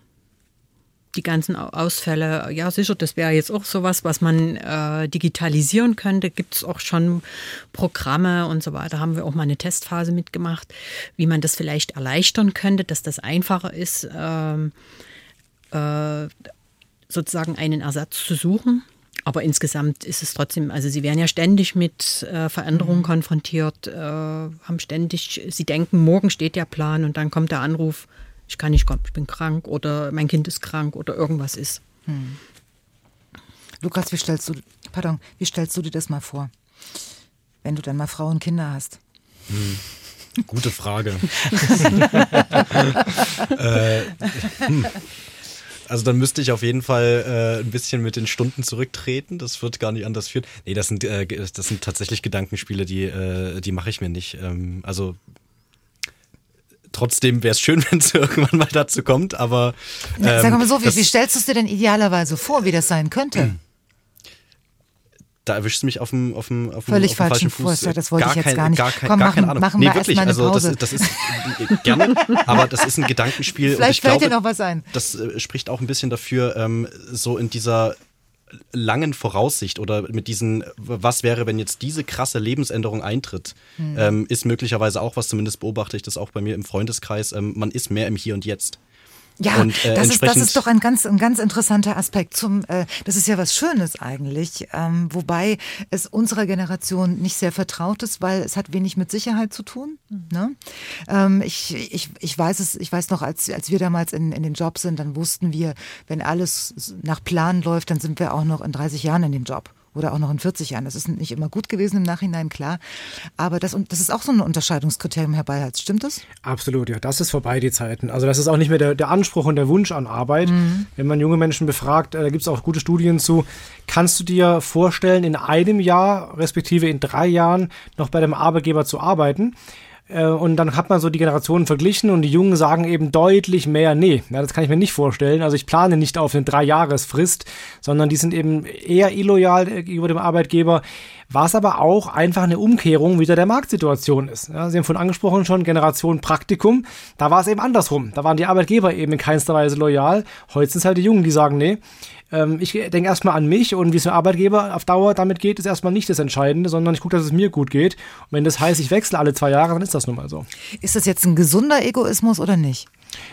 die ganzen Ausfälle, ja sicher, das wäre jetzt auch sowas, was man äh, digitalisieren könnte. Gibt es auch schon Programme und so weiter. Haben wir auch mal eine Testphase mitgemacht, wie man das vielleicht erleichtern könnte, dass das einfacher ist, ähm, äh, sozusagen einen Ersatz zu suchen. Aber insgesamt ist es trotzdem, also sie werden ja ständig mit äh, Veränderungen mhm. konfrontiert, äh, haben ständig, sie denken, morgen steht der Plan und dann kommt der Anruf, ich kann nicht kommen, ich bin krank oder mein Kind ist krank oder irgendwas ist. Hm. Lukas, wie stellst du, pardon, wie stellst du dir das mal vor? Wenn du dann mal Frauen und Kinder hast. Hm. Gute Frage. äh, hm. Also dann müsste ich auf jeden Fall äh, ein bisschen mit den Stunden zurücktreten. Das wird gar nicht anders führen. Nee, das sind, äh, das sind tatsächlich Gedankenspiele, die, äh, die mache ich mir nicht. Ähm, also trotzdem wäre es schön, wenn es irgendwann mal dazu kommt, aber. Ähm, Sag mal so, wie, wie stellst du es dir denn idealerweise vor, wie das sein könnte? da erwischst du mich auf dem, auf dem, auf dem, Völlig auf dem falschen Fuß. Ja, das wollte gar ich jetzt kein, gar nicht. Gar, kein, Komm, gar machen, keine Ahnung. machen nee, wir wirklich. Eine also Pause. das, das ist gerne, aber das ist ein Gedankenspiel. Vielleicht fällt dir noch was ein. Das äh, spricht auch ein bisschen dafür, ähm, so in dieser langen Voraussicht oder mit diesen, was wäre, wenn jetzt diese krasse Lebensänderung eintritt, hm. ähm, ist möglicherweise auch was, zumindest beobachte ich das auch bei mir im Freundeskreis, ähm, man ist mehr im Hier und Jetzt. Ja, und, äh, das, ist, das ist doch ein ganz, ein ganz interessanter Aspekt. Zum, äh, das ist ja was Schönes eigentlich, ähm, wobei es unserer Generation nicht sehr vertraut ist, weil es hat wenig mit Sicherheit zu tun. Ne? Ähm, ich, ich, ich weiß es, ich weiß noch, als, als wir damals in, in den Job sind, dann wussten wir, wenn alles nach Plan läuft, dann sind wir auch noch in 30 Jahren in dem Job oder auch noch in 40 Jahren. Das ist nicht immer gut gewesen im Nachhinein, klar. Aber das, das ist auch so ein Unterscheidungskriterium, Herr Beilharz. Stimmt das? Absolut, ja. Das ist vorbei, die Zeiten. Also das ist auch nicht mehr der, der Anspruch und der Wunsch an Arbeit. Mhm. Wenn man junge Menschen befragt, äh, da gibt es auch gute Studien zu, kannst du dir vorstellen, in einem Jahr, respektive in drei Jahren noch bei dem Arbeitgeber zu arbeiten? Äh, und dann hat man so die Generationen verglichen und die Jungen sagen eben deutlich mehr, nee, ja, das kann ich mir nicht vorstellen. Also ich plane nicht auf eine Drei-Jahres-Frist, sondern die sind eben eher illoyal gegenüber dem Arbeitgeber, was aber auch einfach eine Umkehrung wieder der Marktsituation ist. Ja, Sie haben vorhin angesprochen schon, Generation Praktikum, da war es eben andersrum. Da waren die Arbeitgeber eben in keinster Weise loyal. Heute sind es halt die Jungen, die sagen, nee, ähm, ich denke erstmal an mich und wie es dem Arbeitgeber auf Dauer damit geht, ist erstmal nicht das Entscheidende, sondern ich gucke, dass es mir gut geht. Und wenn das heißt, ich wechsle alle zwei Jahre, dann ist das nun mal so. Ist das jetzt ein gesunder Egoismus oder nicht?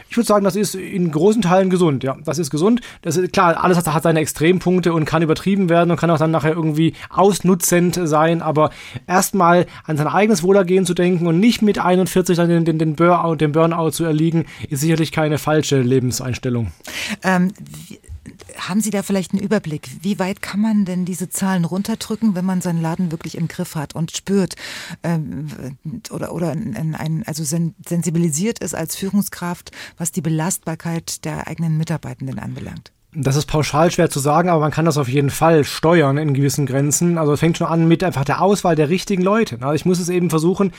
Ich würde sagen, das ist in großen Teilen gesund. Ja, das ist gesund. Das ist klar, alles hat, hat seine Extrempunkte und kann übertrieben werden und kann auch dann nachher irgendwie ausnutzend sein. Aber erstmal an sein eigenes Wohlergehen zu denken und nicht mit 41 dann den, den, den Burnout, dem Burnout zu erliegen, ist sicherlich keine falsche Lebenseinstellung. Ähm, haben Sie da vielleicht einen Überblick? Wie weit kann man denn diese Zahlen runterdrücken, wenn man seinen Laden wirklich im Griff hat und spürt ähm, oder, oder ein, ein, also sensibilisiert ist als Führungskraft, was die Belastbarkeit der eigenen Mitarbeitenden anbelangt? Das ist pauschal schwer zu sagen, aber man kann das auf jeden Fall steuern in gewissen Grenzen. Also es fängt schon an mit einfach der Auswahl der richtigen Leute. Also ich muss es eben versuchen.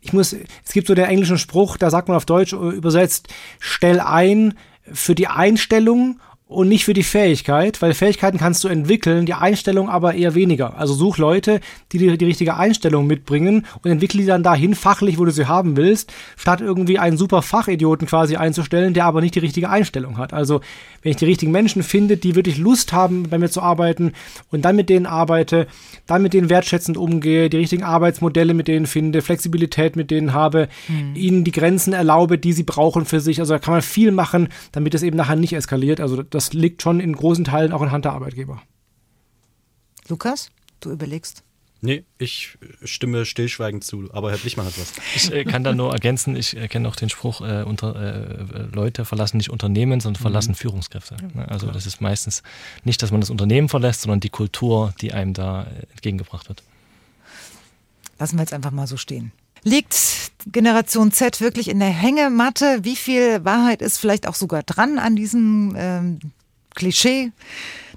Ich muss, es gibt so den englischen Spruch, da sagt man auf Deutsch übersetzt, stell ein für die Einstellung und nicht für die Fähigkeit, weil Fähigkeiten kannst du entwickeln, die Einstellung aber eher weniger. Also such Leute, die die, die richtige Einstellung mitbringen und entwickle die dann dahin fachlich, wo du sie haben willst, statt irgendwie einen super Fachidioten quasi einzustellen, der aber nicht die richtige Einstellung hat. Also wenn ich die richtigen Menschen finde, die wirklich Lust haben, bei mir zu arbeiten und dann mit denen arbeite, dann mit denen wertschätzend umgehe, die richtigen Arbeitsmodelle mit denen finde, Flexibilität mit denen habe, mhm. ihnen die Grenzen erlaube, die sie brauchen für sich. Also da kann man viel machen, damit es eben nachher nicht eskaliert. Also das das liegt schon in großen Teilen auch in Hand der Arbeitgeber. Lukas, du überlegst. Nee, ich stimme stillschweigend zu, aber Herr Blichmann hat was. Ich äh, kann da nur ergänzen, ich kenne auch den Spruch, äh, unter, äh, Leute verlassen nicht Unternehmen, sondern verlassen mhm. Führungskräfte. Ja, also klar. das ist meistens nicht, dass man das Unternehmen verlässt, sondern die Kultur, die einem da äh, entgegengebracht wird. Lassen wir jetzt einfach mal so stehen. Liegt Generation Z wirklich in der Hängematte? Wie viel Wahrheit ist vielleicht auch sogar dran an diesem ähm, Klischee?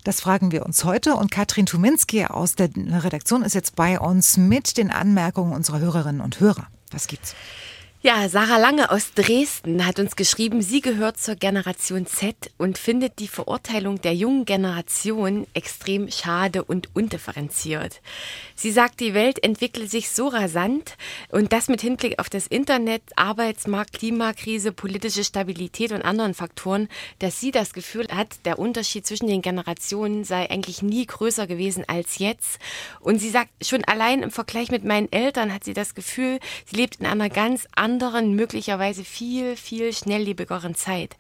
Das fragen wir uns heute und Katrin Tuminski aus der Redaktion ist jetzt bei uns mit den Anmerkungen unserer Hörerinnen und Hörer. Was gibt's? Ja, Sarah Lange aus Dresden hat uns geschrieben, sie gehört zur Generation Z und findet die Verurteilung der jungen Generation extrem schade und undifferenziert. Sie sagt, die Welt entwickelt sich so rasant und das mit Hinblick auf das Internet, Arbeitsmarkt, Klimakrise, politische Stabilität und anderen Faktoren, dass sie das Gefühl hat, der Unterschied zwischen den Generationen sei eigentlich nie größer gewesen als jetzt. Und sie sagt, schon allein im Vergleich mit meinen Eltern hat sie das Gefühl, sie lebt in einer ganz anderen anderen, möglicherweise viel, viel schnelllebigeren Zeit.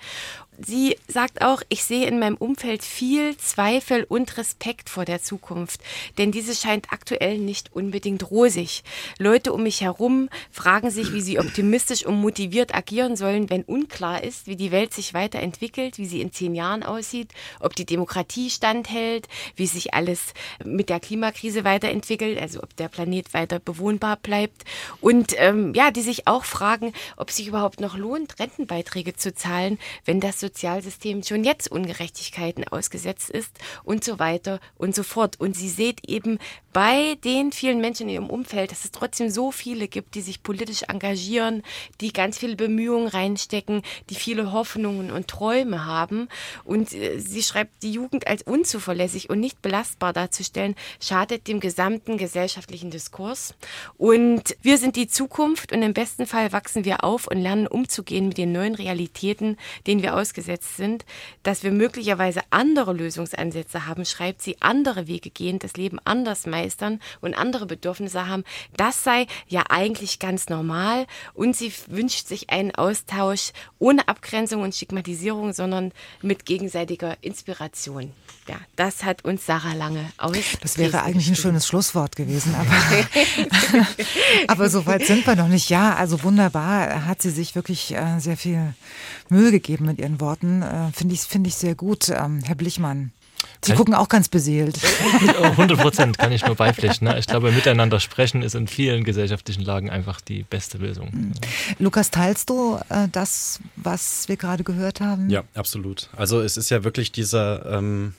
Sie sagt auch, ich sehe in meinem Umfeld viel Zweifel und Respekt vor der Zukunft, denn diese scheint aktuell nicht unbedingt rosig. Leute um mich herum fragen sich, wie sie optimistisch und motiviert agieren sollen, wenn unklar ist, wie die Welt sich weiterentwickelt, wie sie in zehn Jahren aussieht, ob die Demokratie standhält, wie sich alles mit der Klimakrise weiterentwickelt, also ob der Planet weiter bewohnbar bleibt und ähm, ja, die sich auch fragen, ob sich überhaupt noch lohnt, Rentenbeiträge zu zahlen, wenn das Sozialsystem schon jetzt Ungerechtigkeiten ausgesetzt ist und so weiter und so fort. Und sie seht eben bei den vielen Menschen in ihrem Umfeld, dass es trotzdem so viele gibt, die sich politisch engagieren, die ganz viele Bemühungen reinstecken, die viele Hoffnungen und Träume haben. Und äh, sie schreibt, die Jugend als unzuverlässig und nicht belastbar darzustellen, schadet dem gesamten gesellschaftlichen Diskurs. Und wir sind die Zukunft und im besten Fall wachsen wir auf und lernen umzugehen mit den neuen Realitäten, denen wir ausgesetzt sind. Dass wir möglicherweise andere Lösungsansätze haben, schreibt sie, andere Wege gehen, das Leben anders meistern und andere Bedürfnisse haben, das sei ja eigentlich ganz normal und sie wünscht sich einen Austausch ohne Abgrenzung und Stigmatisierung, sondern mit gegenseitiger Inspiration. Ja, das hat uns Sarah Lange aus. Das wäre eigentlich ein schönes Schlusswort gewesen, aber, aber so weit sind wir noch nicht. Ja, also wunderbar hat sie sich wirklich äh, sehr viel Mühe gegeben mit ihren Worten. Äh, Finde ich, find ich sehr gut, ähm, Herr Blichmann. Sie kann gucken auch ganz beseelt. 100 Prozent kann ich nur beipflichten. Ne? Ich glaube, miteinander sprechen ist in vielen gesellschaftlichen Lagen einfach die beste Lösung. Mhm. Lukas, teilst du äh, das, was wir gerade gehört haben? Ja, absolut. Also es ist ja wirklich dieser ähm,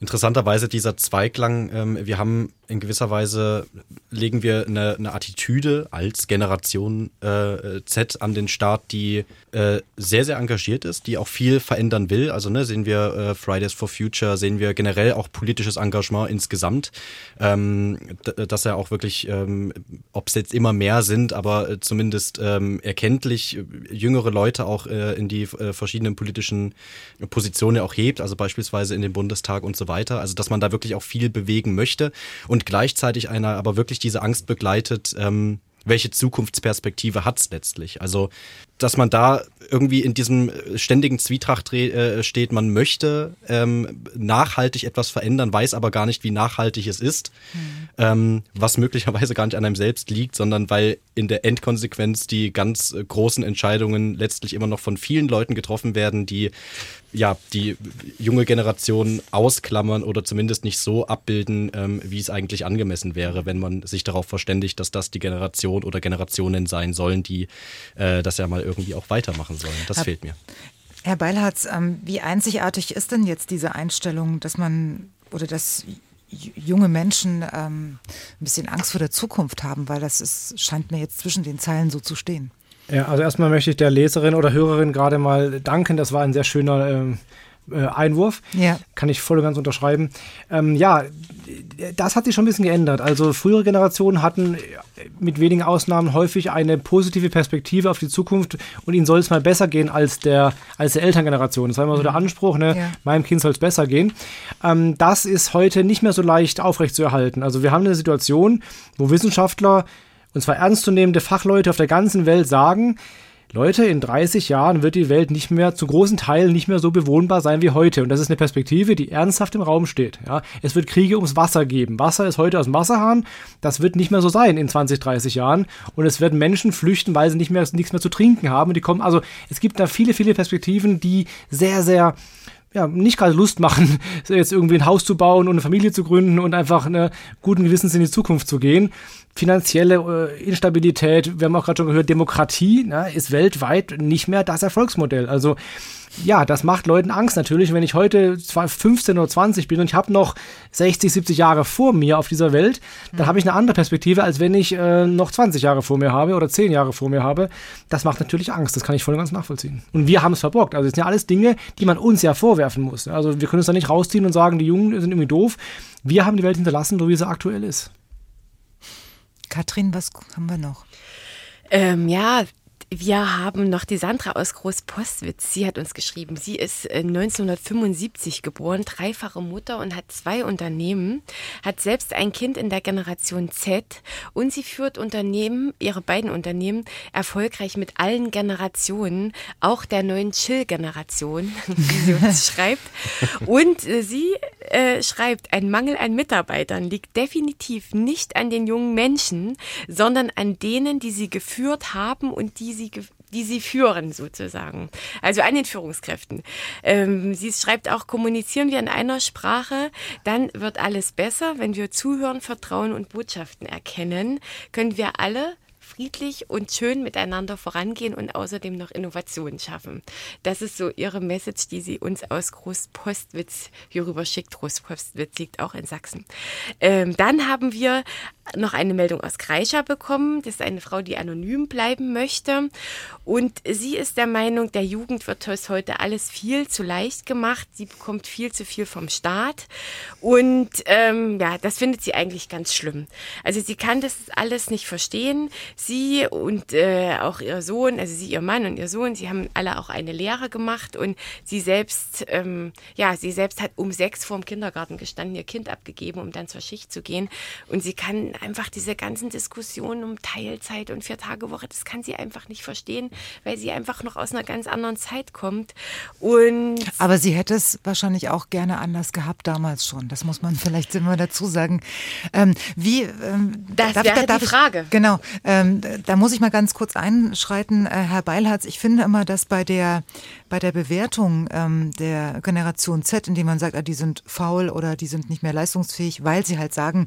interessanterweise dieser Zweiklang. Ähm, wir haben in gewisser Weise legen wir eine, eine Attitüde als Generation äh, Z an den Start, die äh, sehr, sehr engagiert ist, die auch viel verändern will. Also ne, sehen wir äh, Fridays for Future, sehen wir generell auch politisches Engagement insgesamt, ähm, dass er auch wirklich, ähm, ob es jetzt immer mehr sind, aber äh, zumindest ähm, erkenntlich äh, jüngere Leute auch äh, in die verschiedenen politischen Positionen auch hebt, also beispielsweise in den Bundestag und so weiter. Also dass man da wirklich auch viel bewegen möchte und und gleichzeitig einer aber wirklich diese Angst begleitet, ähm, welche Zukunftsperspektive hat es letztlich? Also, dass man da irgendwie in diesem ständigen Zwietracht äh, steht, man möchte ähm, nachhaltig etwas verändern, weiß aber gar nicht, wie nachhaltig es ist, mhm. ähm, was möglicherweise gar nicht an einem selbst liegt, sondern weil in der Endkonsequenz die ganz großen Entscheidungen letztlich immer noch von vielen Leuten getroffen werden, die ja, die junge Generation ausklammern oder zumindest nicht so abbilden, ähm, wie es eigentlich angemessen wäre, wenn man sich darauf verständigt, dass das die Generation oder Generationen sein sollen, die äh, das ja mal irgendwie auch weitermachen sollen. Das Herr, fehlt mir. Herr Beilharz, ähm, wie einzigartig ist denn jetzt diese Einstellung, dass man oder dass junge Menschen ähm, ein bisschen Angst vor der Zukunft haben, weil das ist, scheint mir jetzt zwischen den Zeilen so zu stehen. Ja, also erstmal möchte ich der Leserin oder Hörerin gerade mal danken. Das war ein sehr schöner ähm, äh, Einwurf. Ja. Kann ich voll und ganz unterschreiben. Ähm, ja, das hat sich schon ein bisschen geändert. Also frühere Generationen hatten mit wenigen Ausnahmen häufig eine positive Perspektive auf die Zukunft und ihnen soll es mal besser gehen als der, als der Elterngeneration. Das war immer so der mhm. Anspruch, ne? Ja. meinem Kind soll es besser gehen. Ähm, das ist heute nicht mehr so leicht aufrechtzuerhalten. Also wir haben eine Situation, wo Wissenschaftler und zwar ernstzunehmende Fachleute auf der ganzen Welt sagen, Leute, in 30 Jahren wird die Welt nicht mehr, zu großen Teilen nicht mehr so bewohnbar sein wie heute. Und das ist eine Perspektive, die ernsthaft im Raum steht. Ja, es wird Kriege ums Wasser geben. Wasser ist heute aus dem Wasserhahn. Das wird nicht mehr so sein in 20, 30 Jahren. Und es werden Menschen flüchten, weil sie nicht mehr, nichts mehr zu trinken haben. Und die kommen, also, es gibt da viele, viele Perspektiven, die sehr, sehr, ja, nicht gerade Lust machen, jetzt irgendwie ein Haus zu bauen und eine Familie zu gründen und einfach eine guten Gewissens in die Zukunft zu gehen finanzielle äh, Instabilität, wir haben auch gerade schon gehört, Demokratie ne, ist weltweit nicht mehr das Erfolgsmodell. Also ja, das macht Leuten Angst natürlich. Wenn ich heute zwar 15 oder 20 bin und ich habe noch 60, 70 Jahre vor mir auf dieser Welt, dann habe ich eine andere Perspektive, als wenn ich äh, noch 20 Jahre vor mir habe oder 10 Jahre vor mir habe. Das macht natürlich Angst. Das kann ich voll und ganz nachvollziehen. Und wir haben es verborgt. Also es sind ja alles Dinge, die man uns ja vorwerfen muss. Also wir können uns da nicht rausziehen und sagen, die Jungen sind irgendwie doof. Wir haben die Welt hinterlassen, so wie sie aktuell ist. Katrin, was haben wir noch? Ähm, ja, Wir haben noch die Sandra aus Großpostwitz. Sie hat uns geschrieben. Sie ist 1975 äh, geboren, dreifache Mutter und hat zwei Unternehmen, hat selbst ein Kind in der Generation Z und sie führt Unternehmen, ihre beiden Unternehmen, erfolgreich mit allen Generationen, auch der neuen Chill-Generation, wie sie uns schreibt. Und äh, sie äh, schreibt, ein Mangel an Mitarbeitern liegt definitiv nicht an den jungen Menschen, sondern an denen, die sie geführt haben und die sie die sie führen, sozusagen. Also an den Führungskräften. Ähm, sie schreibt auch, kommunizieren wir in einer Sprache, dann wird alles besser. Wenn wir zuhören, vertrauen und Botschaften erkennen, können wir alle friedlich und schön miteinander vorangehen und außerdem noch Innovationen schaffen. Das ist so ihre Message, die sie uns aus Großpostwitz hier rüber schickt. Großpostwitz liegt auch in Sachsen. Ähm, dann haben wir noch eine Meldung aus Kreischer bekommen. Das ist eine Frau, die anonym bleiben möchte. Und sie ist der Meinung, der Jugend wird heute alles viel zu leicht gemacht. Sie bekommt viel zu viel vom Staat. Und ähm, ja, das findet sie eigentlich ganz schlimm. Also sie kann das alles nicht verstehen. Sie und äh, auch ihr Sohn, also sie, ihr Mann und ihr Sohn, sie haben alle auch eine Lehre gemacht und sie selbst, ähm, ja, sie selbst hat um sechs vor dem Kindergarten gestanden, ihr Kind abgegeben, um dann zur Schicht zu gehen. Und sie kann einfach diese ganzen Diskussionen um Teilzeit und Vier-Tage-Woche, das kann sie einfach nicht verstehen, weil sie einfach noch aus einer ganz anderen Zeit kommt. Und Aber sie hätte es wahrscheinlich auch gerne anders gehabt damals schon. Das muss man vielleicht immer dazu sagen. Ähm, wie, ähm, das darf wäre ich, darf die Frage. Ich, genau. Ähm, da muss ich mal ganz kurz einschreiten, äh, Herr Beilharz. Ich finde immer, dass bei der bei der Bewertung ähm, der Generation Z, indem man sagt, ah, die sind faul oder die sind nicht mehr leistungsfähig, weil sie halt sagen,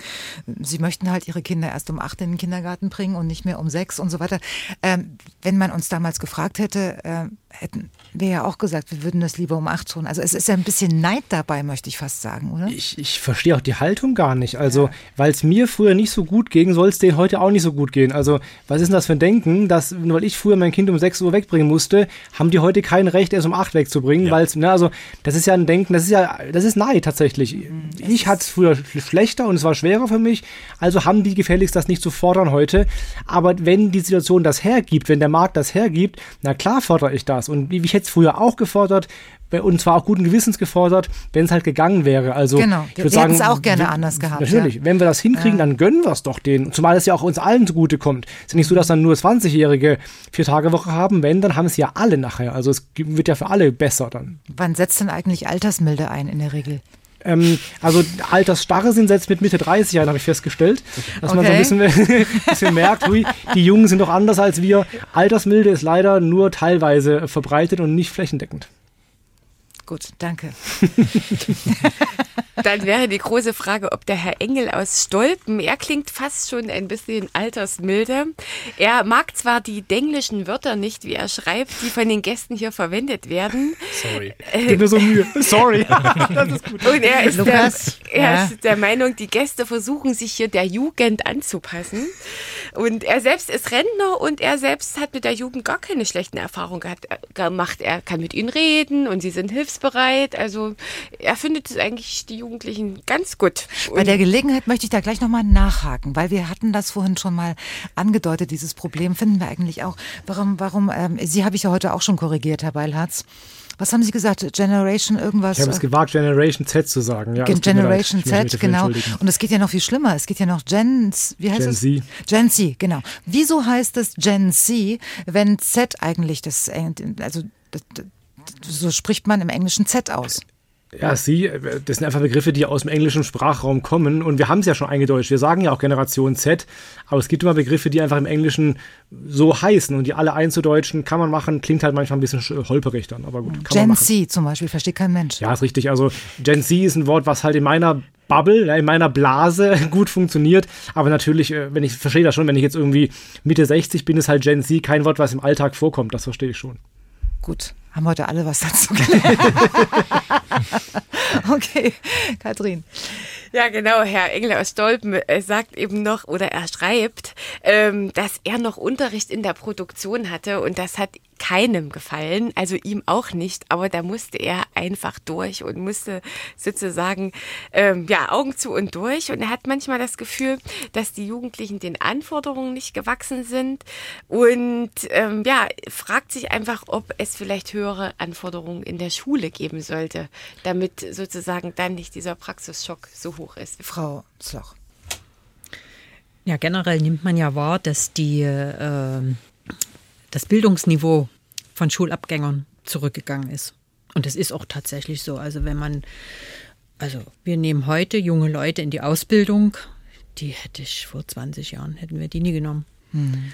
sie möchten halt ihre Kinder erst um acht in den Kindergarten bringen und nicht mehr um sechs und so weiter. Ähm, wenn man uns damals gefragt hätte, äh, hätten wir ja auch gesagt, wir würden das lieber um acht tun. Also es ist ja ein bisschen Neid dabei, möchte ich fast sagen, oder? Ich, ich verstehe auch die Haltung gar nicht. Also, ja. weil es mir früher nicht so gut ging, soll es denen heute auch nicht so gut gehen. Also, was ist denn das für ein Denken, dass, weil ich früher mein Kind um sechs Uhr wegbringen musste, haben die heute kein Recht, erst um acht wegzubringen, ja. weil es, ne, also, das ist ja ein Denken, das ist ja, das ist Neid tatsächlich. Mhm. Ich hatte es früher schlechter und es war schwerer für mich, also haben die gefälligst das nicht zu fordern heute. Aber wenn die Situation das hergibt, wenn der Markt das hergibt, na klar fordere ich das. Und ich hätte es früher auch gefordert, und zwar auch guten Gewissens gefordert, wenn es halt gegangen wäre. Also genau, ich würde sagen, es auch gerne anders gehabt. Natürlich, ja. wenn wir das hinkriegen, ja. dann gönnen wir es doch denen. Zumal es ja auch uns allen zugute kommt. Es ist nicht so, dass dann nur 20-Jährige vier Tage Woche haben. Wenn, dann haben es ja alle nachher. Also es wird ja für alle besser dann. Wann setzt denn eigentlich Altersmilde ein in der Regel? Ähm, also Altersstarre sind setzt mit Mitte 30 ein, habe ich festgestellt. Dass okay. man so ein bisschen, bisschen merkt, hui, die Jungen sind doch anders als wir. Altersmilde ist leider nur teilweise verbreitet und nicht flächendeckend. Gut, danke. Dann wäre die große Frage, ob der Herr Engel aus Stolpen, er klingt fast schon ein bisschen altersmilde. Er mag zwar die denglischen Wörter nicht, wie er schreibt, die von den Gästen hier verwendet werden. Sorry. Äh, Gib mir so Mühe. Sorry. das ist gut. Und er ist, Lukas, der, er ja. ist der Meinung, die Gäste versuchen sich hier der Jugend anzupassen. Und er selbst ist Rentner und er selbst hat mit der Jugend gar keine schlechten Erfahrungen gehabt, gemacht. Er kann mit ihnen reden und sie sind hilfsbereit. Also er findet es eigentlich die Jugendlichen ganz gut. Und Bei der Gelegenheit möchte ich da gleich nochmal nachhaken, weil wir hatten das vorhin schon mal angedeutet, dieses Problem finden wir eigentlich auch. Warum, warum, ähm, Sie habe ich ja heute auch schon korrigiert, Herr Beilharz. Was haben Sie gesagt? Generation irgendwas? Ich habe es gewagt, Generation Z zu sagen. Ja, Generation Z, genau. Und es geht ja noch viel schlimmer. Es geht ja noch Gen, wie heißt Gen es? Z. Gen Z, genau. Wieso heißt es Gen Z, wenn Z eigentlich das, also so spricht man im Englischen Z aus? Ja, sie, das sind einfach Begriffe, die aus dem englischen Sprachraum kommen. Und wir haben es ja schon eingedeutscht. Wir sagen ja auch Generation Z, aber es gibt immer Begriffe, die einfach im Englischen so heißen. Und die alle einzudeutschen kann man machen, klingt halt manchmal ein bisschen holperig dann. Aber gut, kann Gen Z zum Beispiel, versteht kein Mensch. Ja, ist richtig. Also Gen Z ist ein Wort, was halt in meiner Bubble, in meiner Blase gut funktioniert. Aber natürlich, äh, wenn ich verstehe das schon, wenn ich jetzt irgendwie Mitte 60 bin, ist halt Gen Z kein Wort, was im Alltag vorkommt. Das verstehe ich schon. Gut, haben heute alle was dazu gelernt. okay, Kathrin. Ja, genau. Herr Engel aus Stolpen äh, sagt eben noch oder er schreibt, ähm, dass er noch Unterricht in der Produktion hatte und das hat keinem gefallen, also ihm auch nicht, aber da musste er einfach durch und musste sozusagen ähm, ja Augen zu und durch und er hat manchmal das Gefühl, dass die Jugendlichen den Anforderungen nicht gewachsen sind und ähm, ja fragt sich einfach, ob es vielleicht höhere Anforderungen in der Schule geben sollte, damit sozusagen dann nicht dieser Praxisschock so hoch ist. Frau Zloch. Ja, generell nimmt man ja wahr, dass die, äh, das Bildungsniveau von Schulabgängern zurückgegangen ist. Und das ist auch tatsächlich so. Also wenn man, also wir nehmen heute junge Leute in die Ausbildung, die hätte ich vor 20 Jahren, hätten wir die nie genommen. Mhm.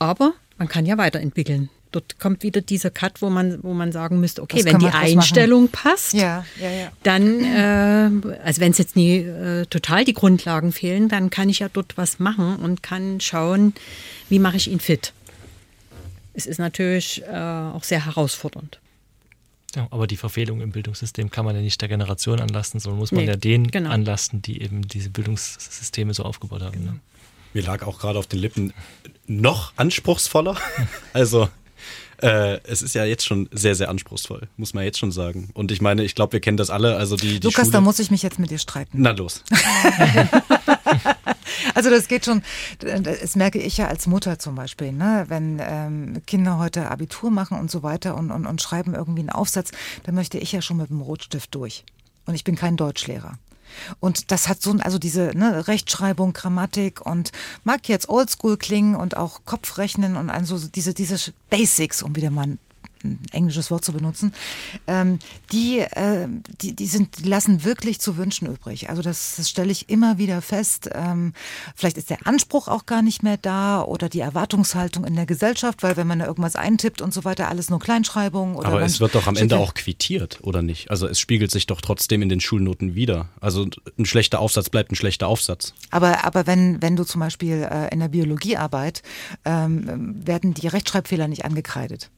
Aber man kann ja weiterentwickeln. Dort kommt wieder dieser Cut, wo man, wo man sagen müsste, okay, das wenn die Einstellung machen. passt, ja, ja, ja. dann, äh, also wenn es jetzt nie äh, total die Grundlagen fehlen, dann kann ich ja dort was machen und kann schauen, wie mache ich ihn fit. Es ist natürlich äh, auch sehr herausfordernd. Ja, aber die Verfehlung im Bildungssystem kann man ja nicht der Generation anlasten, sondern muss man nee, ja denen genau. anlasten, die eben diese Bildungssysteme so aufgebaut haben. Ne? Mir lag auch gerade auf den Lippen noch anspruchsvoller. also äh, es ist ja jetzt schon sehr, sehr anspruchsvoll, muss man jetzt schon sagen. Und ich meine, ich glaube, wir kennen das alle. Also die, die Lukas, Schule da muss ich mich jetzt mit dir streiten. Na los. also das geht schon, das merke ich ja als Mutter zum Beispiel, ne? wenn ähm, Kinder heute Abitur machen und so weiter und, und, und schreiben irgendwie einen Aufsatz, dann möchte ich ja schon mit dem Rotstift durch. Und ich bin kein Deutschlehrer. Und das hat so, also diese ne, Rechtschreibung, Grammatik und mag jetzt Oldschool klingen und auch Kopfrechnen und also diese, diese Basics, um wieder mal ein englisches Wort zu benutzen, ähm, die, äh, die, die, sind, lassen wirklich zu wünschen übrig. Also das, das stelle ich immer wieder fest. Ähm, vielleicht ist der Anspruch auch gar nicht mehr da oder die Erwartungshaltung in der Gesellschaft, weil wenn man da irgendwas eintippt und so weiter, alles nur Kleinschreibung. Oder Aber es wird doch am Ende auch quittiert, oder nicht? Also es spiegelt sich doch trotzdem in den Schulnoten wieder. Also ein schlechter Aufsatz bleibt ein schlechter Aufsatz. Aber, aber wenn, wenn du zum Beispiel äh, in der Biologiearbeit ähm, werden die Rechtschreibfehler nicht angekreidet.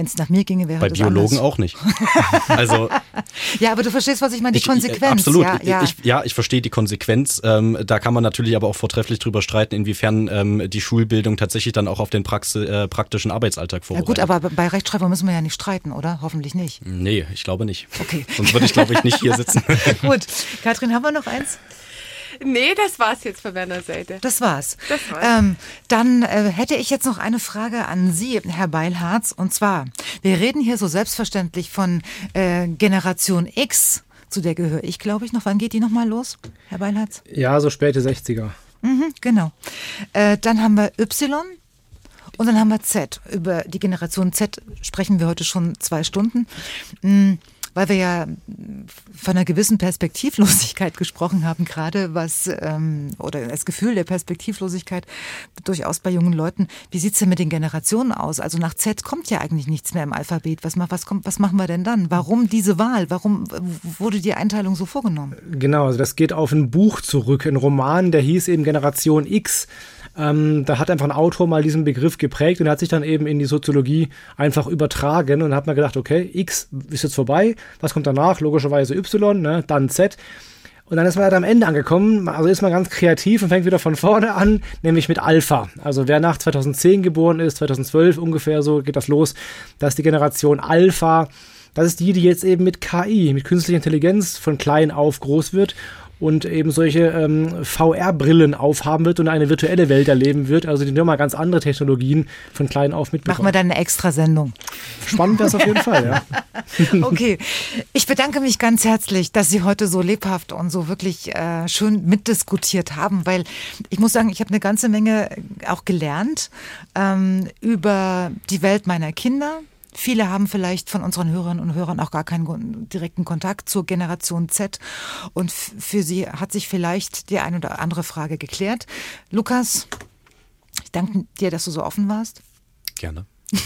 Wenn es nach mir ginge, wäre Bei das Biologen anders. auch nicht. also, ja, aber du verstehst, was ich meine, die ich, Konsequenz. absolut. Ja, ja. Ich, ja, ich verstehe die Konsequenz. Ähm, da kann man natürlich aber auch vortrefflich drüber streiten, inwiefern ähm, die Schulbildung tatsächlich dann auch auf den Praxi äh, praktischen Arbeitsalltag vorbereitet. Ja gut, aber bei Rechtschreibung müssen wir ja nicht streiten, oder? Hoffentlich nicht. Nee, ich glaube nicht. Okay. Sonst würde ich, glaube ich, nicht hier sitzen. gut. Katrin, haben wir noch eins? Nee, das war's jetzt von meiner Seite. Das war's. Das war's. Ähm, dann äh, hätte ich jetzt noch eine Frage an Sie, Herr Beilharz. Und zwar, wir reden hier so selbstverständlich von äh, Generation X. Zu der gehöre ich, glaube ich, noch. Wann geht die nochmal los, Herr Beilharz? Ja, so späte 60er. Mhm, genau. Äh, dann haben wir Y. Und dann haben wir Z. Über die Generation Z sprechen wir heute schon zwei Stunden. Weil wir ja von einer gewissen Perspektivlosigkeit gesprochen haben, gerade was, ähm, oder das Gefühl der Perspektivlosigkeit durchaus bei jungen Leuten. Wie sieht es denn mit den Generationen aus? Also nach Z kommt ja eigentlich nichts mehr im Alphabet. Was, was, kommt, was machen wir denn dann? Warum diese Wahl? Warum wurde die Einteilung so vorgenommen? Genau, also das geht auf ein Buch zurück, ein Roman, der hieß eben Generation X. Ähm, da hat einfach ein Autor mal diesen Begriff geprägt und hat sich dann eben in die Soziologie einfach übertragen und hat mal gedacht, okay, X ist jetzt vorbei, was kommt danach? Logischerweise Y, ne? dann Z. Und dann ist man halt am Ende angekommen, also ist man ganz kreativ und fängt wieder von vorne an, nämlich mit Alpha. Also wer nach 2010 geboren ist, 2012 ungefähr so geht das los, dass die Generation Alpha, das ist die, die jetzt eben mit KI, mit künstlicher Intelligenz von klein auf groß wird und eben solche ähm, VR-Brillen aufhaben wird und eine virtuelle Welt erleben wird. Also die nochmal ganz andere Technologien von klein auf mitbekommen. Machen wir dann eine extra Sendung. Spannend wäre es auf jeden Fall, ja. okay, ich bedanke mich ganz herzlich, dass Sie heute so lebhaft und so wirklich äh, schön mitdiskutiert haben, weil ich muss sagen, ich habe eine ganze Menge auch gelernt ähm, über die Welt meiner Kinder, Viele haben vielleicht von unseren Hörerinnen und Hörern auch gar keinen direkten Kontakt zur Generation Z. Und für sie hat sich vielleicht die eine oder andere Frage geklärt. Lukas, ich danke dir, dass du so offen warst. Gerne.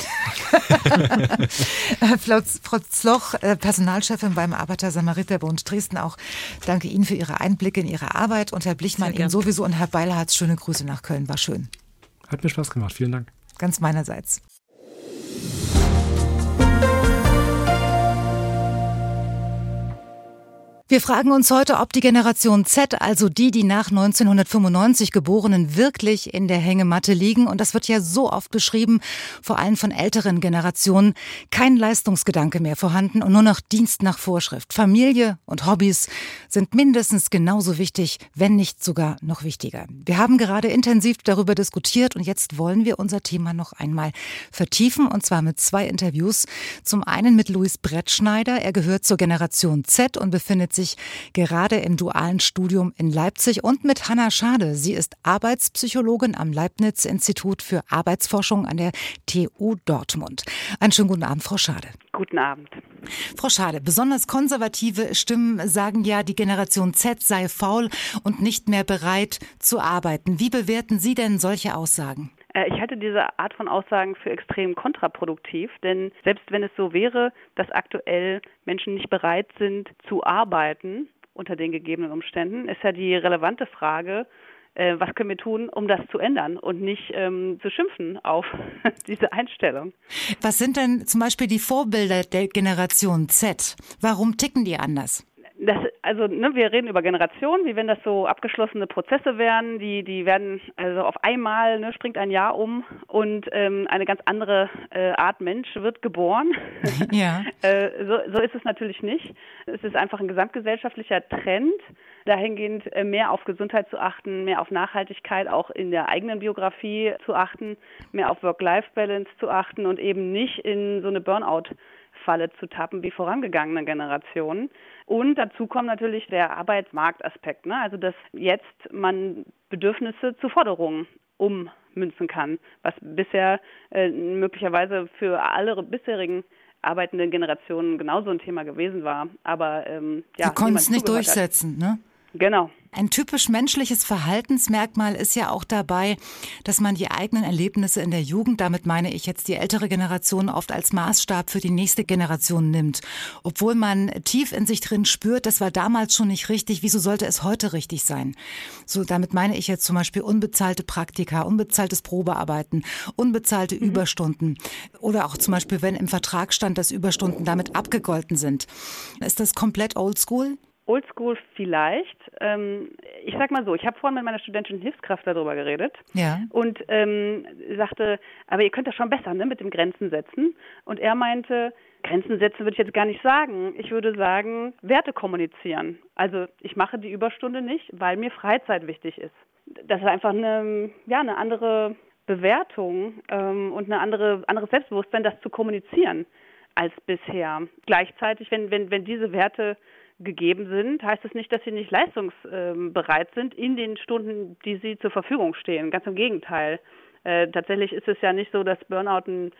Frau Zloch, äh, Personalchefin beim Arbeiter-Samariter-Bund Dresden, auch danke Ihnen für Ihre Einblicke in Ihre Arbeit und Herr Blichmann Ihnen sowieso und Herr Beilharz, schöne Grüße nach Köln, war schön. Hat mir Spaß gemacht, vielen Dank. Ganz meinerseits. Wir fragen uns heute, ob die Generation Z, also die, die nach 1995 Geborenen, wirklich in der Hängematte liegen. Und das wird ja so oft beschrieben, vor allem von älteren Generationen. Kein Leistungsgedanke mehr vorhanden und nur noch Dienst nach Vorschrift. Familie und Hobbys sind mindestens genauso wichtig, wenn nicht sogar noch wichtiger. Wir haben gerade intensiv darüber diskutiert und jetzt wollen wir unser Thema noch einmal vertiefen und zwar mit zwei Interviews. Zum einen mit Luis Brettschneider. Er gehört zur Generation Z und befindet sich gerade im dualen Studium in Leipzig und mit Hanna Schade. Sie ist Arbeitspsychologin am Leibniz-Institut für Arbeitsforschung an der TU Dortmund. Einen schönen guten Abend, Frau Schade. Guten Abend. Frau Schade, besonders konservative Stimmen sagen ja, die Generation Z sei faul und nicht mehr bereit zu arbeiten. Wie bewerten Sie denn solche Aussagen? Äh, ich halte diese Art von Aussagen für extrem kontraproduktiv, denn selbst wenn es so wäre, dass aktuell Menschen nicht bereit sind zu arbeiten unter den gegebenen Umständen, ist ja die relevante Frage, äh, was können wir tun, um das zu ändern und nicht ähm, zu schimpfen auf diese Einstellung. Was sind denn zum Beispiel die Vorbilder der Generation Z? Warum ticken die anders? Das, also ne, wir reden über Generationen, wie wenn das so abgeschlossene Prozesse wären, die, die werden, also auf einmal ne, springt ein Jahr um und ähm, eine ganz andere äh, Art Mensch wird geboren. Ja. äh, so, so ist es natürlich nicht. Es ist einfach ein gesamtgesellschaftlicher Trend, dahingehend äh, mehr auf Gesundheit zu achten, mehr auf Nachhaltigkeit auch in der eigenen Biografie zu achten, mehr auf Work-Life-Balance zu achten und eben nicht in so eine Burnout- Falle zu tappen wie vorangegangene Generationen. Und dazu kommt natürlich der Arbeitsmarktaspekt, ne? also dass jetzt man Bedürfnisse zu Forderungen ummünzen kann, was bisher äh, möglicherweise für alle bisherigen arbeitenden Generationen genauso ein Thema gewesen war. Aber ähm, ja, Sie konnten es nicht durchsetzen, hat. ne? Genau. Ein typisch menschliches Verhaltensmerkmal ist ja auch dabei, dass man die eigenen Erlebnisse in der Jugend, damit meine ich jetzt die ältere Generation, oft als Maßstab für die nächste Generation nimmt. Obwohl man tief in sich drin spürt, das war damals schon nicht richtig, wieso sollte es heute richtig sein? So, damit meine ich jetzt zum Beispiel unbezahlte Praktika, unbezahltes Probearbeiten, unbezahlte mhm. Überstunden oder auch zum Beispiel, wenn im Vertrag stand, dass Überstunden damit abgegolten sind. Ist das komplett oldschool? Oldschool vielleicht. Ähm, ich sag mal so, ich habe vorhin mit meiner Studentin Hilfskraft darüber geredet ja. und ähm, sagte, aber ihr könnt das schon besser ne, mit dem Grenzen setzen. Und er meinte, Grenzen setzen würde ich jetzt gar nicht sagen. Ich würde sagen, Werte kommunizieren. Also ich mache die Überstunde nicht, weil mir Freizeit wichtig ist. Das ist einfach eine, ja, eine andere Bewertung ähm, und eine andere, anderes Selbstbewusstsein, das zu kommunizieren als bisher. Gleichzeitig, wenn, wenn, wenn diese Werte gegeben sind, heißt es nicht, dass sie nicht leistungsbereit sind in den Stunden, die sie zur Verfügung stehen. Ganz im Gegenteil. Äh, tatsächlich ist es ja nicht so, dass Burnout ein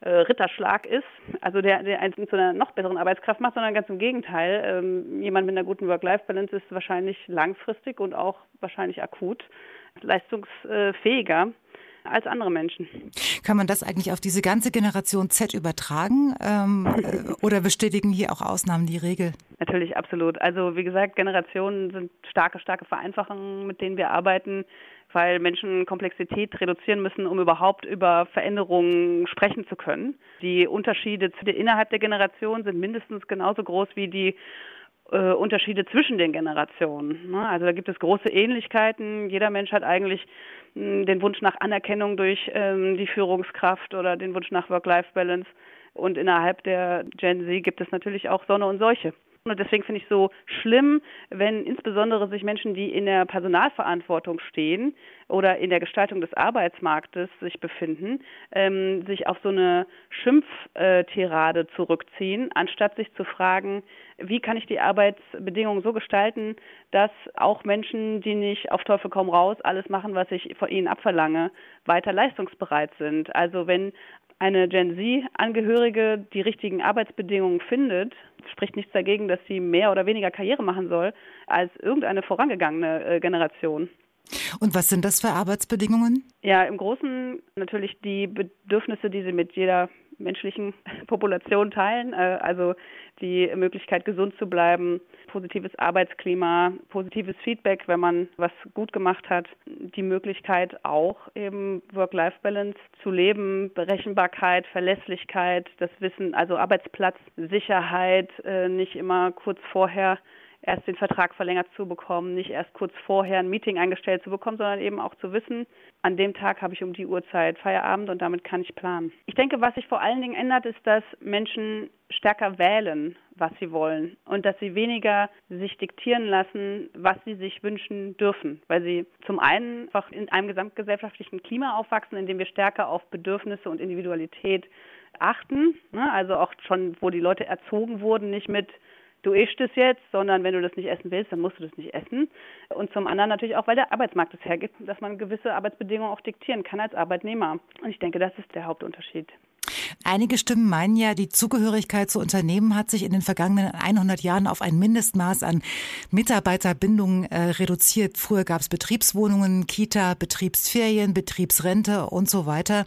äh, Ritterschlag ist, also der, der einen zu einer noch besseren Arbeitskraft macht, sondern ganz im Gegenteil. Ähm, jemand mit einer guten Work-Life-Balance ist wahrscheinlich langfristig und auch wahrscheinlich akut leistungsfähiger als andere Menschen. Kann man das eigentlich auf diese ganze Generation Z übertragen ähm, äh, oder bestätigen hier auch Ausnahmen die Regel? Natürlich, absolut. Also wie gesagt, Generationen sind starke, starke Vereinfachungen, mit denen wir arbeiten weil Menschen Komplexität reduzieren müssen, um überhaupt über Veränderungen sprechen zu können. Die Unterschiede innerhalb der Generation sind mindestens genauso groß wie die äh, Unterschiede zwischen den Generationen. Ne? Also da gibt es große Ähnlichkeiten. Jeder Mensch hat eigentlich den Wunsch nach Anerkennung durch ähm, die Führungskraft oder den Wunsch nach Work-Life-Balance. Und innerhalb der Gen Z gibt es natürlich auch Sonne und Seuche. Und deswegen finde ich so schlimm, wenn insbesondere sich Menschen, die in der Personalverantwortung stehen oder in der Gestaltung des Arbeitsmarktes sich befinden, ähm, sich auf so eine Schimpftirade zurückziehen, anstatt sich zu fragen, wie kann ich die Arbeitsbedingungen so gestalten, dass auch Menschen, die nicht auf Teufel komm raus alles machen, was ich von ihnen abverlange, weiter leistungsbereit sind. Also wenn eine Gen Z-Angehörige die richtigen Arbeitsbedingungen findet, spricht nichts dagegen, dass sie mehr oder weniger Karriere machen soll als irgendeine vorangegangene äh, Generation. Und was sind das für Arbeitsbedingungen? Ja, im Großen natürlich die Bedürfnisse, die sie mit jeder menschlichen Population teilen. Äh, also die Möglichkeit, gesund zu bleiben, positives Arbeitsklima, positives Feedback, wenn man was gut gemacht hat, die Möglichkeit auch eben Work-Life-Balance zu leben, Berechenbarkeit, Verlässlichkeit, das Wissen, also Arbeitsplatzsicherheit, äh, nicht immer kurz vorher erst den Vertrag verlängert zu bekommen, nicht erst kurz vorher ein Meeting eingestellt zu bekommen, sondern eben auch zu wissen, an dem Tag habe ich um die Uhrzeit Feierabend und damit kann ich planen. Ich denke, was sich vor allen Dingen ändert, ist, dass Menschen stärker wählen, was sie wollen und dass sie weniger sich diktieren lassen, was sie sich wünschen dürfen, weil sie zum einen einfach in einem gesamtgesellschaftlichen Klima aufwachsen, in dem wir stärker auf Bedürfnisse und Individualität achten, ne? also auch schon, wo die Leute erzogen wurden, nicht mit du isst es jetzt, sondern wenn du das nicht essen willst, dann musst du das nicht essen. Und zum anderen natürlich auch, weil der Arbeitsmarkt es hergibt, dass man gewisse Arbeitsbedingungen auch diktieren kann als Arbeitnehmer. Und ich denke, das ist der Hauptunterschied. Einige Stimmen meinen ja, die Zugehörigkeit zu Unternehmen hat sich in den vergangenen 100 Jahren auf ein Mindestmaß an Mitarbeiterbindung äh, reduziert. Früher gab es Betriebswohnungen, Kita, Betriebsferien, Betriebsrente und so weiter.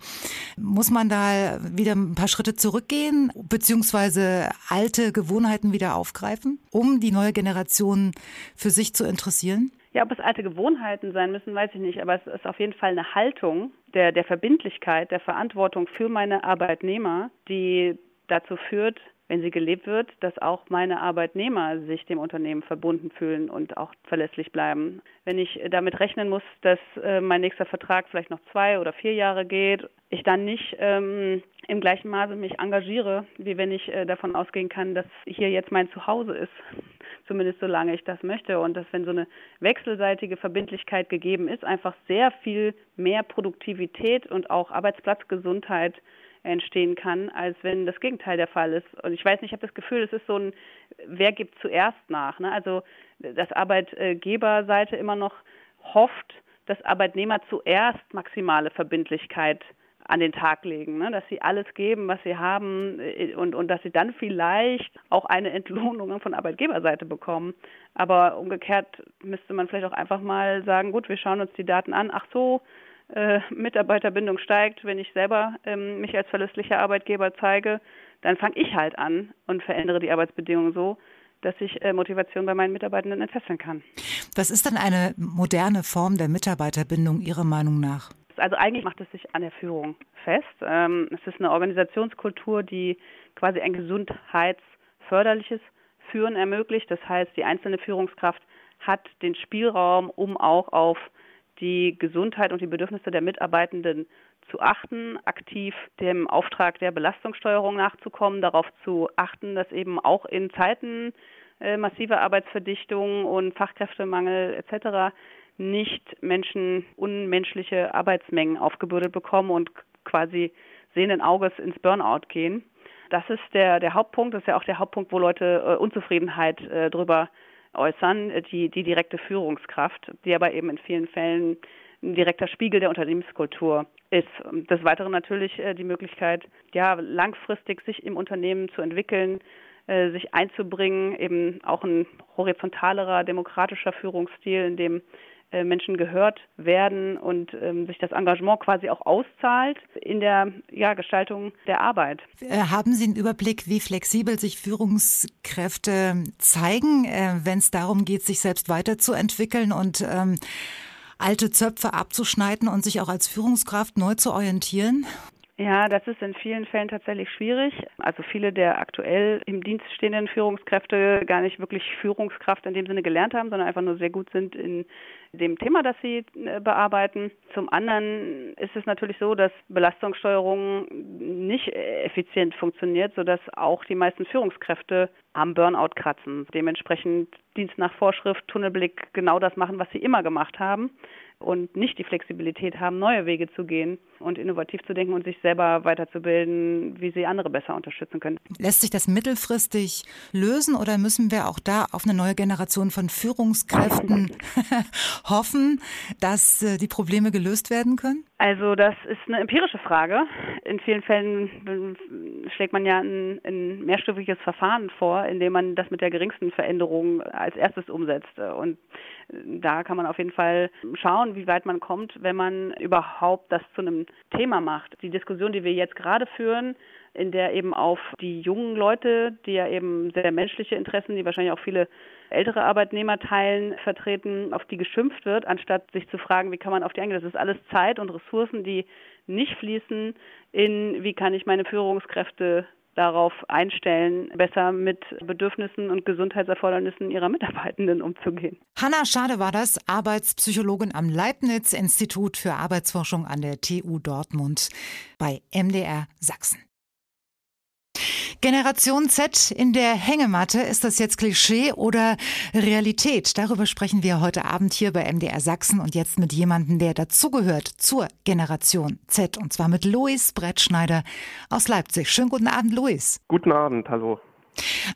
Muss man da wieder ein paar Schritte zurückgehen, beziehungsweise alte Gewohnheiten wieder aufgreifen, um die neue Generation für sich zu interessieren? Ja, ob es alte Gewohnheiten sein müssen, weiß ich nicht, aber es ist auf jeden Fall eine Haltung der, der Verbindlichkeit, der Verantwortung für meine Arbeitnehmer, die dazu führt, wenn sie gelebt wird, dass auch meine Arbeitnehmer sich dem Unternehmen verbunden fühlen und auch verlässlich bleiben. Wenn ich damit rechnen muss, dass äh, mein nächster Vertrag vielleicht noch zwei oder vier Jahre geht, ich dann nicht ähm, im gleichen Maße mich engagiere, wie wenn ich äh, davon ausgehen kann, dass hier jetzt mein Zuhause ist zumindest solange ich das möchte. Und dass, wenn so eine wechselseitige Verbindlichkeit gegeben ist, einfach sehr viel mehr Produktivität und auch Arbeitsplatzgesundheit entstehen kann, als wenn das Gegenteil der Fall ist. Und ich weiß nicht, ich habe das Gefühl, es ist so ein, wer gibt zuerst nach? Ne? Also, dass Arbeitgeberseite immer noch hofft, dass Arbeitnehmer zuerst maximale Verbindlichkeit an den Tag legen, ne? dass sie alles geben, was sie haben äh, und, und dass sie dann vielleicht auch eine Entlohnung von Arbeitgeberseite bekommen. Aber umgekehrt müsste man vielleicht auch einfach mal sagen, gut, wir schauen uns die Daten an. Ach so, äh, Mitarbeiterbindung steigt, wenn ich selber ähm, mich als verlässlicher Arbeitgeber zeige, dann fange ich halt an und verändere die Arbeitsbedingungen so, dass ich äh, Motivation bei meinen Mitarbeitenden entfesseln kann. Was ist dann eine moderne Form der Mitarbeiterbindung Ihrer Meinung nach? Also eigentlich macht es sich an der Führung fest. Ähm, es ist eine Organisationskultur, die quasi ein gesundheitsförderliches Führen ermöglicht. Das heißt, die einzelne Führungskraft hat den Spielraum, um auch auf die Gesundheit und die Bedürfnisse der Mitarbeitenden zu achten, aktiv dem Auftrag der Belastungssteuerung nachzukommen, darauf zu achten, dass eben auch in Zeiten äh, massiver Arbeitsverdichtung und Fachkräftemangel etc nicht Menschen unmenschliche Arbeitsmengen aufgebürdet bekommen und quasi sehenden Auges ins Burnout gehen. Das ist der, der Hauptpunkt, das ist ja auch der Hauptpunkt, wo Leute äh, Unzufriedenheit äh, drüber äußern, die, die direkte Führungskraft, die aber eben in vielen Fällen ein direkter Spiegel der Unternehmenskultur ist. Des Weiteren natürlich äh, die Möglichkeit, ja, langfristig sich im Unternehmen zu entwickeln, äh, sich einzubringen, eben auch ein horizontalerer, demokratischer Führungsstil, in dem Menschen gehört werden und ähm, sich das Engagement quasi auch auszahlt in der ja, Gestaltung der Arbeit. Äh, haben Sie einen Überblick, wie flexibel sich Führungskräfte zeigen, äh, wenn es darum geht, sich selbst weiterzuentwickeln und ähm, alte Zöpfe abzuschneiden und sich auch als Führungskraft neu zu orientieren? Ja, das ist in vielen Fällen tatsächlich schwierig. Also viele der aktuell im Dienst stehenden Führungskräfte gar nicht wirklich Führungskraft in dem Sinne gelernt haben, sondern einfach nur sehr gut sind in dem Thema, das sie äh, bearbeiten. Zum anderen ist es natürlich so, dass Belastungssteuerung nicht effizient funktioniert, sodass auch die meisten Führungskräfte am Burnout kratzen. Dementsprechend Dienst nach Vorschrift, Tunnelblick genau das machen, was sie immer gemacht haben und nicht die Flexibilität haben, neue Wege zu gehen und innovativ zu denken und sich selber weiterzubilden, wie sie andere besser unterstützen können. Lässt sich das mittelfristig lösen oder müssen wir auch da auf eine neue Generation von Führungskräften hoffen, dass äh, die Probleme gelöst werden können? Also das ist eine empirische Frage. In vielen Fällen schlägt man ja ein, ein mehrstufiges Verfahren vor, in dem man das mit der geringsten Veränderung als erstes umsetzt. Und da kann man auf jeden Fall schauen, wie weit man kommt, wenn man überhaupt das zu einem Thema macht. Die Diskussion, die wir jetzt gerade führen, in der eben auf die jungen Leute, die ja eben sehr menschliche Interessen, die wahrscheinlich auch viele ältere Arbeitnehmer teilen, vertreten, auf die geschimpft wird, anstatt sich zu fragen, wie kann man auf die eingehen. Das ist alles Zeit und Ressourcen, die nicht fließen in, wie kann ich meine Führungskräfte darauf einstellen, besser mit Bedürfnissen und Gesundheitserfordernissen ihrer Mitarbeitenden umzugehen. Hanna Schade war das, Arbeitspsychologin am Leibniz-Institut für Arbeitsforschung an der TU Dortmund bei MDR Sachsen. Generation Z in der Hängematte, ist das jetzt Klischee oder Realität? Darüber sprechen wir heute Abend hier bei MDR Sachsen und jetzt mit jemandem, der dazugehört zur Generation Z und zwar mit Luis Brettschneider aus Leipzig. Schönen guten Abend, Luis. Guten Abend, hallo.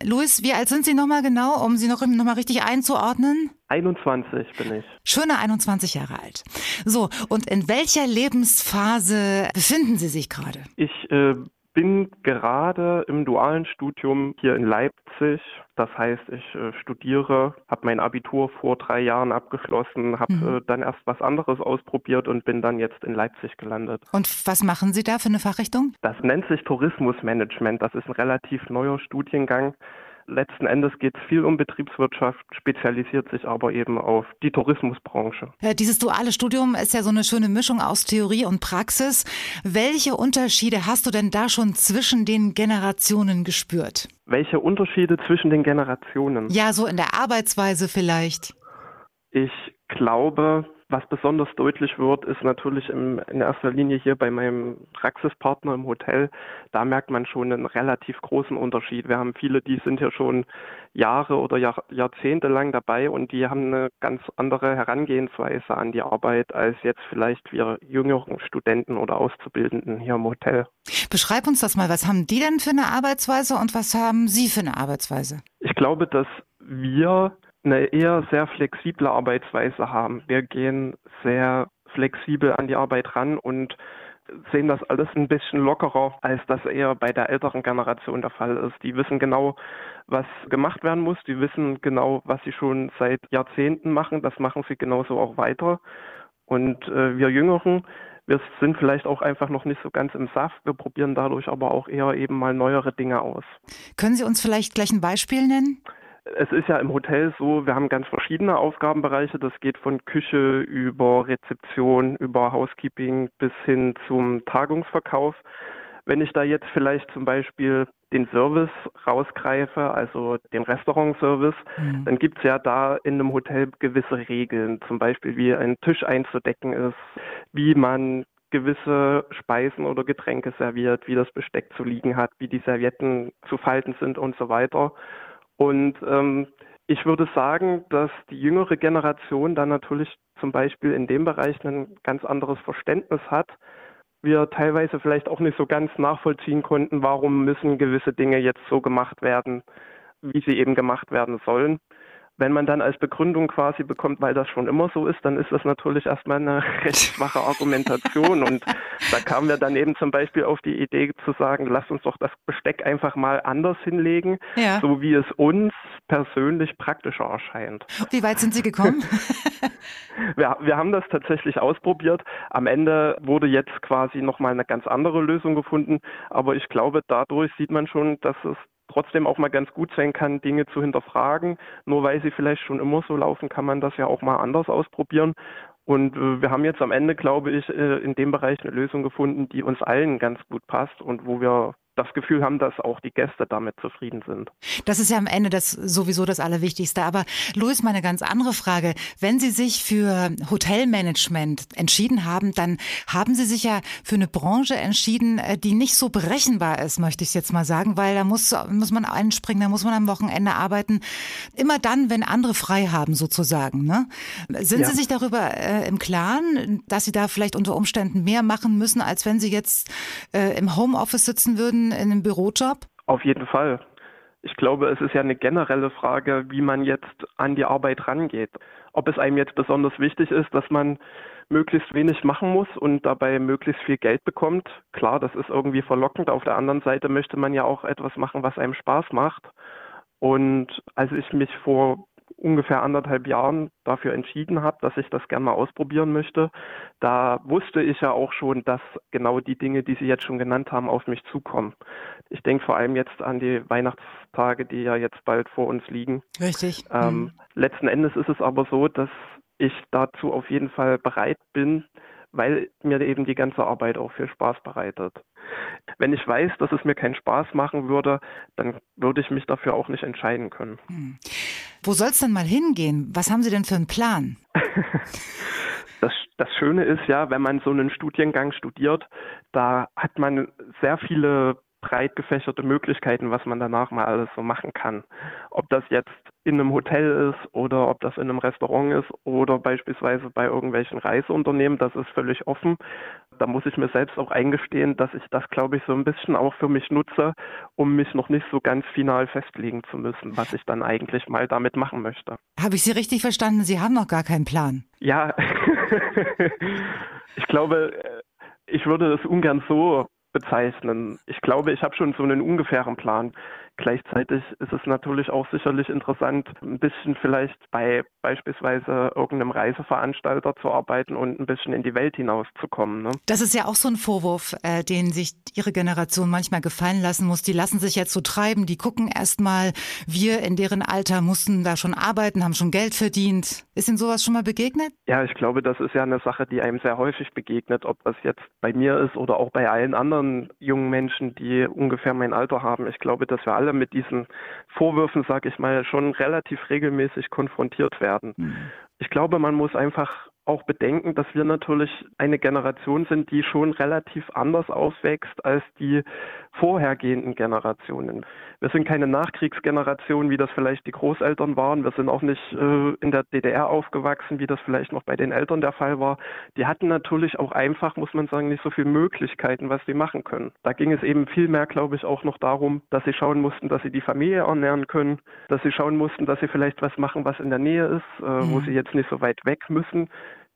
Luis, wie alt sind Sie nochmal genau, um Sie noch, noch mal richtig einzuordnen? 21 bin ich. Schöne 21 Jahre alt. So, und in welcher Lebensphase befinden Sie sich gerade? Ich äh, bin gerade im dualen Studium hier in Leipzig. Das heißt, ich äh, studiere, habe mein Abitur vor drei Jahren abgeschlossen, habe mhm. äh, dann erst was anderes ausprobiert und bin dann jetzt in Leipzig gelandet. Und was machen Sie da für eine Fachrichtung? Das nennt sich Tourismusmanagement. Das ist ein relativ neuer Studiengang letzten Endes geht es viel um Betriebswirtschaft, spezialisiert sich aber eben auf die Tourismusbranche. Ja, dieses duale Studium ist ja so eine schöne Mischung aus Theorie und Praxis. Welche Unterschiede hast du denn da schon zwischen den Generationen gespürt? Welche Unterschiede zwischen den Generationen? Ja, so in der Arbeitsweise vielleicht. Ich glaube, was besonders deutlich wird, ist natürlich im, in erster Linie hier bei meinem Praxispartner im Hotel. Da merkt man schon einen relativ großen Unterschied. Wir haben viele, die sind hier schon Jahre oder Jahr, Jahrzehnte lang dabei und die haben eine ganz andere Herangehensweise an die Arbeit als jetzt vielleicht wir jüngeren Studenten oder Auszubildenden hier im Hotel. Beschreib uns das mal. Was haben die denn für eine Arbeitsweise und was haben Sie für eine Arbeitsweise? Ich glaube, dass wir eine eher sehr flexible Arbeitsweise haben. Wir gehen sehr flexibel an die Arbeit ran und sehen das alles ein bisschen lockerer, als das eher bei der älteren Generation der Fall ist. Die wissen genau, was gemacht werden muss. Die wissen genau, was sie schon seit Jahrzehnten machen. Das machen sie genauso auch weiter. Und äh, wir Jüngeren, wir sind vielleicht auch einfach noch nicht so ganz im Saft. Wir probieren dadurch aber auch eher eben mal neuere Dinge aus. Können Sie uns vielleicht gleich ein Beispiel nennen? Es ist ja im Hotel so, wir haben ganz verschiedene Aufgabenbereiche. Das geht von Küche über Rezeption, über Housekeeping bis hin zum Tagungsverkauf. Wenn ich da jetzt vielleicht zum Beispiel den Service rausgreife, also den Restaurantservice, mhm. dann gibt's ja da in einem Hotel gewisse Regeln, zum Beispiel wie ein Tisch einzudecken ist, wie man gewisse Speisen oder Getränke serviert, wie das Besteck zu liegen hat, wie die Servietten zu falten sind und so weiter. Und ähm, ich würde sagen, dass die jüngere Generation dann natürlich zum Beispiel in dem Bereich ein ganz anderes Verständnis hat. Wir teilweise vielleicht auch nicht so ganz nachvollziehen konnten, warum müssen gewisse Dinge jetzt so gemacht werden, wie sie eben gemacht werden sollen. Wenn man dann als Begründung quasi bekommt, weil das schon immer so ist, dann ist das natürlich erstmal eine recht schwache Argumentation. Und da kamen wir dann eben zum Beispiel auf die Idee zu sagen, lass uns doch das Besteck einfach mal anders hinlegen, ja. so wie es uns persönlich praktischer erscheint. Wie weit sind Sie gekommen? wir, wir haben das tatsächlich ausprobiert. Am Ende wurde jetzt quasi nochmal eine ganz andere Lösung gefunden. Aber ich glaube, dadurch sieht man schon, dass es trotzdem auch mal ganz gut sein kann, Dinge zu hinterfragen. Nur weil sie vielleicht schon immer so laufen, kann man das ja auch mal anders ausprobieren. Und äh, wir haben jetzt am Ende, glaube ich, äh, in dem Bereich eine Lösung gefunden, die uns allen ganz gut passt und wo wir das Gefühl haben, dass auch die Gäste damit zufrieden sind. Das ist ja am Ende das sowieso das Allerwichtigste. Aber Louis, meine ganz andere Frage. Wenn Sie sich für Hotelmanagement entschieden haben, dann haben Sie sich ja für eine Branche entschieden, äh, die nicht so berechenbar ist, möchte ich jetzt mal sagen, weil da muss, muss man einspringen, da muss man am Wochenende arbeiten. Immer dann, wenn andere frei haben, sozusagen. Ne? Sind ja. Sie sich darüber äh, im Klaren, dass Sie da vielleicht unter Umständen mehr machen müssen, als wenn Sie jetzt äh, im Homeoffice sitzen würden? In, einem Bürojob? Auf jeden Fall. Ich glaube, es ist ja eine generelle Frage, wie man jetzt an die Arbeit rangeht. Ob es einem jetzt besonders wichtig ist, dass man möglichst wenig machen muss und dabei möglichst viel Geld bekommt. Klar, das ist irgendwie verlockend. Auf der anderen Seite möchte man ja auch etwas machen, was einem Spaß macht. Und als ich mich vor ungefähr anderthalb Jahren dafür entschieden habe, dass ich das gerne mal ausprobieren möchte, da wusste ich ja auch schon, dass genau die Dinge, die Sie jetzt schon genannt haben, auf mich zukommen. Ich denke vor allem jetzt an die Weihnachtstage, die ja jetzt bald vor uns liegen. Richtig. Ähm, mhm. Letzten Endes ist es aber so, dass ich dazu auf jeden Fall bereit bin, weil mir eben die ganze Arbeit auch viel Spaß bereitet. Wenn ich weiß, dass es mir keinen Spaß machen würde, dann würde ich mich dafür auch nicht entscheiden können. Hm. Wo soll es denn mal hingehen? Was haben Sie denn für einen Plan? Das, das Schöne ist ja, wenn man so einen Studiengang studiert, da hat man sehr viele breit gefächerte Möglichkeiten, was man danach mal alles so machen kann. Ob das jetzt in einem Hotel ist oder ob das in einem Restaurant ist oder beispielsweise bei irgendwelchen Reiseunternehmen, das ist völlig offen. Da muss ich mir selbst auch eingestehen, dass ich das, glaube ich, so ein bisschen auch für mich nutze, um mich noch nicht so ganz final festlegen zu müssen, was ich dann eigentlich mal damit machen möchte. Habe ich Sie richtig verstanden? Sie haben noch gar keinen Plan. Ja, ich glaube, ich würde das ungern so bezeichnen. Ich glaube, ich habe schon so einen ungefähren Plan. Gleichzeitig ist es natürlich auch sicherlich interessant, ein bisschen vielleicht bei beispielsweise irgendeinem Reiseveranstalter zu arbeiten und ein bisschen in die Welt hinauszukommen. Ne? Das ist ja auch so ein Vorwurf, äh, den sich Ihre Generation manchmal gefallen lassen muss. Die lassen sich jetzt so treiben, die gucken erst mal, wir in deren Alter mussten da schon arbeiten, haben schon Geld verdient. Ist Ihnen sowas schon mal begegnet? Ja, ich glaube, das ist ja eine Sache, die einem sehr häufig begegnet, ob das jetzt bei mir ist oder auch bei allen anderen jungen Menschen, die ungefähr mein Alter haben. Ich glaube, dass wir alle mit diesen Vorwürfen, sage ich mal, schon relativ regelmäßig konfrontiert werden. Mhm. Ich glaube, man muss einfach auch bedenken, dass wir natürlich eine Generation sind, die schon relativ anders aufwächst als die vorhergehenden Generationen. Wir sind keine Nachkriegsgeneration, wie das vielleicht die Großeltern waren. Wir sind auch nicht äh, in der DDR aufgewachsen, wie das vielleicht noch bei den Eltern der Fall war. Die hatten natürlich auch einfach, muss man sagen, nicht so viele Möglichkeiten, was sie machen können. Da ging es eben viel mehr, glaube ich, auch noch darum, dass sie schauen mussten, dass sie die Familie ernähren können, dass sie schauen mussten, dass sie vielleicht was machen, was in der Nähe ist, äh, mhm. wo sie jetzt nicht so weit weg müssen.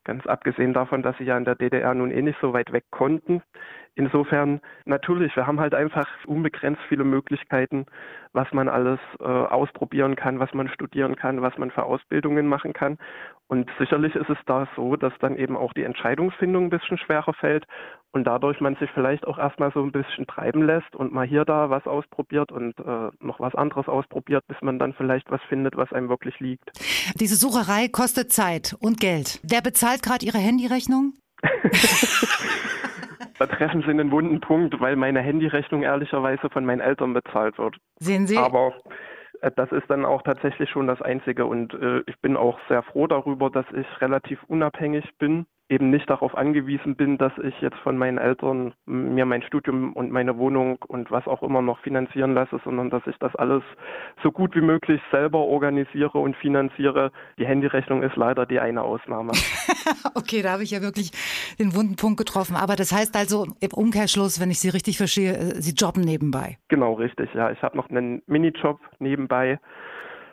Ganz abgesehen davon, dass sie ja in der DDR nun eh nicht so weit weg konnten. Insofern natürlich, wir haben halt einfach unbegrenzt viele Möglichkeiten, was man alles äh, ausprobieren kann, was man studieren kann, was man für Ausbildungen machen kann. Und sicherlich ist es da so, dass dann eben auch die Entscheidungsfindung ein bisschen schwerer fällt und dadurch man sich vielleicht auch erstmal so ein bisschen treiben lässt und mal hier da was ausprobiert und äh, noch was anderes ausprobiert, bis man dann vielleicht was findet, was einem wirklich liegt. Diese Sucherei kostet Zeit und Geld. Wer bezahlt gerade Ihre Handyrechnung? da treffen Sie einen wunden Punkt, weil meine Handyrechnung ehrlicherweise von meinen Eltern bezahlt wird. Sehen Sie? Aber äh, das ist dann auch tatsächlich schon das Einzige und äh, ich bin auch sehr froh darüber, dass ich relativ unabhängig bin eben nicht darauf angewiesen bin, dass ich jetzt von meinen Eltern mir mein Studium und meine Wohnung und was auch immer noch finanzieren lasse, sondern dass ich das alles so gut wie möglich selber organisiere und finanziere. Die Handyrechnung ist leider die eine Ausnahme. okay, da habe ich ja wirklich den wunden Punkt getroffen. Aber das heißt also im Umkehrschluss, wenn ich Sie richtig verstehe, äh, Sie jobben nebenbei. Genau, richtig. Ja, ich habe noch einen Minijob nebenbei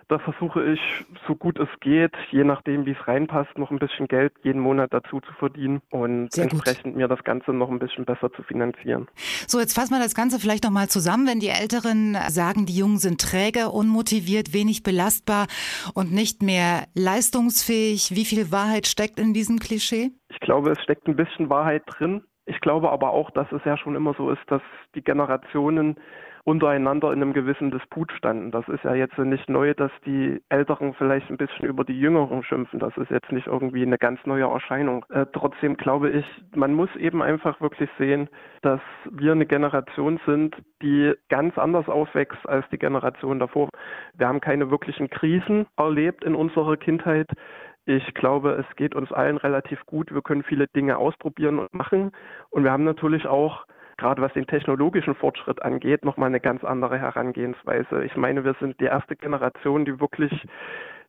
da versuche ich, so gut es geht, je nachdem, wie es reinpasst, noch ein bisschen Geld jeden Monat dazu zu verdienen und Sehr entsprechend gut. mir das Ganze noch ein bisschen besser zu finanzieren. So, jetzt fassen wir das Ganze vielleicht nochmal zusammen. Wenn die Älteren sagen, die Jungen sind träge, unmotiviert, wenig belastbar und nicht mehr leistungsfähig, wie viel Wahrheit steckt in diesem Klischee? Ich glaube, es steckt ein bisschen Wahrheit drin. Ich glaube aber auch, dass es ja schon immer so ist, dass die Generationen untereinander in einem gewissen Disput standen. Das ist ja jetzt nicht neu, dass die Älteren vielleicht ein bisschen über die Jüngeren schimpfen. Das ist jetzt nicht irgendwie eine ganz neue Erscheinung. Äh, trotzdem glaube ich, man muss eben einfach wirklich sehen, dass wir eine Generation sind, die ganz anders aufwächst als die Generation davor. Wir haben keine wirklichen Krisen erlebt in unserer Kindheit. Ich glaube, es geht uns allen relativ gut. Wir können viele Dinge ausprobieren und machen. Und wir haben natürlich auch gerade was den technologischen Fortschritt angeht, nochmal eine ganz andere Herangehensweise. Ich meine, wir sind die erste Generation, die wirklich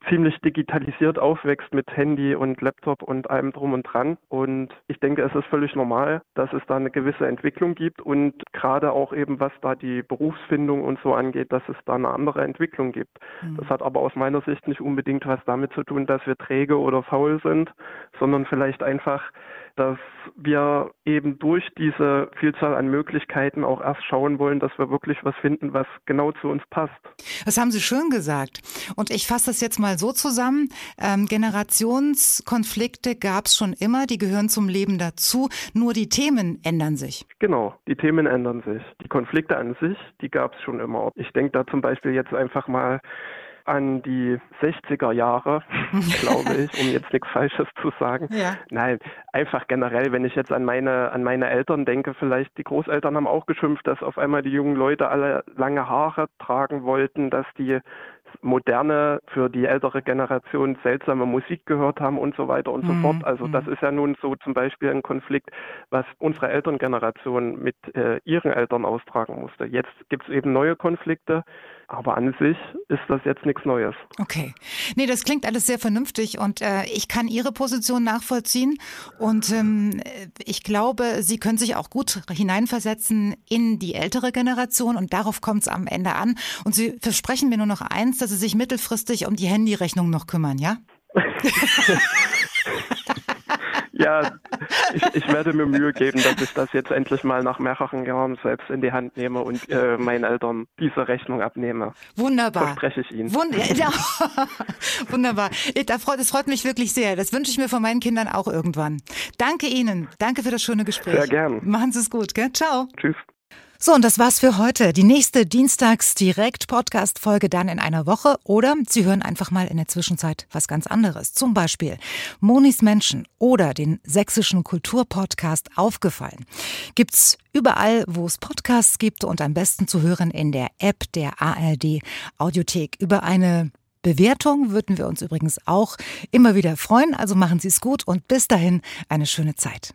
ziemlich digitalisiert aufwächst mit Handy und Laptop und allem drum und dran. Und ich denke, es ist völlig normal, dass es da eine gewisse Entwicklung gibt und gerade auch eben, was da die Berufsfindung und so angeht, dass es da eine andere Entwicklung gibt. Mhm. Das hat aber aus meiner Sicht nicht unbedingt was damit zu tun, dass wir träge oder faul sind, sondern vielleicht einfach dass wir eben durch diese Vielzahl an Möglichkeiten auch erst schauen wollen, dass wir wirklich was finden, was genau zu uns passt. Das haben Sie schön gesagt. Und ich fasse das jetzt mal so zusammen. Ähm, Generationskonflikte gab es schon immer, die gehören zum Leben dazu, nur die Themen ändern sich. Genau, die Themen ändern sich. Die Konflikte an sich, die gab es schon immer. Ich denke da zum Beispiel jetzt einfach mal an die 60er Jahre, glaube ich, um jetzt nichts Falsches zu sagen. Ja. Nein, einfach generell, wenn ich jetzt an meine, an meine Eltern denke, vielleicht die Großeltern haben auch geschimpft, dass auf einmal die jungen Leute alle lange Haare tragen wollten, dass die moderne, für die ältere Generation seltsame Musik gehört haben und so weiter und mhm. so fort. Also das mhm. ist ja nun so zum Beispiel ein Konflikt, was unsere Elterngeneration mit äh, ihren Eltern austragen musste. Jetzt gibt es eben neue Konflikte, aber an sich ist das jetzt nichts Neues. Okay. Nee, das klingt alles sehr vernünftig und äh, ich kann Ihre Position nachvollziehen und ähm, ich glaube, Sie können sich auch gut hineinversetzen in die ältere Generation und darauf kommt es am Ende an. Und Sie versprechen mir nur noch eins, dass Sie sich mittelfristig um die Handyrechnung noch kümmern, ja? Ja, ich, ich, werde mir Mühe geben, dass ich das jetzt endlich mal nach mehreren Jahren selbst in die Hand nehme und äh, meinen Eltern diese Rechnung abnehme. Wunderbar. Verspreche ich Ihnen. Wund ja. Wunderbar. Das freut, das freut mich wirklich sehr. Das wünsche ich mir von meinen Kindern auch irgendwann. Danke Ihnen. Danke für das schöne Gespräch. Sehr gern. Machen Sie es gut. Gell? Ciao. Tschüss. So, und das war's für heute. Die nächste Dienstags-Direkt-Podcast-Folge dann in einer Woche oder Sie hören einfach mal in der Zwischenzeit was ganz anderes. Zum Beispiel Monis Menschen oder den sächsischen Kulturpodcast Aufgefallen. Gibt's überall, wo es Podcasts gibt und am besten zu hören in der App der ARD Audiothek. Über eine Bewertung würden wir uns übrigens auch immer wieder freuen. Also machen Sie es gut und bis dahin eine schöne Zeit.